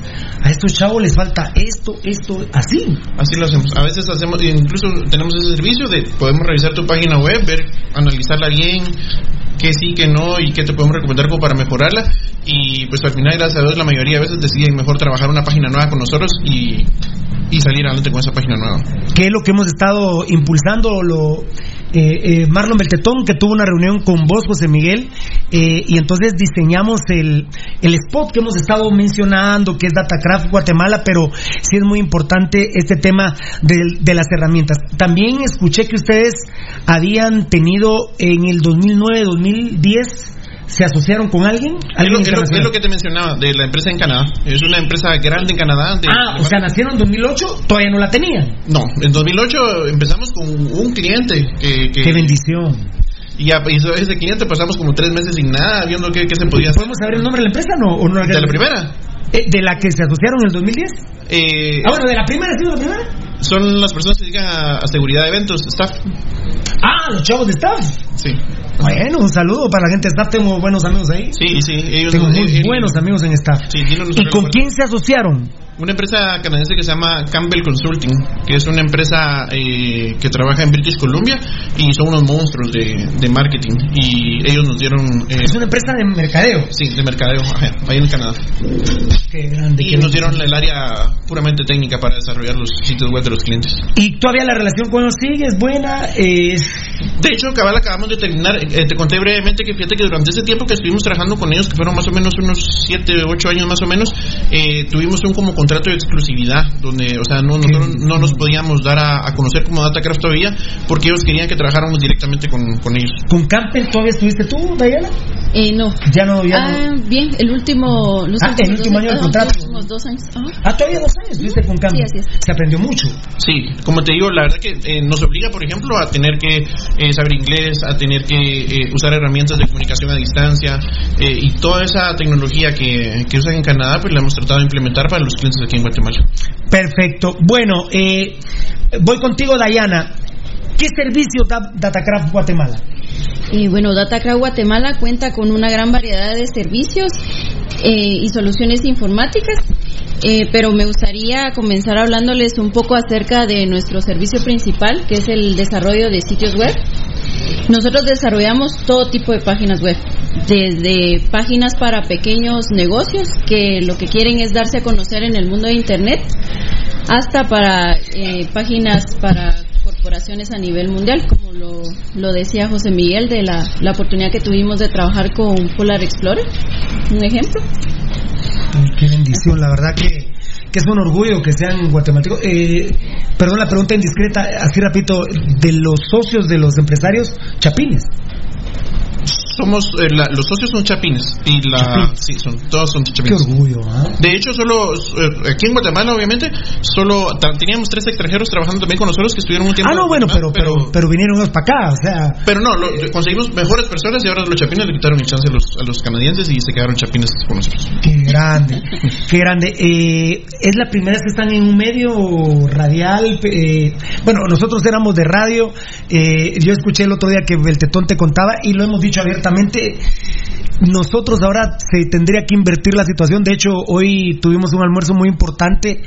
a estos chavos les falta esto, esto, así. Así lo hacemos. A veces hacemos, incluso tenemos ese servicio de podemos revisar tu página web, ver, analizarla bien, qué sí, qué no y qué te podemos recomendar como para mejorarla. Y pues al final, gracias a Dios, la mayoría de veces deciden mejor trabajar una página nueva con nosotros y, y salir adelante con esa página nueva. ¿Qué es lo que hemos estado impulsando? Lo, eh, eh, Marlon Beltetón, que tuvo una reunión con vos, José Miguel, eh, y entonces diseñamos el, el spot que hemos estado mencionando, que es Datacraft Guatemala, pero sí es muy importante este tema de, de las herramientas. También escuché que ustedes habían tenido en el 2009-2010 ¿Se asociaron con alguien? Es lo, es, lo, es lo, que te mencionaba de la empresa en Canadá. Es una empresa grande en Canadá. De, ah, o sea, nacieron en 2008, todavía no la tenían. No, en 2008 empezamos con un cliente que... que ¡Qué bendición! Y a ese cliente pasamos como tres meses sin nada, viendo qué, qué se podía hacer. ¿Podemos saber el nombre de la empresa no, o no? De la primera. Eh, ¿De la que se asociaron en el 2010? Eh, ah, bueno, ¿de la primera? ¿Sí, de la primera? Son las personas que se dedican a, a, seguridad de eventos, staff. Ah, los chavos de staff. Sí. Bueno, un saludo para la gente de staff. Tengo buenos amigos ahí. Sí, sí. Ellos Tengo muy ellos, buenos amigos en staff. Sí, ¿Y con quién se asociaron? Una empresa canadiense que se llama Campbell Consulting, que es una empresa eh, que trabaja en British Columbia y son unos monstruos de, de marketing. Y ellos nos dieron. Eh, es una empresa de mercadeo. Sí, de mercadeo, ajá, ahí en Canadá. Qué grande. Y qué nos dieron el área puramente técnica para desarrollar los sitios web de los clientes. ¿Y todavía la relación con ellos sigue? ¿Es buena? Eh... De hecho, cabal, acabamos de terminar. Eh, te conté brevemente que fíjate que durante ese tiempo que estuvimos trabajando con ellos, que fueron más o menos unos 7, 8 años más o menos, eh, tuvimos un como contrato de exclusividad, donde, o sea, no, nosotros no nos podíamos dar a, a, conocer como Datacraft todavía, porque ellos querían que trabajáramos directamente con, con ellos. ¿Con Campbell todavía estuviste tú, Dayana? Eh, no. Ya no, ya ah, no. bien, el último. Los ah, el último año del contrato. Los últimos dos años. Ah, ah todavía dos años estuviste con Campbell. Sí, así es. Se aprendió mucho. Sí, como te digo, la verdad que eh, nos obliga, por ejemplo, a tener que eh, saber inglés, a tener que eh, usar herramientas de comunicación a distancia y toda esa tecnología que, que usan en Canadá, pues la hemos tratado de implementar para los clientes aquí en Guatemala. Perfecto. Bueno, voy contigo, Dayana. ¿Qué servicio da Datacraft Guatemala? Eh, bueno, Datacraft Guatemala cuenta con una gran variedad de servicios eh, y soluciones informáticas, eh, pero me gustaría comenzar hablándoles un poco acerca de nuestro servicio principal, que es el desarrollo de sitios web. Nosotros desarrollamos todo tipo de páginas web, desde páginas para pequeños negocios que lo que quieren es darse a conocer en el mundo de Internet, hasta para eh, páginas para corporaciones a nivel mundial, como lo, lo decía José Miguel de la, la, oportunidad que tuvimos de trabajar con Polar Explorer, un ejemplo. Qué bendición, la verdad que, que es un orgullo que sean guatemaltecos. Eh, perdón la pregunta indiscreta, así rapidito, de los socios de los empresarios, chapines somos eh, la, los socios son chapines y la sí son todos son chapines. Qué orgullo, ¿eh? De hecho solo eh, aquí en Guatemala obviamente solo teníamos tres extranjeros trabajando también con nosotros que estuvieron un tiempo. Ah no bueno pero pero, pero, pero vinieron para acá o sea. Pero no lo, conseguimos mejores personas y ahora los chapines le quitaron el chance a los, a los canadienses y se quedaron chapines con nosotros. Qué grande qué grande eh, es la primera vez que están en un medio radial eh, bueno nosotros éramos de radio yo escuché el otro día que el tetón te contaba y lo hemos dicho abiertamente nosotros ahora se tendría que invertir la situación. De hecho, hoy tuvimos un almuerzo muy importante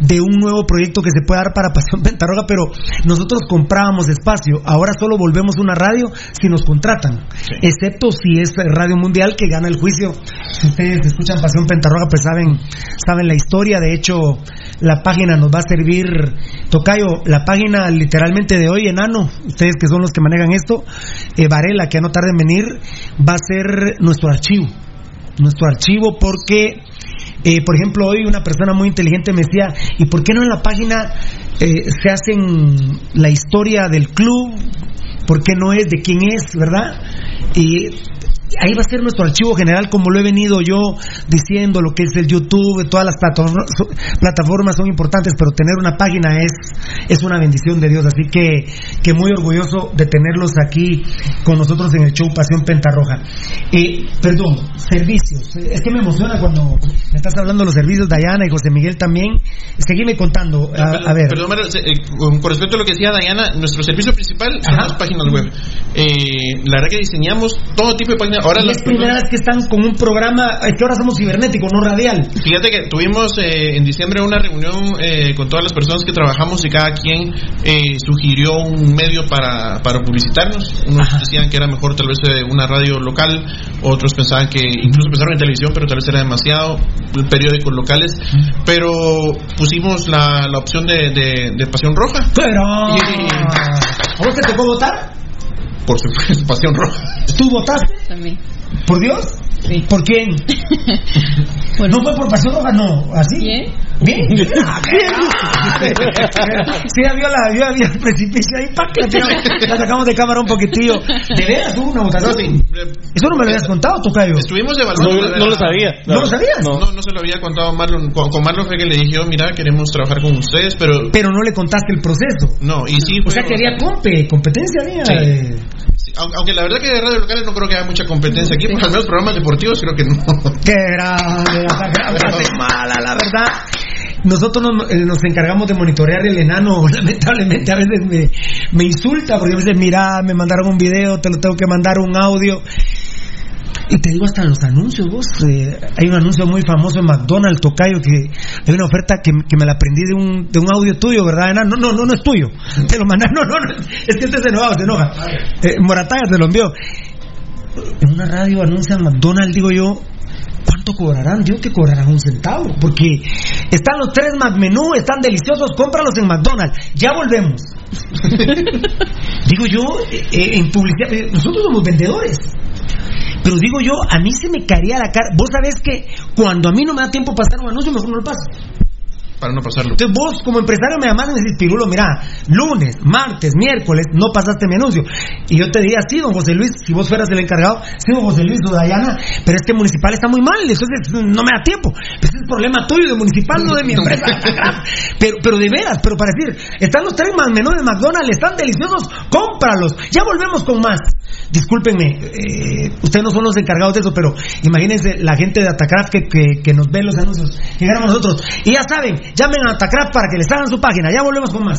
de un nuevo proyecto que se puede dar para Pasión Pentarroga, pero nosotros comprábamos espacio. Ahora solo volvemos una radio si nos contratan, sí. excepto si es Radio Mundial que gana el juicio. Si ustedes escuchan Pasión Pentarroga, pues saben, saben la historia. De hecho, la página nos va a servir, Tocayo, la página literalmente de hoy, enano, ustedes que son los que manejan esto, eh, Varela, que a no tarde en venir, va a ser nuestro archivo. Nuestro archivo porque, eh, por ejemplo, hoy una persona muy inteligente me decía, ¿y por qué no en la página eh, se hacen la historia del club? ¿Por qué no es de quién es, verdad? Y ahí va a ser nuestro archivo general, como lo he venido yo diciendo, lo que es el YouTube, todas las plataformas son importantes, pero tener una página es, es una bendición de Dios. Así que, que muy orgulloso de tenerlos aquí con nosotros en el show Pasión Pentarroja. Eh, perdón, servicios. Es que me emociona cuando me estás hablando de los servicios, Dayana y José Miguel también. Seguime contando. A, perdón, a ver. Perdón, con, con, respecto a lo que decía Dayana, nuestro servicio principal son Ajá. las páginas web. Eh, la verdad que diseñamos todo tipo de páginas ahora las primera vez que están con un programa, es que ahora somos cibernéticos, no radial. Fíjate que tuvimos eh, en diciembre una reunión eh, con todas las personas que trabajamos y cada quien eh, sugirió un medio para, para publicitarnos. Unos Ajá. decían que era mejor tal vez una radio local, otros pensaban que incluso pensaron en televisión, pero tal vez era demasiado, periódicos locales, pero pusimos la, la opción de, de, de, Pasión Roja. Pero... Y, ¿A vos te tocó votar? Por supuesto, Pasión Roja. ¿Tú votaste? También. ¿Por Dios? Sí. ¿Por quién? bueno, ¿No fue por Pasión Roja? No, ¿así? Bien, bien. Sí, había, la, había, había el precipicio ahí, ¡pac! La, sacamos de cámara un poquitillo. ¿De veras hubo una votación? Eso no me lo habías contado, Tocayo. Estuvimos evaluando. No, no lo sabía. ¿No lo sabías? No, no, no se lo había contado a Marlon. Con, con Marlon fue que le dije, yo, mira, queremos trabajar con ustedes, pero. Pero no le contaste el proceso. No, y sí. O sea que había compe, competencia. Sí. eh. Sí, aunque, la verdad que de radio locales no creo que haya mucha competencia aquí, por lo menos programas deportivos creo que no. Qué grande, Guatemala, la verdad. Nosotros nos, eh, nos encargamos de monitorear el enano, lamentablemente a veces me, me insulta porque a veces mira, me mandaron un video, te lo tengo que mandar un audio. Y te digo hasta los anuncios, vos. eh, hay un anuncio muy famoso en McDonald's, Tocayo, que hay una oferta que, que me la aprendí de un, de un audio tuyo, ¿verdad? enano? No, no, no, no es tuyo. Te lo mandaron, no, no, no. Es que este se enojado, se enoja. Eh, Morataya te lo envió. En una radio anuncian McDonald's, digo yo, ¿cuánto cobrarán? Digo que cobrarán un centavo, porque están los tres McMenú, están deliciosos, cómpralos en McDonald's. Ya volvemos. digo yo, eh, eh, en publicidad, eh, nosotros somos vendedores. Pero digo yo, a mí se me caería la cara. Vos sabés que cuando a mí no me da tiempo pasar un anuncio, mejor no lo paso. Para no pasarlo. Entonces vos como empresario me llamás y me decís, Pirulo, mira, lunes, martes, miércoles, no pasaste mi anuncio. Y yo te diría, sí, don José Luis, si vos fueras el encargado, sí, don José Luis o Dayana, pero este municipal está muy mal, entonces no me da tiempo. Ese es problema tuyo de municipal, no de mi empresa. pero, pero de veras, pero para decir, están los tres más de McDonald's, están deliciosos, cómpralos. Ya volvemos con más. Discúlpenme, eh, ustedes no son los encargados de eso, pero imagínense la gente de Atacraft que, que, que nos ve los anuncios, llegaron a nosotros. Y ya saben, llamen a Atacraft para que les hagan su página. Ya volvemos con más.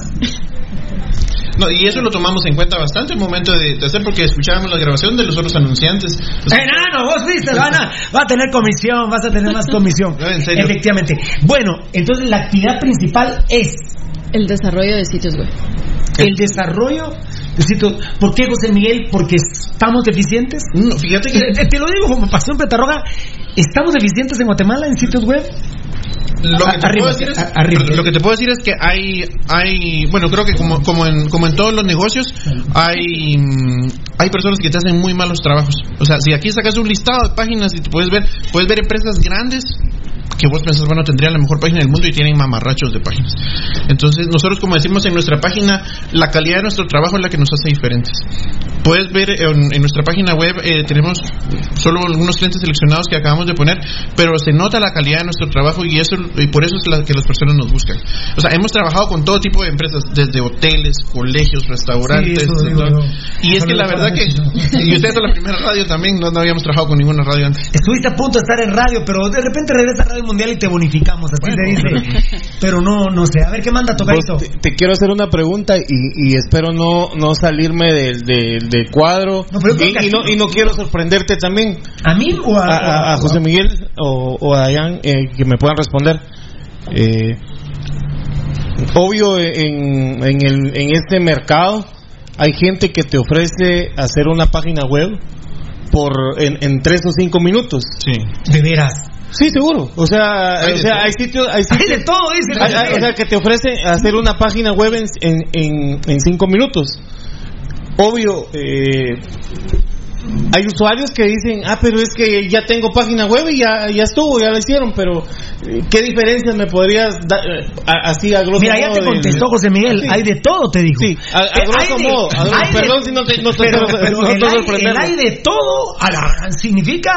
No, y eso lo tomamos en cuenta bastante el momento de, de hacer porque escuchábamos la grabación de los otros anunciantes. Enano, vos viste, van a, va a tener comisión, vas a tener más comisión. No, en serio. Efectivamente. Bueno, entonces la actividad principal es El desarrollo de sitios web. el desarrollo de sitios. ¿Por qué, José Miguel? Porque estamos deficientes. no, fíjate que Te, te lo digo como pasión petarroga. ¿Estamos deficientes en Guatemala en sitios web? lo que, te Arriba, puedo decir es, lo que te puedo decir es que hay, hay bueno, creo que como, como, en, como en todos los negocios, hay, hay personas que te hacen muy malos trabajos. O sea, si aquí sacas un listado de páginas y te puedes ver, puedes ver empresas grandes que vos pensás, bueno, tendrían la mejor página del mundo y tienen mamarrachos de páginas. Entonces, nosotros, como decimos en nuestra página, la calidad de nuestro trabajo es la que nos hace diferentes. Puedes ver en, en nuestra página web, eh, tenemos solo algunos clientes seleccionados que acabamos de poner, pero se nota la calidad de nuestro trabajo y eso y por eso es la que las personas nos buscan. O sea, hemos trabajado con todo tipo de empresas, desde hoteles, colegios, restaurantes. Sí, eso digo y es que la verdad que, y ustedes son la primera radio también, no, no habíamos trabajado con ninguna radio antes. Estuviste a punto de estar en radio, pero de repente regresa a Radio Mundial y te bonificamos, así se dice. Pero no, no sé. A ver qué manda. Vos, te, te quiero hacer una pregunta y, y espero no, no salirme del, del, del cuadro No, pero y, no, y no quiero sorprenderte también ¿A mí o a, a, a- a José Miguel o, o a Dayan eh, que me puedan responder. Eh, obvio en, en, el, en este mercado hay gente que te ofrece hacer una página web por en, en tres o cinco minutos. Sí. De veras. Sí, seguro. O sea, Hay o sea hay sitios, hay Hay sitios de todo, dice. hay- hay- o sea, que te ofrece hacer una página web en, en, en, en cinco minutos. Obvio, eh, hay usuarios que dicen, ah, pero es que ya tengo página web y ya, ya estuvo, ya lo hicieron, pero eh, ¿qué diferencias me podrías dar eh, a- así a grosso Mira, ya modo te del- contestó José Miguel. Sí. Hay de todo, te dijo. Sí, a, a Eh, grosso de- modo. a de- perdón si no te, no te pero, pero no el, hay, el sorprendiendo. hay de todo a la gran significa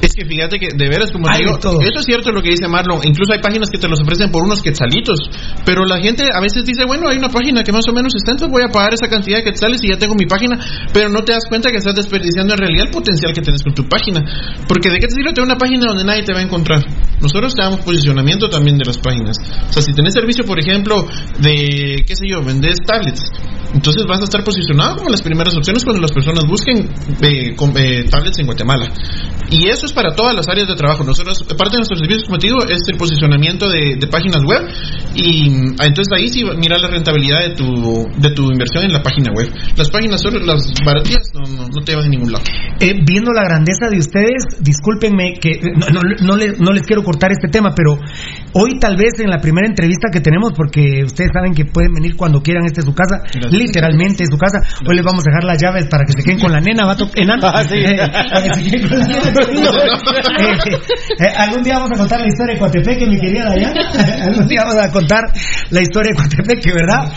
Es que fíjate que de veras, como te digo, todo. eso es cierto lo que dice Marlon. Incluso hay páginas que te los ofrecen por unos quetzalitos. Pero la gente a veces dice, bueno, hay una página que más o menos está, entonces voy a pagar esa cantidad de quetzales y ya tengo mi página. Pero no te das cuenta que estás desperdiciando en realidad el potencial que tienes con tu página. Porque de qué te sirve tener una página donde nadie te va a encontrar. Nosotros te damos posicionamiento también de las páginas. O sea, si tenés servicio, por ejemplo, de, qué sé yo, vendes tablets. Entonces vas a estar posicionado como las primeras opciones cuando las personas busquen eh, con- eh, tablets en Guatemala. Y eso es para todas las áreas de trabajo. Nosotros, parte de nuestros servicios, como te digo, es el posicionamiento de, de páginas web. Y mm, entonces ahí sí mira la rentabilidad de tu, de tu inversión en la página web. Las páginas solo, las baratillas, no, no, no te llevan a ningún lado. Eh, viendo la grandeza de ustedes, discúlpenme que eh, no, no, no le- no les quiero cortar este tema, pero hoy tal vez en la primera entrevista que tenemos, porque ustedes saben que pueden venir cuando quieran, esta es su casa, Gracias. literalmente su casa. Hoy les vamos a dejar las llaves para que se queden con la nena, va enano. Ah, sí. Para que se queden con la nena. Eh, eh, algún día vamos a contar la historia de Coatepeque, mi querida allá. algún día vamos a contar la historia de Coatepeque, ¿verdad?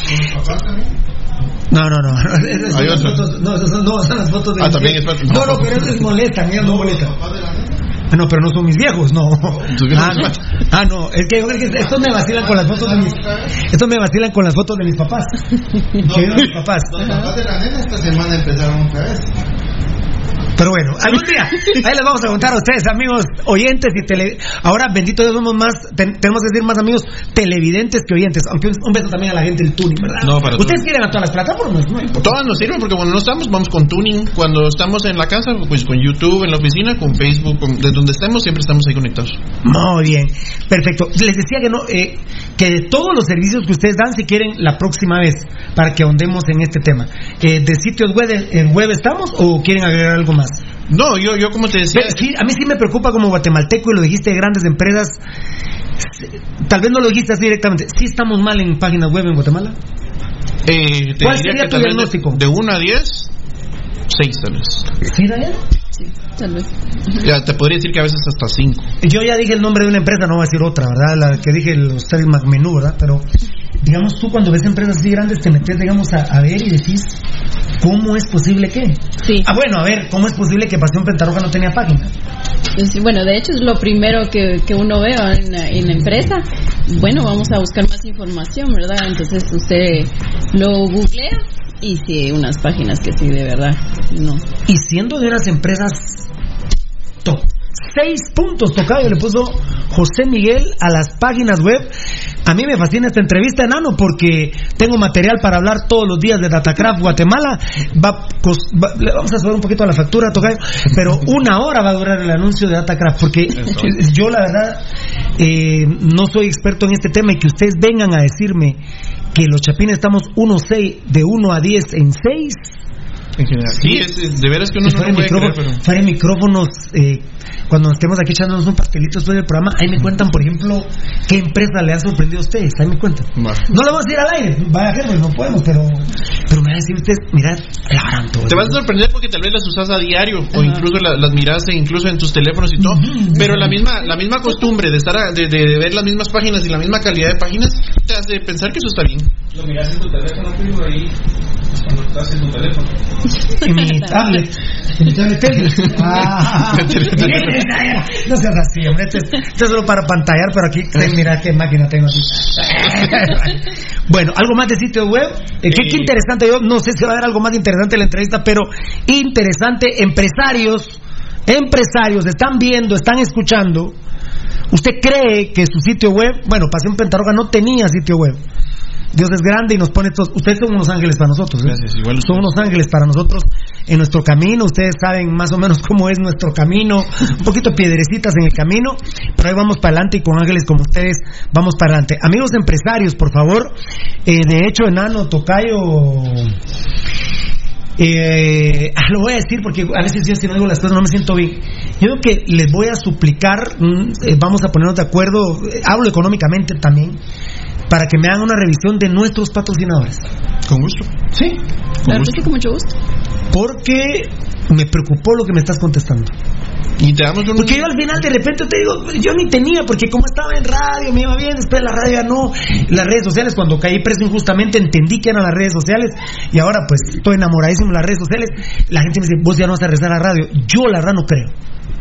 No, no, no. Esas son Hay las fotos- no, esas son, no, son las fotos de Ah, también es- No, no, pero eso es molesta, mira, no molesta. Ah, no, pero no son mis viejos, no. Ah, no, ah, no, es que, es que estos me vacilan con las fotos de mis estos me vacilan con las fotos de mis papás. Que vieron mis papás. Los papás de la nena esta semana empezaron otra vez. Pero bueno, algún día, ahí les vamos a contar a ustedes, amigos oyentes y tele... Ahora, bendito Dios, somos más, ten- tenemos que decir más amigos televidentes que oyentes. Aunque un, un beso también a la gente del tuning, ¿verdad? No, para Ustedes quieren a todas las plataformas, ¿no? Todas nos sirven porque cuando no estamos, vamos con tuning. Cuando estamos en la casa, pues con YouTube, en la oficina, con Facebook, con- desde donde estemos, siempre estamos ahí conectados. Muy bien, perfecto. Les decía que no, eh, que de todos los servicios que ustedes dan, si quieren la próxima vez, para que ahondemos en este tema, eh, ¿de sitios web, en web estamos o quieren agregar algo más? No, yo, yo como te decía. Pero sí, a mí sí me preocupa como guatemalteco y lo dijiste de grandes empresas. Tal vez no lo dijiste así directamente. ¿Sí estamos mal en páginas web en Guatemala? Eh, te ¿Cuál diría sería que tu tal vez diagnóstico? De 1 a 10, 6 tal vez. ¿Sí, Daniel? Tal vez. Ya te podría decir que a veces hasta 5. Yo ya dije el nombre de una empresa, no voy a decir otra, ¿verdad? La que dije, los tres McMenú, ¿verdad? Pero, digamos, tú cuando ves empresas así grandes te metes, digamos, a, a ver y decís, ¿cómo es posible que? Sí. Ah, bueno, a ver, ¿cómo es posible que Pasión Pentarroja no tenía página? Sí, bueno, de hecho es lo primero que, que uno ve en, la- en la empresa. Bueno, vamos a buscar más información, ¿verdad? Entonces usted lo googlea y sí, hay unas páginas que sí, de verdad, no. Y siendo de unas empresas top. Seis puntos tocayo le puso José Miguel a las páginas web. A mí me fascina esta entrevista, enano, porque tengo material para hablar todos los días de Datacraft Guatemala. Va, cos- va- le vamos a subir un poquito a la factura, tocayo, pero una hora va a durar el anuncio de Datacraft, porque yo la verdad eh, no soy experto en este tema y que ustedes vengan a decirme que los chapines estamos 1-6, de 1 a 10 en 6. En general. Sí, es, es- de veras que uno no fuera, de puede creer, pero... fuera de micrófonos, eh, cuando estemos aquí echándonos un pastelito después del programa, ahí me cuentan, por ejemplo, qué empresa le ha sorprendido a ustedes. Ahí me cuentan. No lo vamos a decir al aire, vaya a hacerlo, no podemos, pero, pero me van a decir ustedes, mirad, la. Te vas a sorprender porque tal vez las usas a diario o incluso la- las miraste incluso en tus teléfonos y todo, pero la misma la misma costumbre de estar a- de, de ver las mismas páginas y la misma calidad de páginas te hace pensar que eso está bien. Lo miras en tu teléfono, primo, ahí. Cuando estás en tu teléfono. En mi tablet. En mi tablet. Ah, no seas así, hombre. Esto es, esto es solo para pantallar, pero aquí, sí, mira qué máquina tengo aquí. bueno, algo más de sitio web. Eh, qué, qué interesante. Yo no sé si va a haber algo más interesante en la entrevista, pero interesante. Empresarios, empresarios, están viendo, están escuchando. ¿Usted cree que su sitio web, bueno, Pasión Pentarroga no tenía sitio web? Dios es grande y nos pone todos. Ustedes son unos ángeles para nosotros. ¿eh? Son unos ángeles para nosotros en nuestro camino. Ustedes saben más o menos cómo es nuestro camino. Un poquito piedrecitas en el camino, pero ahí vamos para adelante y con ángeles como ustedes vamos para adelante. Amigos empresarios, por favor. eh, de hecho, Enano, Tocayo. Eh, ah, lo voy a decir porque a veces yo si no digo las cosas no me siento bien. Yo creo que les voy a suplicar, mm, eh, vamos a ponernos de acuerdo, eh, hablo económicamente también, para que me hagan una revisión de nuestros patrocinadores. Con gusto. Sí. Claro que sí, con mucho gusto. Porque me preocupó lo que me estás contestando. Porque yo al final de repente te digo, yo ni tenía, porque como estaba en radio, me iba bien, después la radio ya no. Las redes sociales, cuando caí preso injustamente, entendí que eran las redes sociales y ahora pues estoy enamoradísimo de las redes sociales. La gente me dice, vos ya no vas a regresar a la radio. Yo la verdad no creo.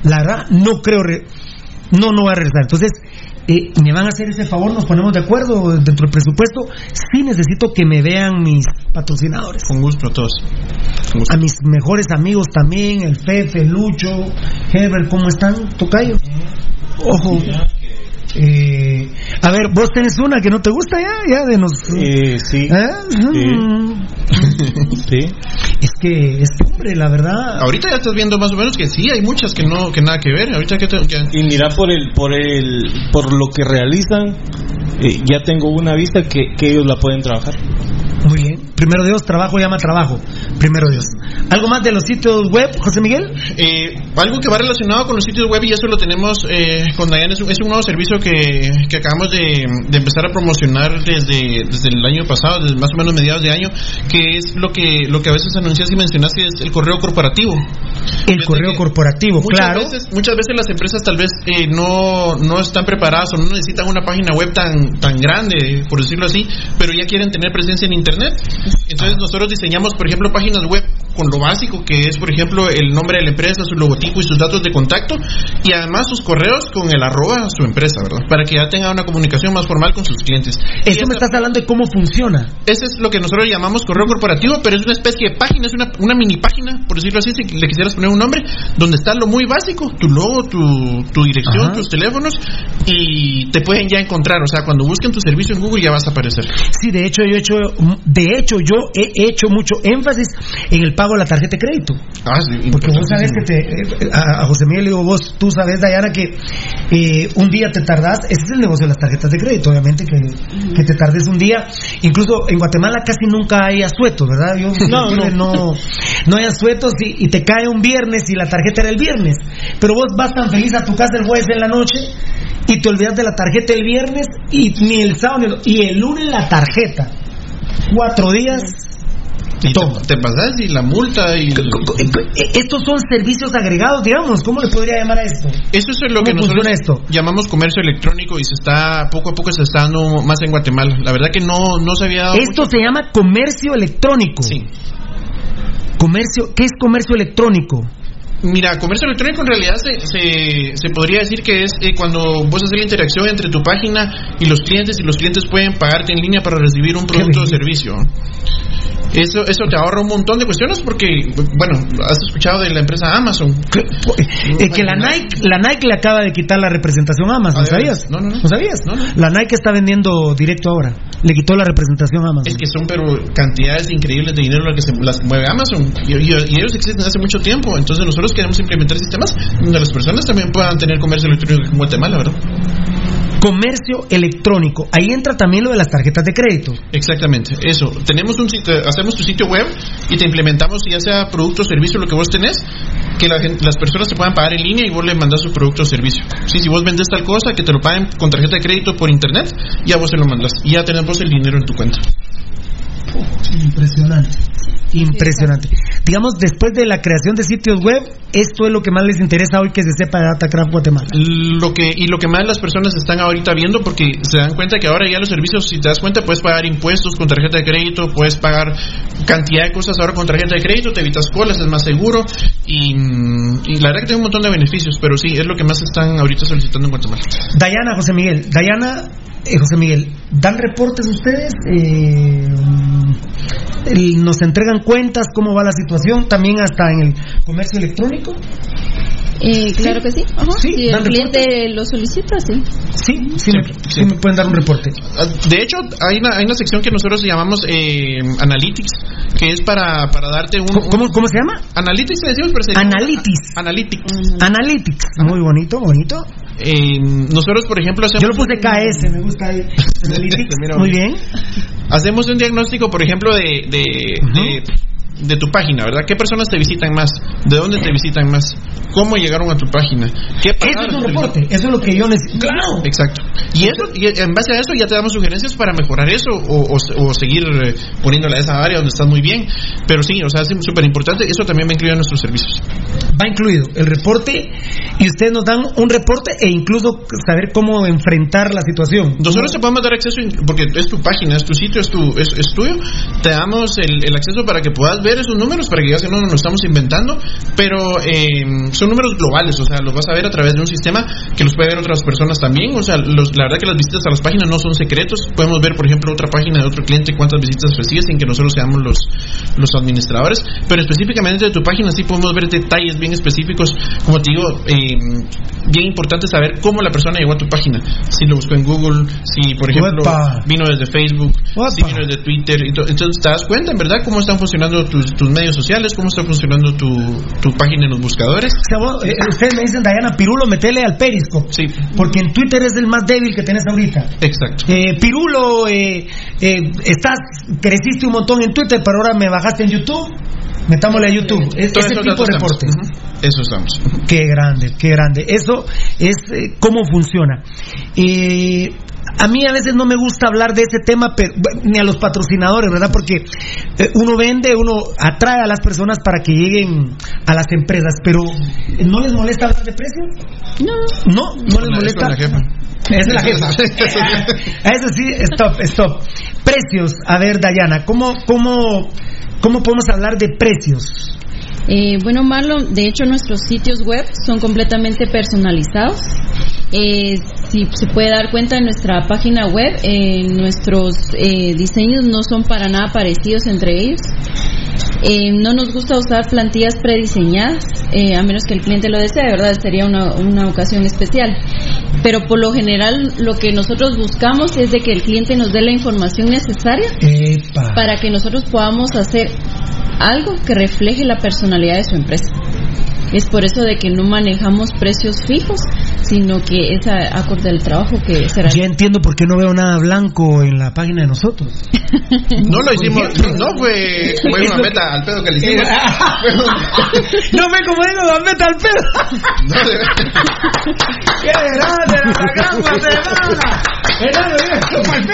La verdad no creo. re- no, no va a regresar. Entonces, eh, me van a hacer ese favor, nos ponemos de acuerdo dentro del presupuesto. Sí necesito que me vean mis patrocinadores. Con gusto a todos. A mis mejores amigos también, el Fefe, Lucho, Herbert, ¿cómo están? Tocayo. Ojo. Eh, a ver, vos tenés una que no te gusta ya, ya de nos. Eh, sí. ¿Eh? Sí. Es que es hombre, la verdad. Ahorita ya estás viendo más o menos que sí, hay muchas que no que nada que ver. Ahorita que, te- que- Y mira por el por el por lo que realizan, eh, ya tengo una vista que, que ellos la pueden trabajar. Primero Dios, trabajo llama trabajo, primero Dios. ¿Algo más de los sitios web, José Miguel? Eh, algo que va relacionado con los sitios web y eso lo tenemos eh, con Diana, es, un- es un nuevo servicio que, que acabamos de, de empezar a promocionar desde, desde el año pasado, desde más o menos mediados de año, que es lo que, lo que a veces anuncias y mencionaste, es el correo corporativo. El correo corporativo, Muchas claro. veces, muchas veces las empresas tal vez eh, no, no están preparadas o no necesitan una página web tan, tan grande, por decirlo así, pero ya quieren tener presencia en Internet. Entonces nosotros diseñamos, por ejemplo, páginas web con lo básico, que es, por ejemplo, el nombre de la empresa, su logotipo y sus datos de contacto, y además sus correos con el arroba a su empresa, ¿verdad? Para que ya tenga una comunicación más formal con sus clientes. Esto me estás hablando de cómo funciona. Ese es lo que nosotros llamamos correo corporativo, pero es una especie de página, es una, una mini página, por decirlo así, si le quisieras poner un nombre, donde está lo muy básico, tu logo, tu, tu dirección, Ajá. tus teléfonos, y te pueden ya encontrar. O sea, cuando busquen tu servicio en Google ya vas a aparecer. Sí, de hecho yo he hecho, de hecho yo he hecho mucho énfasis en el pago de la tarjeta de crédito. Ah, sí, Porque vos sabes que te, eh, a, a José Miguel le digo, vos, tú sabes, Dayana, que eh, un día te tardás, ese es el negocio de las tarjetas de crédito, obviamente, que, que te tardes un día. Incluso en Guatemala casi nunca hay asuetos, ¿verdad? Yo No, no, no, no hay asuetos y, y te cae un viernes y la tarjeta era el viernes. Pero vos vas tan feliz a tu casa el jueves en la noche y te olvidas de la tarjeta el viernes y ni el sábado ni el- y el lunes la tarjeta. Cuatro días. Y te, te pasas y la multa y... Estos son servicios agregados, digamos. ¿Cómo le podría llamar a esto? Eso es lo que ¿Cómo nosotros esto? llamamos comercio electrónico y se está, poco a poco se está dando más en Guatemala. La verdad que no, no se había dado Esto se llama comercio electrónico. Sí. Comercio, ¿qué es comercio electrónico? Mira, comercio electrónico en realidad se, se, se podría decir que es eh, cuando vos haces la interacción entre tu página y los clientes y los clientes pueden pagarte en línea para recibir un producto o servicio. Eso, eso te ahorra un montón de cuestiones porque, bueno, has escuchado de la empresa Amazon. Eh, que la Nike, la Nike le acaba de quitar la representación a Amazon, Ah, ¿de ¿sabías? No, no, no. sabías? La Nike está vendiendo directo ahora. Le quitó la representación a Amazon. Es que son pero cantidades increíbles de dinero las que se las mueve Amazon y, y- y ellos existen hace mucho tiempo. Entonces nosotros queremos implementar sistemas donde las personas también puedan tener comercio electrónico en Guatemala, ¿verdad? Comercio electrónico. Ahí entra también lo de las tarjetas de crédito. Exactamente, eso. Tenemos un sitio, hacemos tu sitio web y te implementamos ya sea producto o servicio lo que vos tenés, que la las personas te puedan pagar en línea y vos le mandas su producto o servicio. Sí, si vos vendes tal cosa, que te lo paguen con tarjeta de crédito por internet, ya vos se lo mandas y ya tenés vos el dinero en tu cuenta. Impresionante. Impresionante. Digamos, después de la creación de sitios web, esto es lo que más les interesa hoy que se sepa de Datacraft Guatemala. Lo que, y lo que más las personas están ahorita viendo, porque se dan cuenta que ahora ya los servicios, si te das cuenta, puedes pagar impuestos con tarjeta de crédito, puedes pagar cantidad de cosas ahora con tarjeta de crédito, te evitas colas, es más seguro y, y la verdad que tiene un montón de beneficios, pero sí, es lo que más están ahorita solicitando en Guatemala. Dayana, José Miguel. Dayana, eh, José Miguel, ¿dan reportes ustedes? Eh, ¿Nos entregan cuentas? ¿Cómo va la situación? También hasta en el comercio electrónico. Eh, claro que sí. Ajá. Sí, si el cliente lo solicita, sí. Sí, sí, me, sí me pueden dar un reporte. Ah, De hecho, hay una, hay una sección que nosotros llamamos eh, Analytics, que es para, para darte un... ¿Cómo, cómo se llama? Analytics le decimos, pero se llama- Analytics. Analytics. Analytics. Muy bonito, bonito. Eh, nosotros, por ejemplo, hacemos... Yo lo puse KS, me gusta ahí. Muy bien. Hacemos un diagnóstico, por ejemplo, de, de, de, de tu página, ¿verdad? ¿Qué personas te visitan más? ¿De dónde te visitan más? ¿Cómo llegaron a tu página? ¿Qué Eso es un reporte. Eso es lo que yo necesito. Claro. Exacto. Y, eso, y en base a eso ya te damos sugerencias para mejorar eso o, o, o seguir eh, poniéndola a esa área donde estás muy bien. Pero sí, o sea, es súper importante. Eso también va incluido en nuestros servicios. Va incluido el reporte y ustedes nos dan un reporte e incluso saber cómo enfrentar la situación. Nosotros te podemos dar acceso, porque es tu página, es tu sitio, es, tu, es, es tuyo. Te damos el, el acceso para que puedas ver esos números, para que digas que no nos lo estamos inventando, pero eh, son números globales, o sea, los vas a ver a través de un sistema que los puede ver otras personas también. O sea, los, la verdad que las visitas a las páginas no son secretos. Podemos ver, por ejemplo, otra página de otro cliente cuántas visitas recibe sin que nosotros seamos los, los administradores, pero específicamente de tu página sí podemos ver detalles bien específicos, como te digo, eh, bien importante saber cómo la persona llegó a tu página. Si lo buscó en Google, si por ejemplo vino desde Facebook, si vino desde Twitter. y Entonces te das cuenta, en verdad, cómo están funcionando tus, tus medios sociales, cómo está funcionando tu, tu página en los buscadores. O sea, vos, eh, ustedes me dicen, Dayana Pirulo, metele al Periscope. Sí. Porque en Twitter es el más débil que tenés ahorita. Exacto. Eh, Pirulo, eh, eh, estás, creciste un montón en Twitter, pero ahora me bajaste en YouTube. Metámosle a YouTube. Es- ese tipo de reportes. Eso estamos. Qué grande, qué grande. Eso es eh, cómo funciona. Eh, a mí a veces no me gusta hablar de ese tema, pero, ni a los patrocinadores, ¿verdad? Porque eh, uno vende, uno atrae a las personas para que lleguen a las empresas, pero ¿no les molesta hablar de precios? No. No, no les molesta. Es la jefa. Esa es la jefa. A Eso sí, stop, stop. Precios. A ver, Dayana, ¿cómo, cómo, cómo podemos hablar de precios? Eh, bueno, Marlon, de hecho nuestros sitios web son completamente personalizados. Eh, si se puede dar cuenta en nuestra página web, eh, nuestros eh, diseños no son para nada parecidos entre ellos. Eh, no nos gusta usar plantillas prediseñadas, eh, a menos que el cliente lo desee, ¿verdad? Sería una, una ocasión especial. Pero por lo general lo que nosotros buscamos es de que el cliente nos dé la información necesaria Epa. para que nosotros podamos hacer algo que refleje la personalidad de su empresa. Es por eso de que no manejamos precios fijos, sino que es a- acorde al trabajo que será. Ya entiendo por qué no veo nada blanco en la página de nosotros. No lo hicimos, no fue, fue una meta al pedo que le hicimos. no me como digo, la meta al pedo. ¡Qué grande la gran Guatemala! Al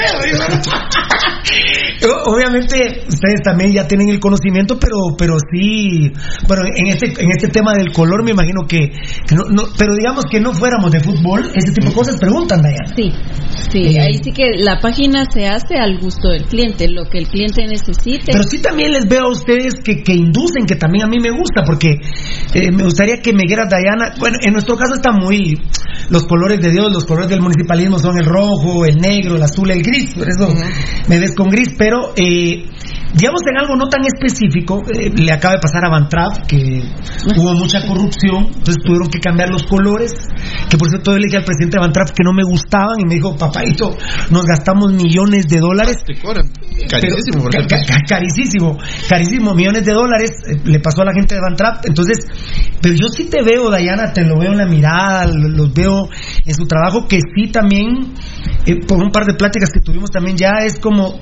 pedo, Obviamente ustedes también ya tienen el conocimiento, pero pero sí, bueno, en este en este tema del color me imagino que, que no, no- pero digamos que no fuéramos de fútbol, ese tipo de cosas preguntan, Dayana. Sí, sí, ahí sí que la página se hace al gusto del cliente, lo que el cliente necesite. Pero sí también les veo a ustedes que, que inducen, que también a mí me gusta, porque eh, me gustaría que me diera Dayana, bueno, en nuestro caso está muy, los colores de Dios, los colores del municipalismo son el rojo, el negro, el azul, el gris, por eso me ves con gris, pero eh, digamos en algo no tan específico, eh, le acaba de pasar a Bantrap que hubo mucha corrupción, entonces tuvieron que cambiar los colores, que por cierto yo le dije al presidente de Bantrap que no me gustaban y me dijo, papadito, nos gastamos millones de dólares. Carísimo, Pero- ca- ca- carísimo, carísimo, millones de dólares eh, le pasó a la gente de Van Trapp. Entonces, pero yo sí te veo, Dayana, te lo veo en la mirada, lo- los veo en su trabajo, que sí también, eh, por un par de pláticas que tuvimos también ya, es como,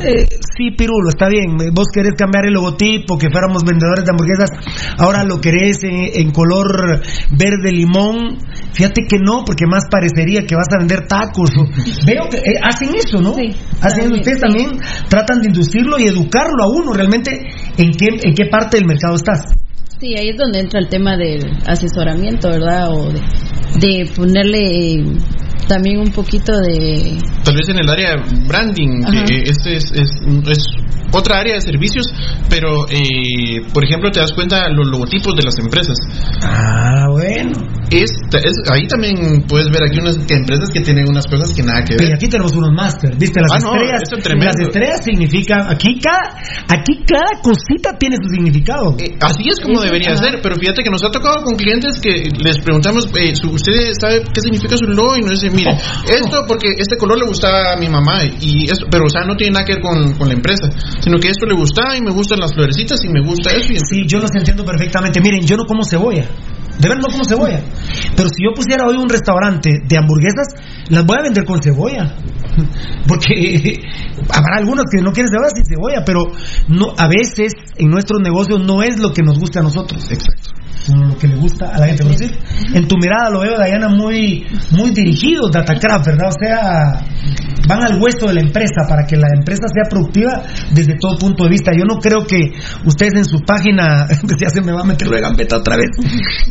eh, sí, Pirulo, está bien, eh, vos querés cambiar el logotipo, que fuéramos vendedores de hamburguesas, ahora lo querés en, en color verde limón, fíjate que no, porque más parecería que vas a vender tacos. Veo que eh, hacen eso, ¿no? hacen también, ustedes sí. también tratan de inducirlo y educarlo a uno realmente en qué, en qué parte del mercado estás. Sí, ahí es donde entra el tema del asesoramiento, ¿verdad? O de, de ponerle eh, también un poquito de... Tal vez en el área de branding, que este es, es, es otra área de servicios, pero eh, por ejemplo te das cuenta los logotipos de las empresas. Ah, bueno. Es, es- ahí también puedes ver aquí unas que- empresas que tienen unas cosas que nada que ver. Pero aquí tenemos unos máster, ¿viste? Las Ah, no, estrellas. es las estrellas significan. Aquí cada, aquí cada cosita tiene su significado. Así es como debería ser, pero fíjate que nos ha tocado con clientes que les preguntamos, eh, su- ¿usted sabe qué significa su logo? Y nos dicen, mire, esto porque este color le gustaba a mi mamá, y esto, pero o sea, no tiene nada que ver con, con la empresa, sino que esto le gusta y me gustan las florecitas y me gusta eso. Y Sí, yo los entiendo perfectamente. Miren, yo no como cebolla. De verdad no como cebolla. Pero si yo pusiera hoy un restaurante de hamburguesas, las voy a vender con cebolla. Porque habrá algunos que no quieren cebolla sin cebolla, pero no a veces en nuestros negocios no es lo que nos gusta a nosotros. Exacto. Sino lo que le gusta a la gente. Pero sí, en tu mirada lo veo, Dayana, muy, muy dirigidos Datacraft, ¿verdad? O sea, van al hueso de la empresa para que la empresa sea productiva desde todo punto de vista. Yo no creo que ustedes en su página, ya se me va a meter la gambeta otra vez,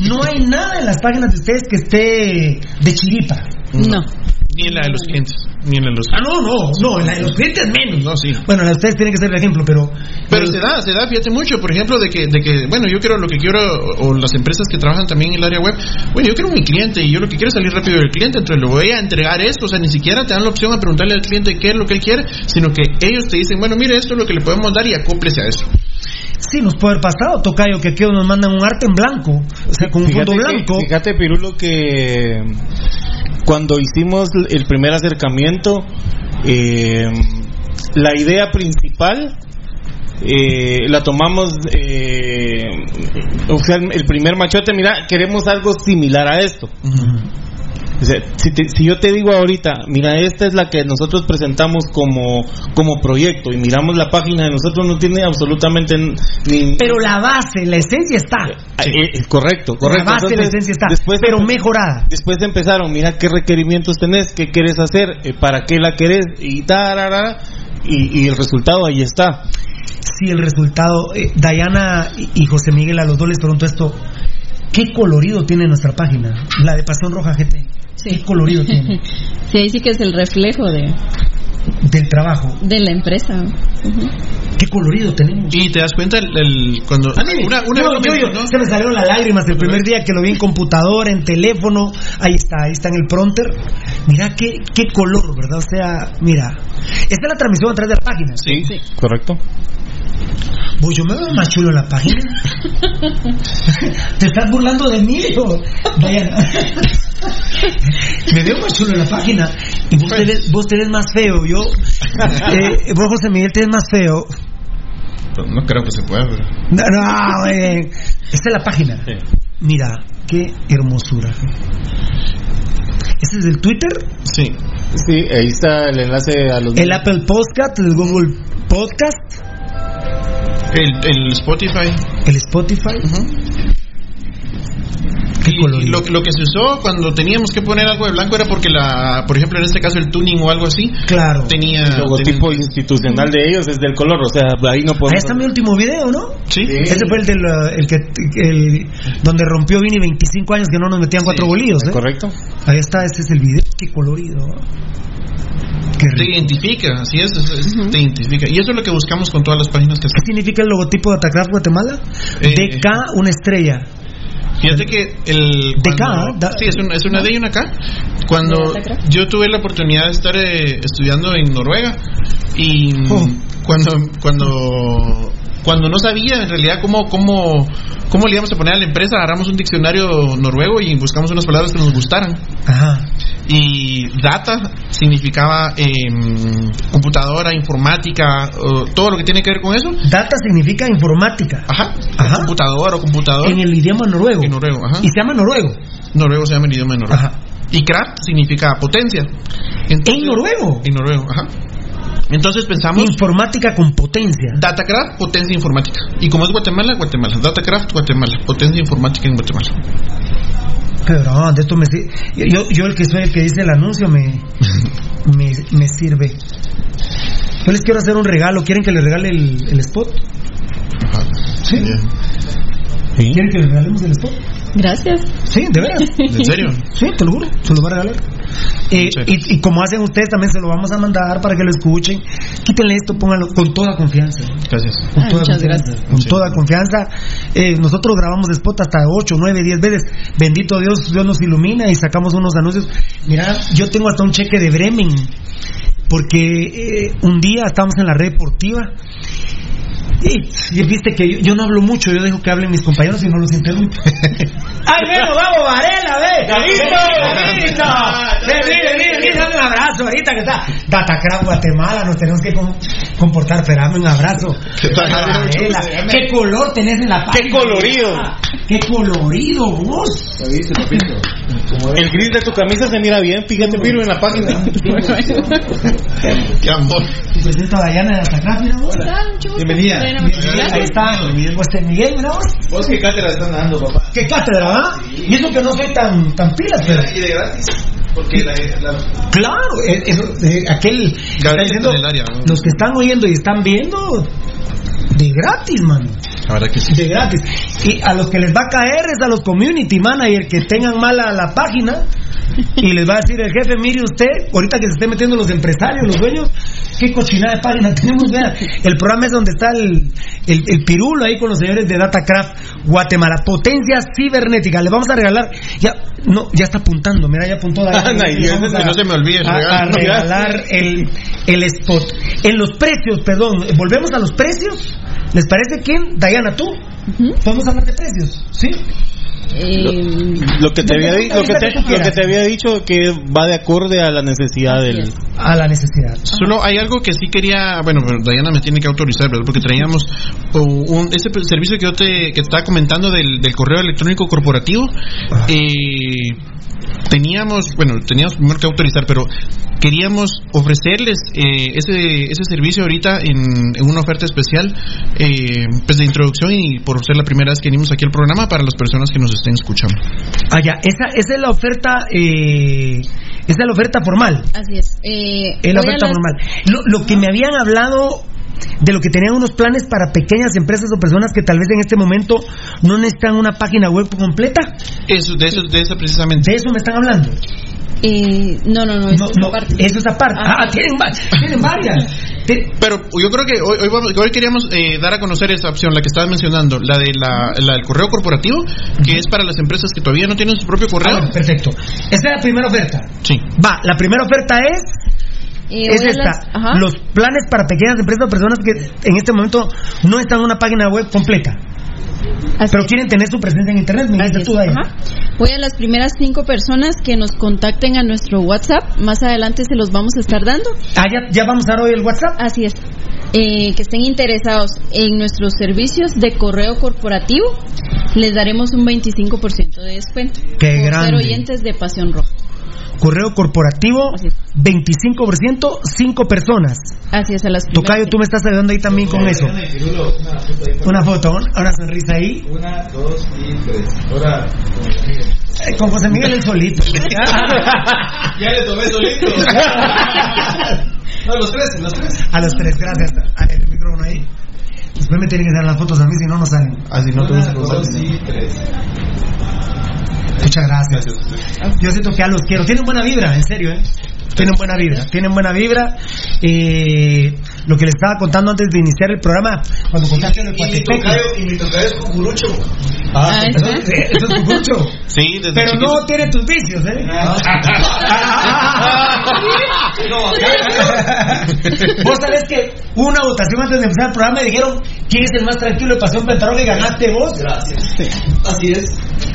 no hay nada en las páginas de ustedes que esté de chiripa. No. Ni en la de los clientes, ni en la de los Ah, no, no, no, en la de los clientes menos. No, sí. Bueno, la de ustedes tiene que ser el ejemplo, pero... Pero se da, se da, fíjate mucho, por ejemplo, de que, de que, bueno, yo quiero lo que quiero, o las empresas que trabajan también en el área web, bueno, yo quiero mi cliente y yo lo que quiero es salir rápido del cliente, entonces le voy a entregar esto, o sea, ni siquiera te dan la opción a preguntarle al cliente qué es lo que él quiere, sino que ellos te dicen, bueno, mire, esto es lo que le podemos dar y acóplese a eso. Sí, nos puede haber pasado, Tocayo, que aquí nos mandan un arte en blanco, o sea, con un fondo que- blanco. fíjate, Pirulo, que cuando hicimos el primer acercamiento, eh, la idea principal eh, la tomamos, eh, o sea, el primer machote, mira, queremos algo similar a esto. O sea, si, te- si yo te digo ahorita, mira, esta es la que nosotros presentamos como, como proyecto y miramos la página de nosotros, no tiene absolutamente ni... Pero la base, la esencia está. Eh, eh, correcto, correcto. La base, la esencia está, después pero mejorada. Después empezaron, mira qué requerimientos tenés, qué quieres hacer, eh, para qué la querés y tarara, y, y el resultado ahí está. Sí, el resultado. Diana y- y José Miguel, a los dos les pregunto esto. ¿Qué colorido tiene nuestra página? La de Pasión Roja GT. ¿Qué colorido tiene? Sí, ahí sí que es el reflejo de, Del trabajo. de la empresa. ¿Qué colorido tenemos? Y te das cuenta el, el- cuando A mí, una, una lo yo- yo- mencionó. se me salieron las lágrimas el primer día que lo vi en computadora, en teléfono. Ahí está, ahí está en el pronter. Mira qué, qué color, ¿verdad? O sea, mira. Esta es la transmisión a través de la página. Sí, correcto. Pues yo me veo más chulo en la página. ¿Te estás burlando de mí? o- Diana? me veo más chulo en la página. Y vos te ves, vos te ves más feo. Yo, eh, vos, José Miguel, te ves más feo. No creo que se pueda, pero. No, no, eh, esta es la página. Mira, qué hermosura. ¿Ese es el Twitter? Sí. Sí, ahí está el enlace a los... El Apple Podcast, el Google Podcast, El, el Spotify. el Spotify. Qué Y lo, lo que se usó cuando teníamos que poner algo de blanco era porque la, por ejemplo en este caso el tuning o algo así, Claro. tenía El logotipo institucional de ellos es del color, o sea, ahí no Ahí podemos... está mi último video, ¿no? Sí. Ese fue el, del, uh, el que el, donde rompió Vini 25 años que no nos metían cuatro bolillos, ¿eh? Correcto. Ahí está, ese es el video. Qué colorido. Qué te identifica, así es, es- es- te identifica. Y eso es lo que buscamos con todas las páginas que ¿Qué significa el logotipo de Atacraft Guatemala? Eh, DK, una estrella. Fíjate que el. De cuando- K, da- sí, es una, es una D y una K. Cuando yo tuve la oportunidad de estar eh, estudiando en Noruega y Oh. cuando cuando cuando no sabía en realidad cómo cómo cómo le íbamos a poner a la empresa, agarramos un diccionario noruego y buscamos unas palabras que nos gustaran. Ajá. Y data significaba em, computadora, informática, todo lo que tiene que ver con eso. Data significa informática. Ajá. Ajá. Computadora o computador. En el idioma noruego. En noruego, ajá. Y se llama noruego. Noruego se llama el idioma de Noruega. Ajá. Y craft significa potencia. Entonces- En noruego. En noruego, ajá. Entonces pensamos. Informática con potencia. Datacraft, potencia informática. Y como es Guatemala, Guatemala. Datacraft, Guatemala. Potencia informática en Guatemala. Qué grande, esto me yo, yo el que soy el que dice el anuncio me, me, me sirve. Yo les quiero hacer un regalo. ¿Quieren que les regale el, el spot? ¿Sí? ¿Quieren que les regalemos el spot? Gracias. Sí, de veras. ¿En serio? Sí, te lo juro, se lo va a regalar. Eh, y, y como hacen ustedes, también se lo vamos a mandar para que lo escuchen. Quítenle esto, pónganlo con toda confianza. Gracias. Con Ah, toda muchas confianza. gracias. Con toda confianza. Eh, nosotros grabamos spot hasta 8, 9, 10 veces. Bendito Dios, Dios nos ilumina y sacamos unos anuncios. Mira, yo tengo hasta un cheque de Bremen. Porque eh, un día estábamos en la red deportiva. Y, y viste que yo, yo no hablo mucho, yo dejo que hablen mis compañeros y no los interrumpo. ¡Ay, bueno, vamos, Varela, ve! ¡Carito! ¡Carito! Vení, vení, vení, dame un abrazo ahorita que está. Datacraft Guatemala, nos tenemos que com- comportar. Espérame un abrazo. Varela, ¿Qué color tenés en la página? ¡Qué colorido! ¡Qué colorido, vos! El gris de tu camisa se mira bien, fíjate, Piro, en la página. Qué amor. Te presento a Dayana de Datacraft, mira vos. Bienvenida. Ahí está, José Miguel, mira vos. ¿Vos qué cátedra están dando, papá? ¿Qué cátedra, va? Y eso que no soy tan, tan pilas, pero. Y de gratis. Porque la, la- Claro, eh, eso, eh, aquel. está diciendo, Candelaria, ¿no? los que están oyendo y están viendo, de gratis, man. La verdad que sí. De gratis. Y a los que les va a caer es a los community manager que tengan mala la página. Y les va a decir el jefe, mire usted, ahorita que se esté metiendo los empresarios, los dueños, qué cochinada de página tenemos, vea. El programa es donde está el, el, el pirulo ahí con los señores de Datacraft Guatemala. Potencia cibernética. Le vamos a regalar, ya, no, ya está apuntando, mira, ya apuntó y Le vamos que no se me olvide a, a regalar el, el spot. En los precios, perdón, volvemos a los precios. ¿Les parece quién? Dayana, tú. Podemos hablar de precios, ¿sí? Eh, Lo que te había, lo que te, lo que te había dicho que va de acorde a la necesidad del, a la necesidad. Solo hay algo que sí quería, bueno, Diana me tiene que autorizar, ¿verdad? Porque traíamos un, ese servicio que yo te que estaba comentando del, del correo electrónico corporativo. Eh, teníamos, bueno, teníamos primero que autorizar, pero queríamos ofrecerles eh, ese, ese servicio ahorita en, en una oferta especial eh, pues de introducción y por ser la primera vez que venimos aquí al programa para las personas que nos estén escuchando. Ah, ya, esa, esa es la oferta, eh, esa es la oferta formal. Así es. Eh, Es la oferta las- formal. Lo, lo que me habían hablado de lo que tenían unos planes para pequeñas empresas o personas que tal vez en este momento no necesitan una página web completa. Eso, de eso, de eso precisamente. De eso me están hablando. Eh, no, no, no, eso es aparte. Eso es aparte. Ah, tienen, tienen varias. Pero yo creo que hoy, hoy, vamos- hoy queríamos eh, dar a conocer esa opción, la que estabas mencionando, la de la, la del correo corporativo, que es para las empresas que todavía no tienen su propio correo. Ah, bueno, perfecto. Esa es la primera oferta. Sí. Va, la primera oferta es Es esta. las-. Los planes para pequeñas empresas o personas que en este momento no están en una página web completa. pero quieren tener su presencia en internet. Me dijiste tú. Voy a las primeras cinco personas que nos contacten a nuestro WhatsApp. Más adelante se los vamos a estar dando. Ah, ya, ya vamos a dar hoy el WhatsApp. Así es. Eh, que estén interesados en nuestros servicios de correo corporativo, les daremos un 25% de descuento. Qué por grande. ser oyentes de Pasión Roja. Correo corporativo, 25%, 5 personas. Así es, a las primeras Tocayo, tú me estás ayudando ahí también con eso. Una foto, una sonrisa ahí. Una, dos y tres. Ahora, Eh, Con José Miguel el solito. ya le tomé solito. No, los tres, los tres. A los tres, gracias. A el micrófono ahí. Después me tienen que dar las fotos a mí, si no, no salen. Así no te Una, dos y tres. Muchas gracias. Yo siento que a los quiero. Tienen buena vibra, en serio, ¿eh? Tienen buena vibra, tienen buena vibra. Eh, lo que les estaba contando antes de iniciar el programa, cuando contaste mi Coatepeque. tocayo, y mi tocayo es cucurucho. Ah, eso, eso es cucurucho. Sí, desde Pero chiquito. no tiene tus vicios, ¿eh? Vos sabés que una votación antes de empezar el programa y dijeron quién es el más tranquilo de Pasión Pentarroja y ganaste vos. Gracias. Así es.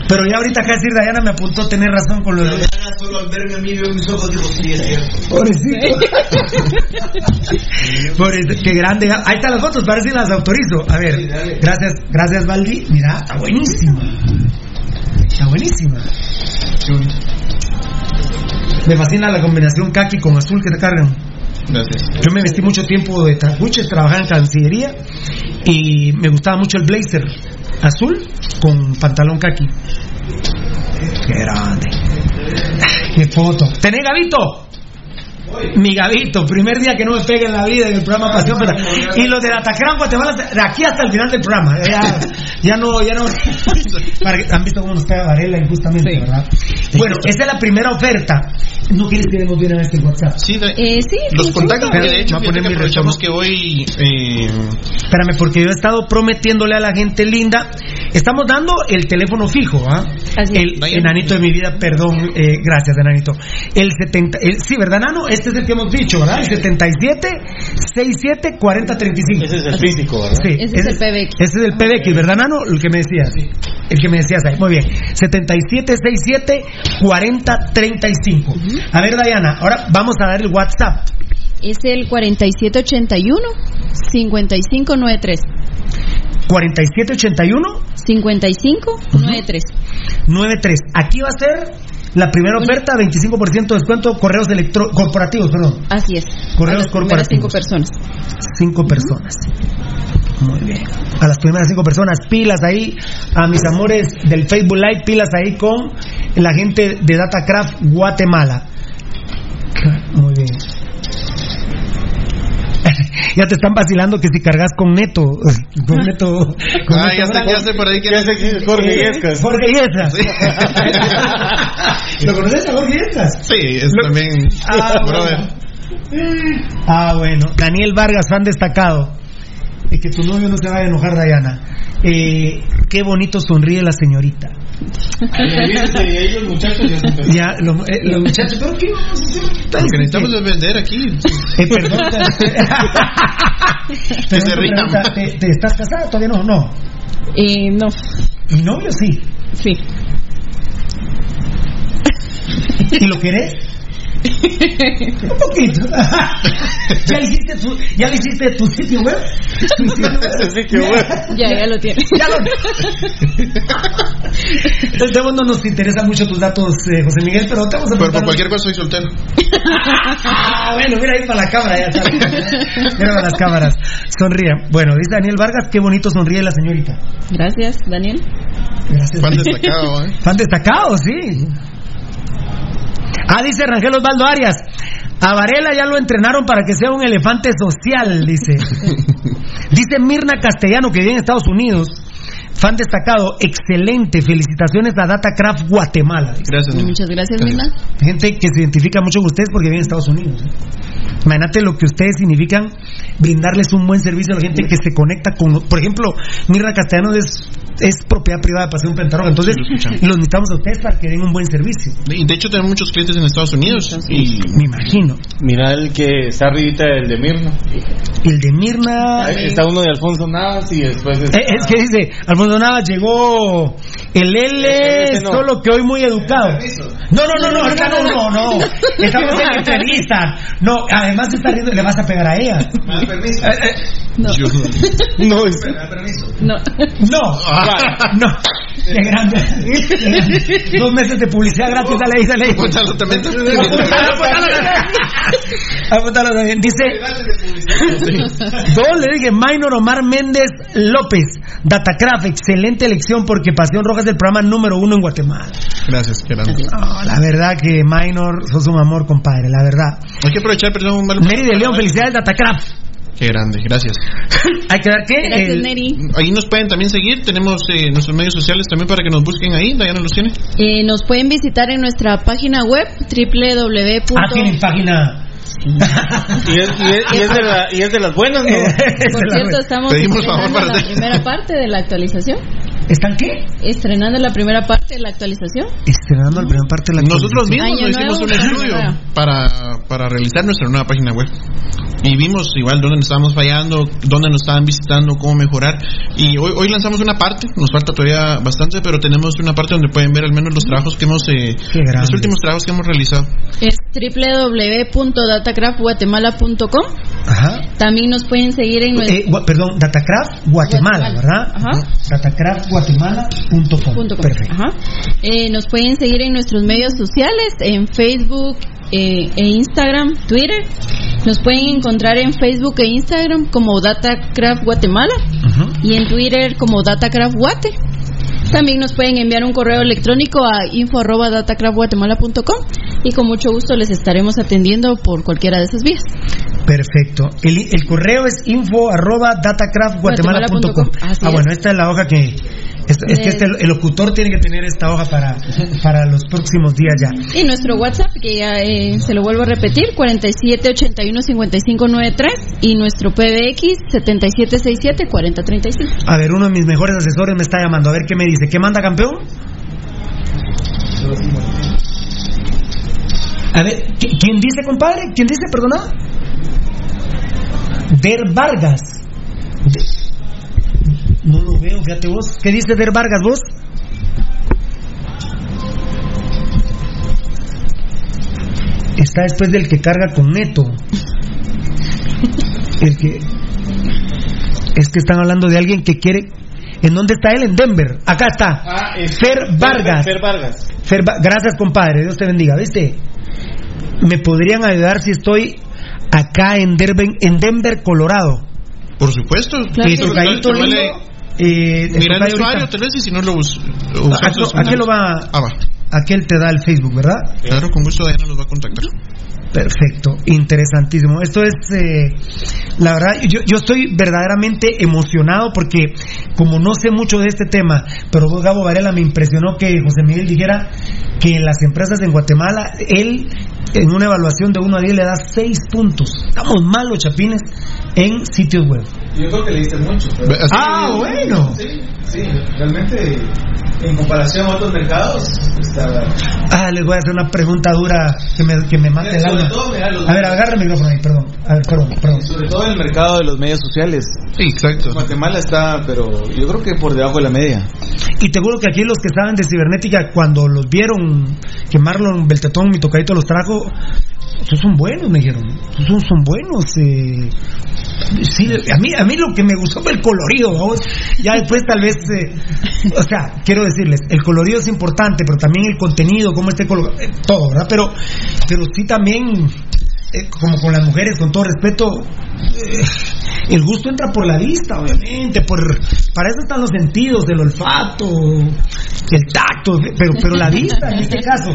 Pero ya ahorita acá decir Dayana me apuntó tener razón con lo de. Diana solo al verme a mí veo mis ojos dijo, sí, es cierto. Pobrecito. Pobrecito, qué grande. Ahí están las fotos, parece que las autorizo. A ver, gracias, gracias Valdi. Mira, está buenísima. Está buenísima. Me fascina la combinación kaki con azul que te cargan. Gracias. Yo me vestí mucho tiempo de trapuches, trabajaba en Cancillería y me gustaba mucho el blazer azul con pantalón kaki. Qué grande. Qué foto. ¿Tenés Gavito? Mi Gavito, primer día que no me pega en la vida en el programa Pasión. Y los de Atacrán, Guatemala, de aquí hasta el final del programa. Ya, ya no, ya no. Han visto cómo nos pega Varela injustamente, ¿verdad? Bueno, esta es la primera oferta. ¿No quieres que demos bien a este WhatsApp? Sí, de- Eh, sí, los sí, contactos, sí. que de hecho, Voy a poner que mi aprovechamos que hoy eh, Espérame, porque yo he estado prometiéndole a la gente linda. Estamos dando el teléfono fijo, ¿ah? El enanito de mi vida, perdón, eh, gracias, enanito. El 70, el- sí, ¿verdad, Nano? Este es el que hemos dicho, ¿verdad? El 77 67 40 35. Ese es el físico, ¿verdad? Sí, Ese es el PBX. Ese es el PBX, ¿verdad, Nano? El que me decías. El que me decías ahí. Muy bien. 77 67 40 35. A ver, Dayana, ahora vamos a dar el WhatsApp. Es el 4781-5593. 4781 5593. 93. Aquí va a ser la primera oferta, 25% de descuento, correos electro corporativos, perdón. Así es. Correos A las primeras corporativos. cinco personas. Cinco personas. Muy bien. A las primeras cinco personas, pilas ahí. A mis amores del Facebook Live, pilas ahí con la gente de Datacraft Guatemala. Muy bien. ya te están vacilando que si cargas con neto. Con neto. Con Ah, Neto ya sé, Bravo. ya sé por ahí que Ya sé que es Jorge Yescas. Jorge Yescas. ¿Lo conoces a Jorge Yescas? Sí, es también Ah, brother. Ah, bueno. Daniel Vargas, fan destacado. Y que tu novio no se vaya a enojar, Dayana. Eh, qué bonito sonríe la señorita. ellos muchachos ya Ya, lo- eh, los muchachos, ¿pero qué vamos a hacer? Lo que necesitamos es vender aquí. Eh, perdón. Que se rían. Pregunta, ¿te, te estás casada? Todavía no. No. Eh, no. Mi novio sí. Sí. ¿Y lo querés? Un poquito. ¿Ya le hiciste tu, ya le hiciste tu sitio web? Tu sitio web. Ya, ya lo tiene. Ya lo Entonces, de no nos interesa mucho tus datos, eh, José Miguel, pero te vamos a Pero por cualquier cosa soy soltero. Ah, bueno, mira ahí para la cámara, ya sabes. Mira para las cámaras. Sonríe. Bueno, dice Daniel Vargas, qué bonito sonríe la señorita. Gracias, Daniel. Gracias. Fan destacado, ¿eh? Fan destacado, sí. Ah, dice Rangel Osvaldo Arias. A Varela ya lo entrenaron para que sea un elefante social, dice. dice Mirna Castellano, que vive en Estados Unidos. Fan destacado, excelente. Felicitaciones a Datacraft Guatemala. dice. Gracias. Muchas gracias, Mirna. Gente que se identifica mucho con ustedes porque viven en Estados Unidos. ¿eh? Imagínate lo que ustedes significan brindarles un buen servicio a la gente que se conecta con. Por ejemplo, Mirna Castellano es, es propiedad privada de Paseo Pentarroja. Entonces, Sí, lo necesitamos a ustedes para que den un buen servicio. Y de hecho tenemos muchos clientes en Estados Unidos. Y Me imagino. Mira el que está arribita del de Mirna. El de Mirna. Ahí Está uno de Alfonso Navas y después está... Eh, Es que dice, Alfonso Navas llegó el L, no. solo que hoy muy educado. No, no, no, no, ahorita no, no, no. Estamos en entrevista. No, además está riendo, le vas a pegar a ella. Eh, eh, No. No, es... No. No, no. Qué grande. Dos meses de publicidad gratis, dale ahí, dale ahí. Apúntalo también. Apúntalo, también. Dice, dos le dije, Minor Omar Méndez López, Datacraft, excelente elección porque Pasión Roja es el programa número uno en Guatemala. Gracias, Gerardo. No, la verdad que Minor, sos un amor, compadre, la verdad. Hay que aprovechar, perdón, Malo. Mary de León, felicidades Datacraft. Qué grande, gracias. Hay que dar qué? Gracias, El- Neri. Ahí nos pueden también seguir. Tenemos eh, nuestros medios sociales también para que nos busquen ahí. Dayana los tiene. Eh, nos pueden visitar en nuestra página web www. Ah, tienen página. Y es, y, es, y es de la- y es de las buenas, ¿no? Por cierto, estamos Pedimos favor estrenando para la hacer- primera parte de la actualización. ¿Están qué? Estrenando la primera parte de la actualización. Estrenando la primera parte de la Nosotros mismos Año nos hicimos nuevo, un estudio nuevo. para, para realizar nuestra nueva página web. Y vimos igual dónde nos estábamos fallando, dónde nos estaban visitando, cómo mejorar. Y hoy, hoy lanzamos una parte, nos falta todavía bastante, pero tenemos una parte donde pueden ver al menos los trabajos que hemos, eh, los últimos trabajos que hemos realizado. Es www.datacraftguatemala.com. Ajá. También nos pueden seguir en nuestro Eh, perdón, Datacraft Guatemala, ¿verdad? Ajá. Datacraftguatemala.com. Perfecto. Ajá. Eh, nos pueden seguir en nuestros medios sociales, en Facebook eh, e Instagram, Twitter. Nos pueden encontrar en Facebook e Instagram como Datacraft Guatemala y en Twitter como Datacraft Guate. También nos pueden enviar un correo electrónico a info@datacraftguatemala.com y con mucho gusto les estaremos atendiendo por cualquiera de esas vías. Perfecto. El, el correo es info arroba datacraftguatemala.com. Guatemala.com. Así Ah, bueno, esta es la hoja que... Es, es que este, el locutor tiene que tener esta hoja para, para los próximos días ya. Y nuestro WhatsApp, que ya eh, se lo vuelvo a repetir, 4781-5593 y nuestro PBX 7767-4035. A ver, uno de mis mejores asesores me está llamando. A ver qué me dice. ¿Qué manda campeón? A ver, ¿qui- ¿quién dice, compadre? ¿Quién dice, perdona? Der Vargas. De- veo, fíjate vos. ¿Qué dice Der Vargas vos? Está después del que carga con Neto. El que. Es que están hablando de alguien que quiere. ¿En dónde está él? En Denver. Acá está. Ah, es- Fer Vargas. Fer Vargas. Fer Gracias, compadre. Dios te bendiga. ¿Viste? ¿Me podrían ayudar si estoy acá en Denver, en Denver Colorado? Por supuesto. Lindo, eh, Mira el ahorita. tal vez, y si no lo bus- ¿A, usamos. a qué lo va? Ah, va. Aquel te da el Facebook, ¿verdad? Claro, con gusto Diana los va a contactar. Perfecto, interesantísimo. Esto es, eh, la verdad, yo, yo estoy verdaderamente emocionado porque como no sé mucho de este tema, pero vos, Gabo Varela me impresionó que José Miguel dijera que en las empresas en Guatemala, él en una evaluación de 1 a 10 le da 6 puntos. Estamos malos, chapines, en sitios web. Yo creo que le diste mucho. pero- Ah, bueno. Sí, sí, realmente en comparación a otros mercados, está... Ah, les voy a hacer una pregunta dura que me, que me mate el alma. todo, mira, los- A ver, agarra el micrófono ahí, perdón. A ver, perdón, perdón. Sobre todo en el mercado de los medios sociales. Sí, exacto. Guatemala está, pero yo creo que por debajo de la media. Y te juro que aquí los que saben de cibernética, cuando los vieron que Marlon Beltetón, mi tocadito, los trajo, esos son buenos, me dijeron. Esos son buenos. Eh. Sí, a mí, a mí lo que me gustó fue el colorido. Ya después tal vez, eh, o sea, quiero decirles, el colorido es importante, pero también el contenido, cómo esté colocado, eh, todo, ¿verdad? Pero, pero sí también, eh, como con las mujeres, con todo respeto, eh, el gusto entra por la vista, obviamente, por para eso están los sentidos, el olfato, el tacto, pero pero la vista en este caso.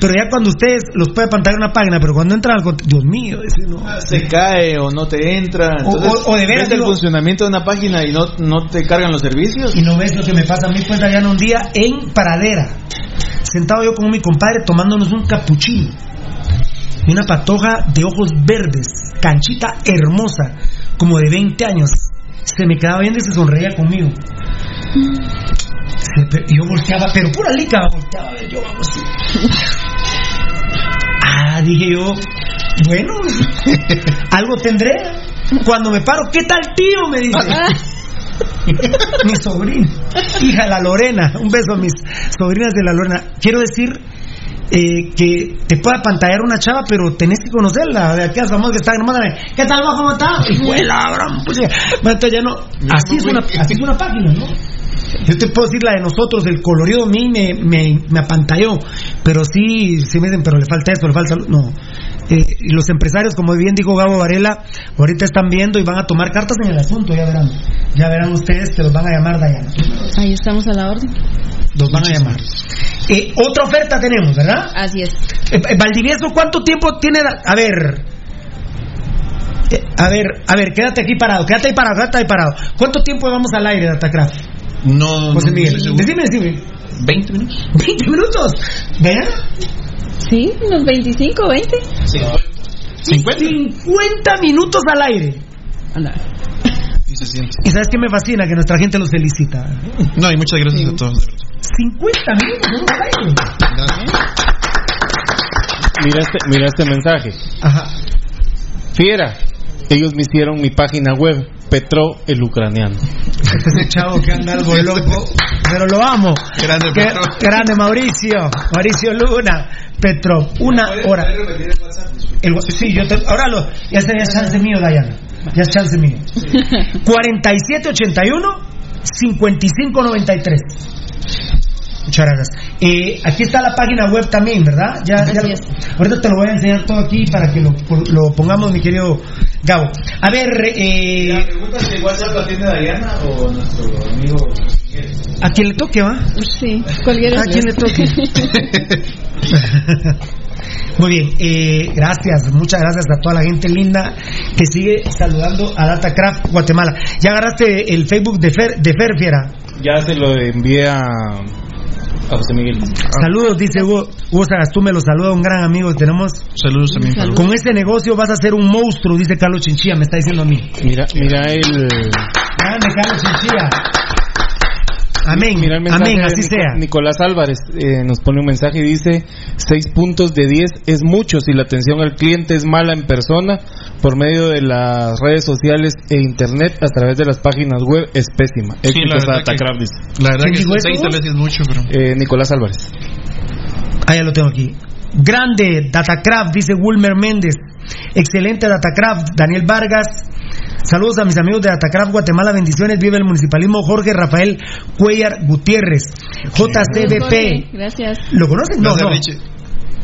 Pero ya cuando ustedes los puede pantalla una página, pero cuando entran al Dios mío, ese no. Se cae o no te entra. O- Entonces, o- o de veras ves el funcionamiento de una página y no, no te cargan los servicios. Y no ves lo que me pasa a mí, pues allá en un día en Paradera, sentado yo con mi compadre tomándonos un capuchino. Y una patoja de ojos verdes, canchita hermosa, como de 20 años. Se me quedaba viendo y se sonreía conmigo. Y yo volteaba, pero pura lica, volteaba a ver yo, vamos. Ah, dije yo, bueno, algo tendré. Cuando me paro, ¿qué tal tío? Me dice. mi sobrina, hija la Lorena, un beso a mis sobrinas de la Lorena. Quiero decir eh, que te pueda pantallar una chava, pero tenés que conocerla. De aquellas famosas que están, mándame, ¿qué tal va? ¿Cómo está? Y fue la gran pucha. Bueno, ya no, así es una, así es una página, ¿no? Yo te puedo decir la de nosotros, el colorido a mí me, me, me apantalló, pero sí, sí me dicen, pero le falta esto, le falta. No. Eh, y los empresarios, como bien dijo Gabo Varela, ahorita están viendo y van a tomar cartas en el asunto, ya verán. Ya verán ustedes que los van a llamar Dayana. Ahí estamos a la orden. Los van a llamar. Eh, otra oferta tenemos, ¿verdad? Así es. Eh, Valdivieso, ¿cuánto tiempo tiene? A ver. A ver, a ver, quédate aquí parado, quédate ahí parado, quédate ahí parado. ¿Cuánto tiempo vamos al aire, Datacraft? No, José no Miguel, seguro. decime, decime. 20 minutos. 20 minutos. ¿Vean? Sí, unos 25, 20. 50. 50 minutos al aire. Y se siente. Y sabes qué me fascina que nuestra gente los felicita. No, y muchas gracias a todos, de verdad. 50 minutos ¿no? al aire. Mira este, mira este mensaje. Ajá. Fiera, ellos me hicieron mi página web, Petro el ucraniano. Este es el chavo que anda algo loco, pero lo amo. Grande, Qué- Petro. grande Mauricio, Mauricio Luna, Petro, una hora. El, sí, yo te, ahora lo, ya sería chance mío, Dayana. Ya es chance mío. 4781 5593. Muchas gracias. Eh, aquí está la página web también, ¿verdad? Ya, ya lo- ahorita te lo voy a enseñar todo aquí para que lo, lo pongamos, mi querido Gabo. A ver, eh, La pregunta si WhatsApp la tiene Dayana o nuestro amigo Miguel. a quien le toque, ¿va? Sí, cualquiera. A quien le toque. Muy bien, eh, gracias, muchas gracias a toda la gente linda que sigue saludando a Datacraft Guatemala. ¿Ya agarraste el Facebook de Fer, de Fer Fiera? Ya se lo envié a, a José Miguel. Saludos, dice Hugo, Hugo Sagastume, los saluda un gran amigo que tenemos. Saludos también, Carlos. Con este negocio vas a ser un monstruo, dice Carlos Chinchilla, me está diciendo a mí. Mira, mira el. Grande Carlos Chinchilla. Amén, Mira el mensaje amén, de así Nico- sea. Nicolás Álvarez eh, nos pone un mensaje y dice: 6 puntos de 10 es mucho si la atención al cliente es mala en persona, por medio de las redes sociales e internet, a través de las páginas web, es pésima. Sí, la verdad que-. La verdad ¿Quién que tal vez es mucho, pero. Eh, Nicolás Álvarez. Ah, ya lo tengo aquí. Grande Datacraft, dice Wilmer Méndez. Excelente Datacraft, Daniel Vargas. Saludos a mis amigos de Datacraft Guatemala, bendiciones. Vive el municipalismo Jorge Rafael Cuellar Gutiérrez. JCBP. Gracias. ¿Lo conocen? No, no.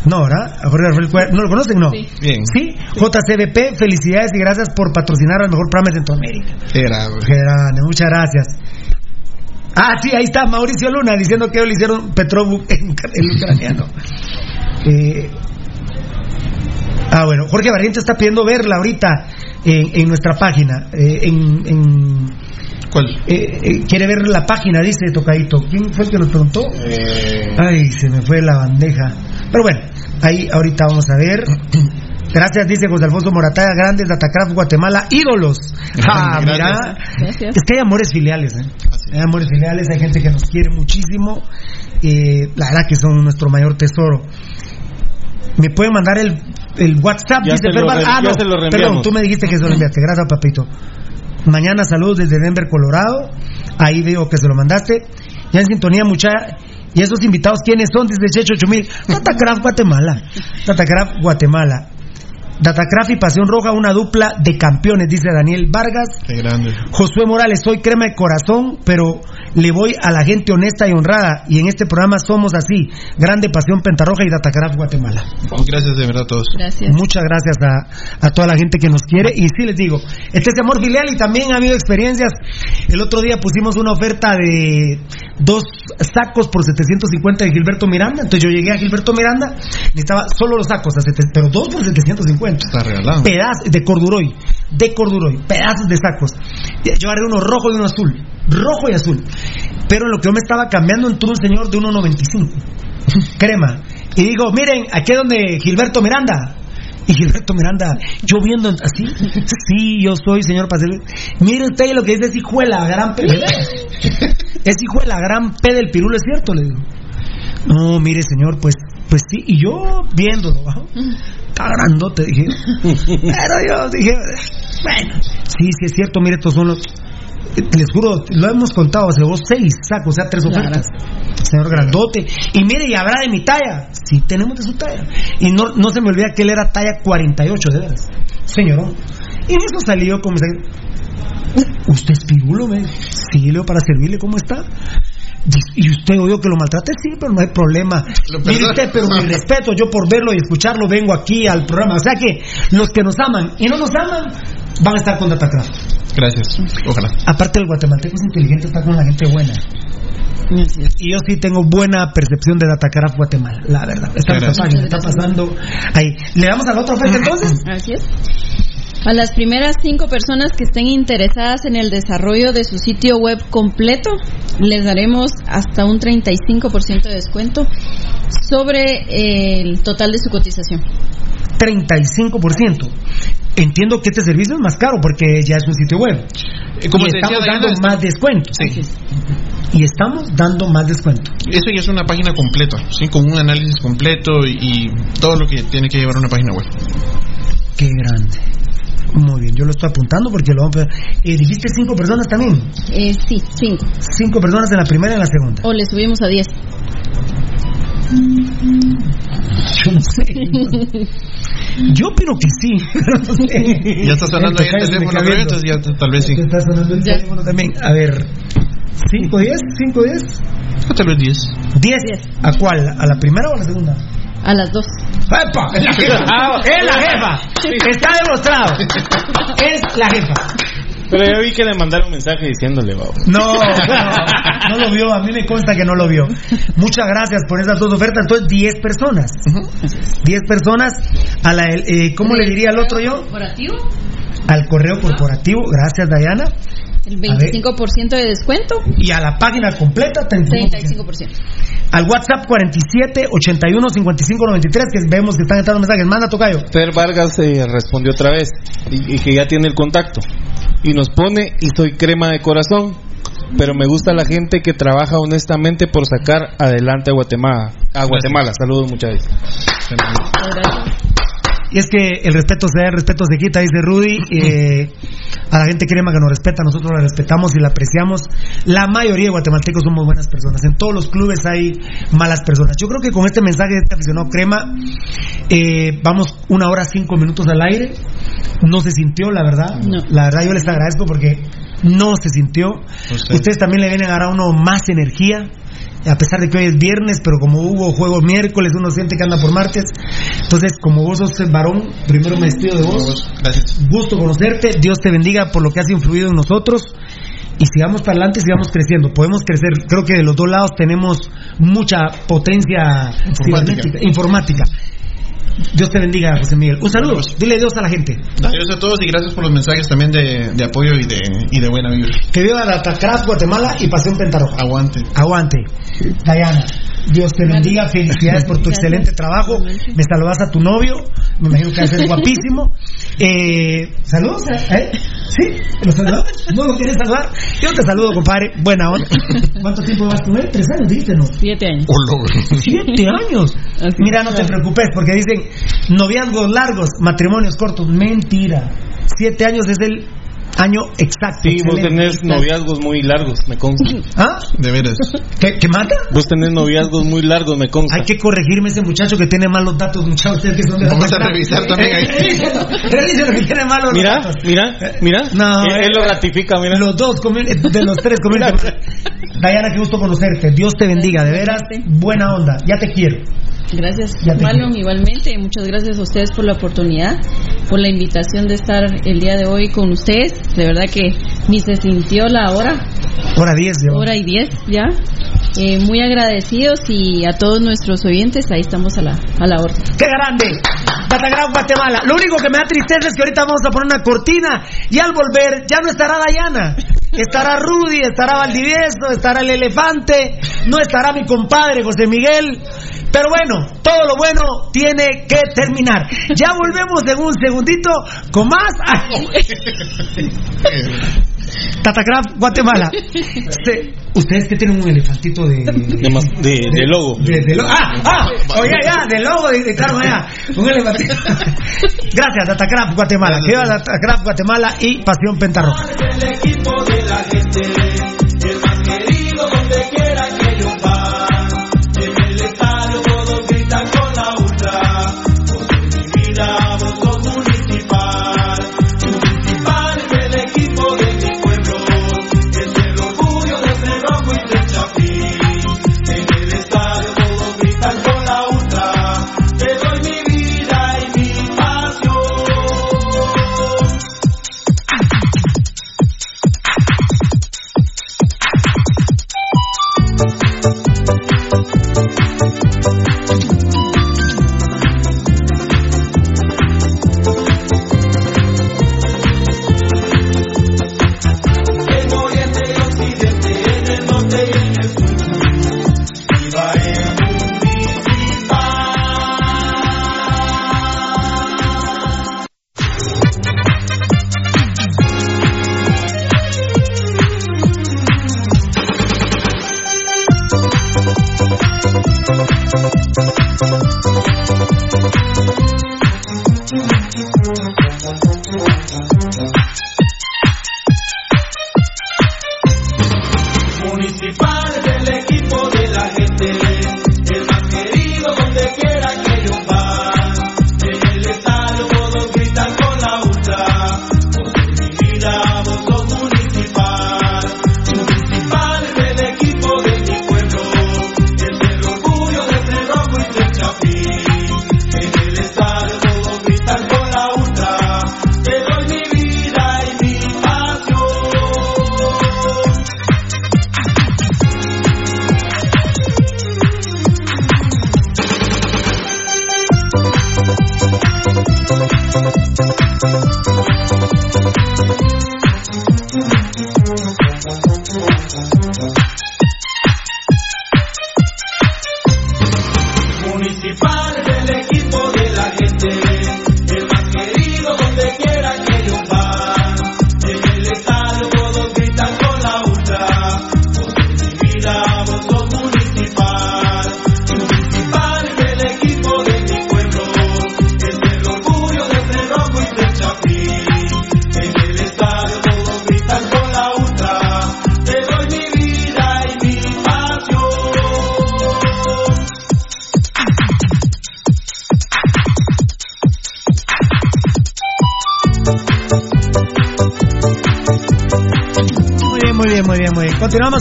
No, ¿verdad? Jorge Rafael Cuellar. ¿No lo conocen? No. Sí. Bien. Sí, JCBP, felicidades y gracias por patrocinar al mejor programa de Centroamérica. Grande, muchas gracias. Ah, sí, ahí está Mauricio Luna diciendo que ellos le hicieron Petrobu en el ucraniano. Eh, ah, bueno, Jorge Barriento está pidiendo verla ahorita en, en nuestra página. eh, en, en- ¿Cuál? eh, eh, quiere ver la página, dice Tocadito. ¿Quién fue el que nos preguntó? Ay, se me fue la bandeja. Pero bueno, ahí ahorita vamos a ver. Gracias, dice José Alfonso Morataya, grandes Datacraft Guatemala, ídolos. Ah, mira. Gracias. Es que hay amores filiales, ¿eh? Hay amores filiales, hay gente que nos quiere muchísimo. Eh, la verdad que son nuestro mayor tesoro. Me pueden mandar el, el WhatsApp, Ya dice re- Ah, no, perdón, tú me dijiste que se lo enviaste. Gracias, papito. Mañana saludos desde Denver, Colorado. Ahí veo que se lo mandaste. Ya en sintonía, mucha. ¿Y esos invitados quiénes son? Dice Checho 8000. Datacraft Guatemala. Datacraft Guatemala. Datacraft y Pasión Roja, una dupla de campeones, dice Daniel Vargas. Qué grande. Josué Morales, soy crema de corazón, pero le voy a la gente honesta y honrada. Y en este programa somos así. Grande Pasión Pentarroja y Datacraft Guatemala. Gracias de verdad a todos. Gracias. Muchas gracias a, a toda la gente que nos quiere. Y sí les digo, este es amor filial y también ha habido experiencias. El otro día pusimos una oferta de dos sacos por 750 de Gilberto Miranda. Entonces yo llegué a Gilberto Miranda, necesitaba solo los sacos, a pero dos por 750. Está regalado. Pedazos de corduroy, de corduroy, pedazos de sacos. Yo agarré uno rojo y uno azul, rojo y azul. Pero en lo que yo me estaba cambiando entró un señor de 1.95, crema. Y digo, miren, aquí es donde Gilberto Miranda. Y Gilberto Miranda, yo viendo así, sí, yo soy señor Pastel. Mire usted lo que dice es hijo de la gran P. Es hijo de la gran P del pirulo, es cierto, le digo. No, mire señor, pues, pues sí, y yo viéndolo, ¿va? Está grandote, dije. Pero yo dije, bueno, sí, sí es cierto, mire, estos son los. Les juro, lo hemos contado, se llevó seis sacos, o sea, tres ofertas. Señor grandote. Y mire, y habrá de mi talla. Sí, tenemos de su talla. Y no, no se me olvida que él era talla 48, de veras. Señorón. Y en eso salió como. ¿Usted es pirulo, me? Sí, Leo, para servirle, ¿cómo está? Y usted oyó que lo maltrate, sí, pero no hay problema. Mire usted, pero mi respeto, yo por verlo y escucharlo vengo aquí al programa. O sea que los que nos aman y no nos aman van a estar con Datacraft. Gracias. Ojalá. Aparte el guatemalteco es inteligente, está con la gente buena. Y yo sí tengo buena percepción de Datacraft Guatemala, la verdad. Está, Gracias. está- está pasando ahí. ¿Le damos a la otra oferta entonces? Así es. A las primeras cinco personas que estén interesadas en el desarrollo de su sitio web completo, les daremos hasta un 35% de descuento sobre eh, el total de su cotización. 35%. Entiendo que este servicio es más caro porque ya es un sitio web. como y te decía estamos Diana, dando está- más descuento. Y estamos dando más descuento. Eso ya es una página completa, ¿sí? con un análisis completo y, y todo lo que tiene que llevar una página web. Qué grande. Muy bien, yo lo estoy apuntando porque lo vamos a... Eh, ¿Dijiste cinco personas también? Eh, sí, cinco. Cinco personas en la primera y en la segunda. O le subimos a 10. Yo no sé. Yo opino que sí. pero no sé. Ya está sonando ahí el teléfono, entonces ya tal vez sí. Está sonando el teléfono también. A ver. ¿Cinco, diez? ¿Cinco, diez? Tal vez 10. ¿Diez? ¿A cuál? ¿A la primera o a la segunda? A las dos. ¡Epa! ¡Es la jefa! ¡Es la jefa! Está demostrado. Es la jefa. Pero ya vi que le mandaron mensaje diciéndole, vamos. No, no, no lo vio, a mí me consta que no lo vio. Muchas gracias por esas dos ofertas. Entonces, 10 personas. 10 personas a la, eh, ¿cómo le diría al otro yo? ¿Corporativo? Al correo corporativo. Gracias, Dayana. El 25% de descuento. Y a la página completa, 35%. 35%. Al WhatsApp 47 81 55 93, que vemos que están entrando mensajes. Manda, Tocayo. Fer Vargas eh, respondió otra vez y, y que ya tiene el contacto. Y nos pone, y soy crema de corazón, pero me gusta la gente que trabaja honestamente por sacar adelante a Guatemala. A Guatemala, saludos muchas veces. Y es que el respeto se da, el respeto se quita, dice Rudy. Eh, a la gente crema que nos respeta, nosotros la respetamos y la apreciamos. La mayoría de guatemaltecos somos buenas personas. En todos los clubes hay malas personas. Yo creo que con este mensaje de este aficionado crema, eh, vamos una hora cinco minutos al aire. No se sintió, la verdad. La verdad, yo les agradezco porque no se sintió. Ustedes también le vienen a dar a uno más energía a pesar de que hoy es viernes, pero como hubo juego miércoles, uno siente que anda por martes. Entonces, como vos sos el varón, primero me despido de vos. Gusto conocerte, Dios te bendiga por lo que has influido en nosotros. Y sigamos para adelante, sigamos creciendo. Podemos crecer. Creo que de los dos lados tenemos mucha potencia informática. Dios te bendiga, José Miguel. Un saludo. Dile Dios a la gente. Adiós a todos y gracias por los mensajes también de, de apoyo y de, y de buena vibra. Que viva la Tacraz, Guatemala y Pasión Pentarroja. Aguante. Aguante. Dayana, Dios te bendiga. Felicidades por tu excelente trabajo. Me saludas a tu novio. Me imagino que va a ser guapísimo. Eh, Saludos, ¿eh? ¿Sí? ¿Lo saludamos? ¿No lo quieres saludar? Yo te saludo, compadre. Buena onda. ¿Cuánto tiempo vas con él? ¿Tres años dijiste, no? Siete años. Siete años. Mira, no te preocupes, porque dicen noviazgos largos, matrimonios cortos. Mentira. Siete años es el año exacto. Sí, vos tenés noviazgos muy largos, me consta. ¿Ah? De veras. ¿Qué, qué mata? Vos tenés noviazgos muy largos, me consta. Hay que corregirme ese muchacho que tiene malos datos, muchachos. Ustedes que son de Vamos a revisar también ahí. Revisen lo que tiene malos Mira, datos. mira, mira. No, él, él lo ratifica, mira. Los dos, de los tres, Dayana, qué gusto conocerte. Dios te bendiga, de veras. Buena onda. Ya te quiero. Gracias, Marlon, igualmente. Muchas gracias a ustedes por la oportunidad, por la invitación de estar el día de hoy con ustedes. De verdad que ni se sintió la hora, Hora 10, yo. hora y diez ya. Eh, muy agradecidos y a todos nuestros oyentes, ahí estamos a la, a la orden. ¡Qué grande! Datagraph Guatemala. Lo único que me da tristeza es que ahorita vamos a poner una cortina y al volver ya no estará Dayana. Estará Rudy, estará Valdivieso, estará el elefante, no estará mi compadre José Miguel. Pero bueno, todo lo bueno tiene que terminar. Ya volvemos en un segundito con más. Tatacraft Guatemala. Se- Ustedes que tienen un elefantito de. De, de- de logo. De, de lo- ah, ah, oye, ya, de logo de, de Carmen, ya. Un elefantito. Gracias, Datacraft Guatemala. Que va Datacraft Guatemala y Pasión Pentarroja. El equipo de la gente, el más querido donde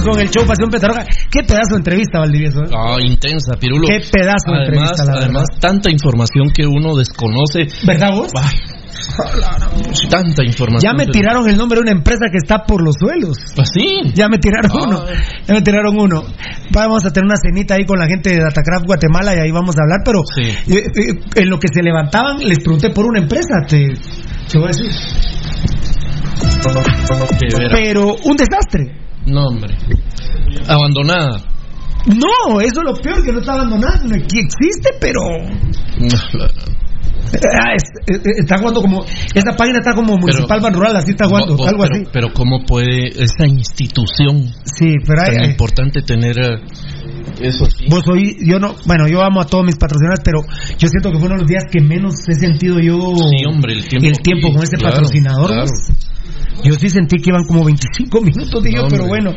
Continuamos con el show Pasión Pentarroja. Qué pedazo de entrevista, Valdivieso. ¿eh? Ah, intensa, Pirulo. Qué pedazo de además, entrevista, la Además, tanta información que uno desconoce. ¿Verdad vos? Ay, tanta información. Ya me tiraron el nombre de una empresa que está por los suelos. Pues sí. Ya me tiraron uno. Ya me tiraron uno. Vamos a tener una cenita ahí con la gente de Datacraft Guatemala y ahí vamos a hablar, pero eh, eh, en lo que se levantaban les pregunté por una empresa, te, te voy a decir. De. Pero un desastre. No, hombre. Abandonada. No, eso es lo peor que no está abandonado, no, que existe, pero Ah, eh, eh, está jugando como. Esa página está como Municipal Ban Rural, así está jugando, Vos- algo pero, así. pero cómo puede esa institución Sí, pero hay- tan hay- importante tener eh, eso sí. Vos hoy, yo no, bueno, yo amo a todos mis patrocinadores, pero yo siento que fue uno de los días que menos he sentido yo Sí, hombre, el tiempo. con ese Claro, patrocinador. claro. Yo sí sentí que iban como 25 minutos, dije, No, pero bueno.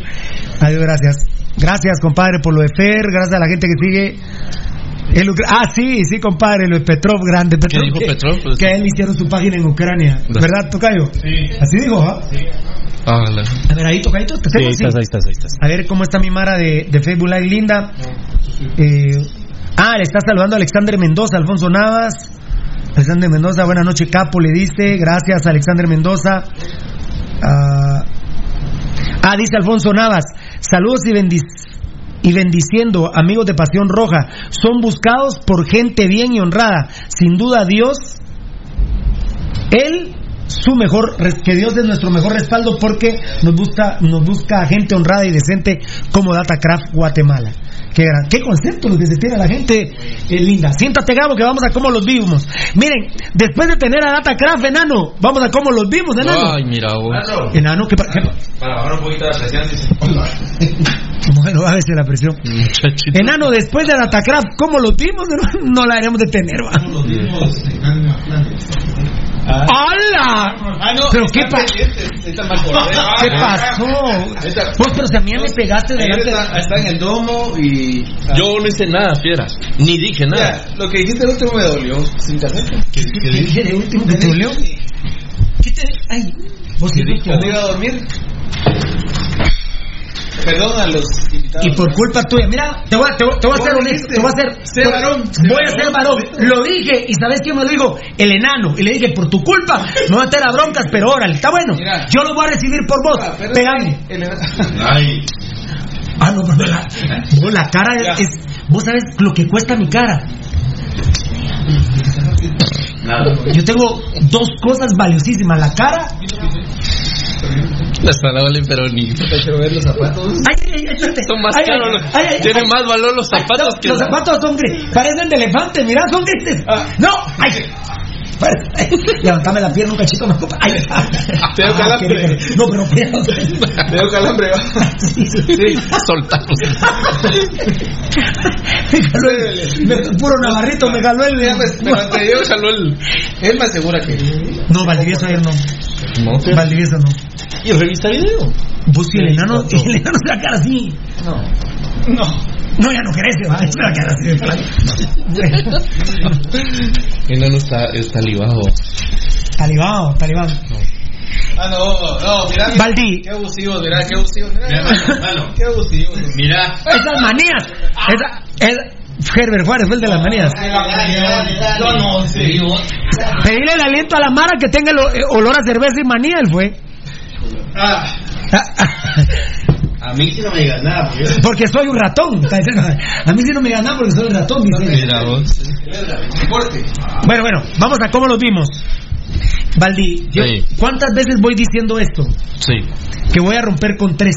Adiós, gracias. Gracias, compadre, por lo de Fer, gracias a la gente que sigue. El ah, sí, sí, compadre, lo de Petrov, grande. Petrov, dijo que, Petrov? Pues- que a él le hicieron su página en Ucrania. ¿Verdad, Tocayo? Sí. Así dijo, ¿ah? Ah, la- A ver, ahí, Tocayo, te Sí, ahí sí. estás, ahí estás, ahí estás. A ver cómo está mi Mara de, de Facebook Live, linda. Eh, ah, le está saludando Alexander Mendoza, Alfonso Navas. Alexander Mendoza, buenas noches, capo, le dice. Gracias, Alexander Mendoza. Ah, ah, dice Alfonso Navas. Saludos y bendiciones. Y bendiciendo, amigos de Pasión Roja, son buscados por gente bien y honrada. Sin duda, Dios él su mejor que Dios es nuestro mejor respaldo porque nos busca nos busca gente honrada y decente como Datacraft Guatemala qué gran qué concepto lo que se tiene la gente. Eh, linda. Siéntate Gabo que vamos a cómo los vimos. Miren después de tener a Datacraft enano vamos a cómo los vimos enano. Ay, mira vos. enano. ¿qué, qué pa- Para bajar un poquito la presión, dice. bueno bájese la presión. Muchachito. enano después de Datacraft cómo los vimos no, no la haremos detener va ¡Hala! ¿Pero qué, pa- ¿Qué pasó? Vos, pero si a mí ya me pegaste delante Está, está en el domo y. Yo no hice nada, fieras. Ni dije nada. Mira, lo que dijiste el último me dolió. Sin tarjeta. ¿Qué, qué ¿Qué dije? dije de último que te dolió? ¿Qué te.? Ay, vos ¿Qué sí dije? Cuando iba a dormir. Perdón a los invitados. Y por culpa tuya, mira, te voy a, te voy, te voy a lo honesto, te voy a hacer. Sé varón, voy a ser varón. Lo dije, y ¿sabes quién me lo dijo? El enano. Y le dije, por tu culpa, me voy a meter a broncas, pero órale, está bueno. Mira. Yo lo voy a recibir por vos. Ah, Pegame. el- Ay. Ah, no, pero la, vos, la cara es, es- Vos sabes lo que cuesta mi cara. Yo tengo dos cosas valiosísimas: la cara. La sala vale, pero ni. Quiero ver los zapatos. Ay, ay, ay. Son más caros. los- ay, ay, Tienen ay. más valor los zapatos No, que. Los zapatos son gris. Parecen de elefante, mira, son grises. No, ay. Levantame la pierna un cachito más. Ay. Te Ah, calambre. No, pero pero- Te dio calambre, va. Sí, soltarlos. Me jaló el- me- puro navarrito me jaló el. Pero jaló el. Él me asegura que. No, Valdivieso ayer no. No, pero- Valdivieso no. Y revisa video. Vos y el enano, el enano se va a quedar así. No. No. No, ya no crece, va. Se va a quedar así de flaco. Enano está, está libado. Talibán, talibán. Ah, no, no, mira. mira, Valdi. Qué abusivo, mira, qué abusivo. Mira, mano, Qué abusivo. Mira. Esas manías. Esa, el, Herbert Juárez fue el de las manías. No, no, sí. Pedirle el aliento a la Mara que tenga el eh, olor a cerveza y manía, él fue. Ah, a mí sí no me digas nada, porque yo. Porque soy un ratón. A mí sí no me gana porque soy un ratón. Corte. Bueno, bueno, vamos a cómo los vimos. Valdi, yo- Sí. ¿cuántas veces voy diciendo esto? Sí. Que voy a romper con tres.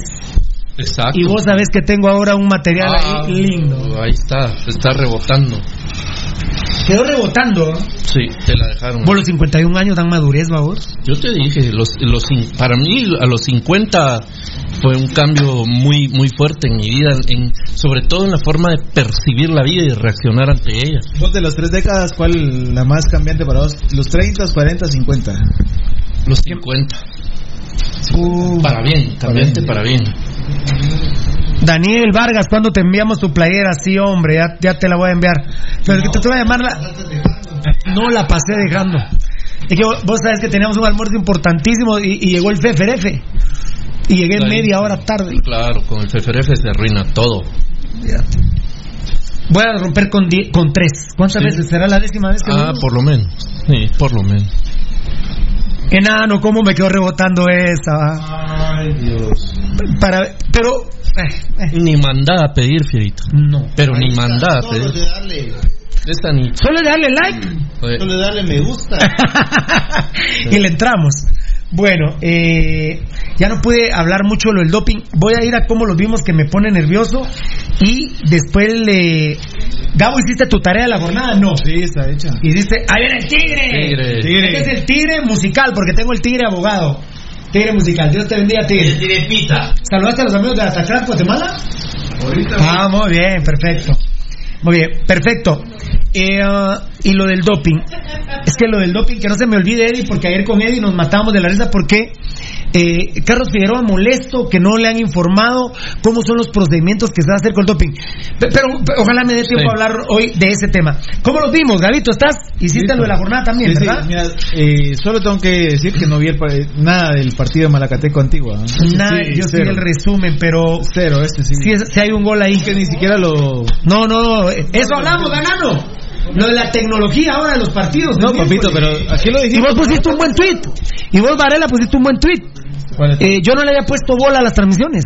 Exacto. Y vos sabés que tengo ahora un material Ah, ahí lindo. Ahí está, está rebotando. Quedó rebotando. Sí, te la dejaron. Por los 51 años dan madurez, ¿va vos? Yo te dije, los, los, para mí a los 50 fue un cambio muy muy fuerte en mi vida, en, sobre todo en la forma de percibir la vida y reaccionar ante ella. Vos de las tres décadas, ¿cuál la más cambiante para vos? ¿Los 30, 40, 50? Los 50. para bien, cambiante para bien. Daniel Vargas, cuando te enviamos tu playera? Sí, hombre, ya, ya te la voy a enviar. Pero que te, te voy a llamar la... No, la pasé dejando. Es que vos, sabés que teníamos un almuerzo importantísimo y, y llegó el FFRF. Y llegué media hora tarde. Claro, con el FFRF se arruina todo. Voy a romper con, die- con tres. ¿Cuántas Sí. veces? ¿Será la décima vez que Ah, por lo menos. Sí, por lo menos. Enano, ¿cómo me quedó rebotando esa? va? Ay, Dios. Para, pero... eh, eh, Ni mandada a pedir, Fierito. no. Pero ni mandada a Solo pedir. darle. Esta ni. Solo darle like Oye, Solo darle me gusta. y le entramos. Bueno, eh, ya no pude hablar mucho de lo del doping. Voy a ir a cómo los vimos que me pone nervioso. Y después le. Gabo, ¿hiciste tu tarea de la jornada? No. Sí, está hecha. Y dice: ¡Ahí viene el tigre! Tigre. Tigre. Este es el tigre musical, porque tengo el tigre abogado. Tigre musical. Dios te bendiga, tigre. Tiene pita. ¿Saludaste a los amigos de Atacrán, Guatemala? Ahorita. Ah, muy bien, perfecto. Muy bien, perfecto. Eh, ah, y lo del doping. Es que lo del doping, que no se me olvide, Eddie, porque ayer con Eddie nos matamos de la risa porque eh, Carlos Figueroa molesto que no le han informado cómo son los procedimientos que se va a hacer con el doping. Pe- Pero, pero ojalá me dé tiempo Sí. a hablar hoy de ese tema. ¿Cómo los vimos, Gabito? ¿Estás? Hiciste lo de la jornada también, Sí, sí, ¿verdad? mira, eh, solo tengo que decir que no vi el pa- nada del partido de Malacateco Antigua. ¿no? Nada, yo sí el resumen, pero Cero, este sí. si, es- si hay un gol ahí. que ni siquiera lo. No, no, no. Eso hablamos, ganando. Lo de la tecnología ahora de los partidos. No, papito, pero miércoles. aquí lo Y dijimos. vos pusiste un buen tweet. Y vos, Varela, pusiste un buen tweet. ¿Cuál es? Eh, yo no le había puesto bola a las transmisiones.